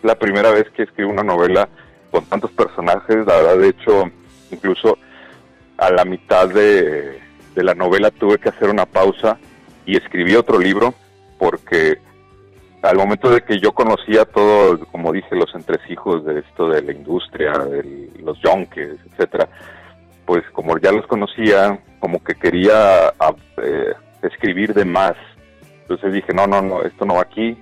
la primera vez que escribo una novela con tantos personajes, la verdad, de hecho, incluso a la mitad de, de la novela tuve que hacer una pausa y escribí otro libro porque al momento de que yo conocía todo, como dije, los entresijos de esto de la industria, de los yonkes, etcétera, pues como ya los conocía, como que quería eh, escribir de más. Entonces dije, no, no, no, esto no va aquí.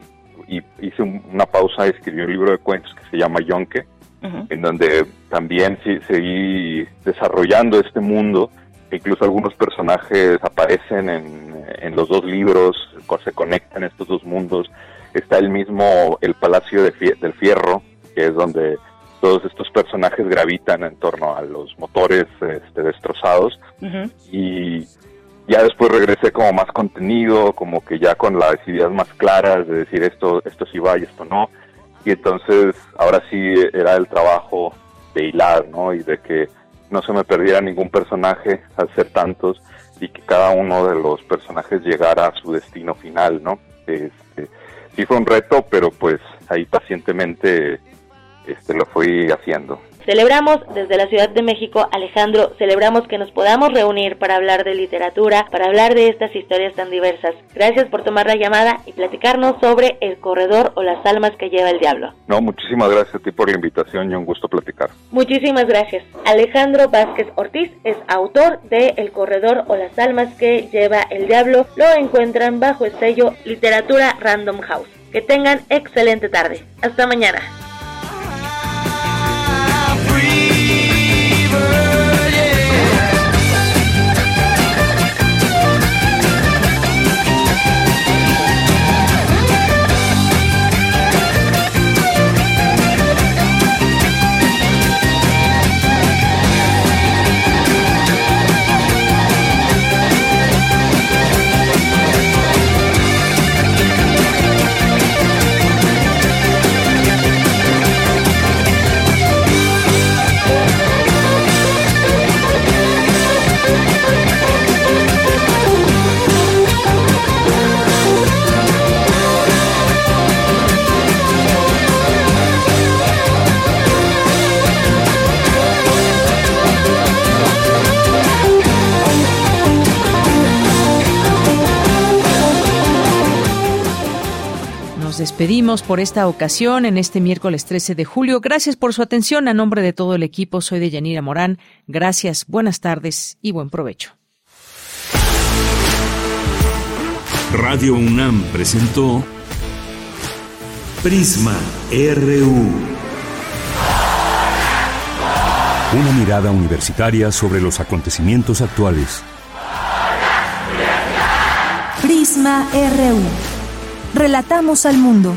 Y hice una pausa y escribí un libro de cuentos que se llama Yonke, en donde también seguí desarrollando este mundo. Incluso algunos personajes aparecen en, en los dos libros, se conectan estos dos mundos está el mismo, el Palacio de del Fierro, que es donde todos estos personajes gravitan en torno a los motores este, destrozados. Y ya después regresé como más contenido, como que ya con las ideas más claras de decir esto, esto sí va y esto no. Y entonces ahora sí era el trabajo de hilar, ¿no? Y de que no se me perdiera ningún personaje al ser tantos y que cada uno de los personajes llegara a su destino final, ¿no? Este, sí fue un reto, pero pues ahí pacientemente este, lo fui haciendo. Celebramos desde la Ciudad de México, Alejandro, celebramos que nos podamos reunir para hablar de literatura, para hablar de estas historias tan diversas. Gracias por tomar la llamada y platicarnos sobre El Corredor o las almas que lleva el diablo. No, muchísimas gracias a ti por la invitación y un gusto platicar. Muchísimas gracias. Alejandro Vázquez Ortiz es autor de El Corredor o las almas que lleva el diablo. Lo encuentran bajo el sello Literatura Random House. Que tengan excelente tarde. Hasta mañana. believer. Despedimos por esta ocasión en este miércoles 13 de julio. Gracias por su atención. A nombre de todo el equipo, soy de Yanira Morán. Gracias, buenas tardes y buen provecho. Radio UNAM presentó Prisma RU. Una mirada universitaria sobre los acontecimientos actuales. Prisma RU. Relatamos al mundo.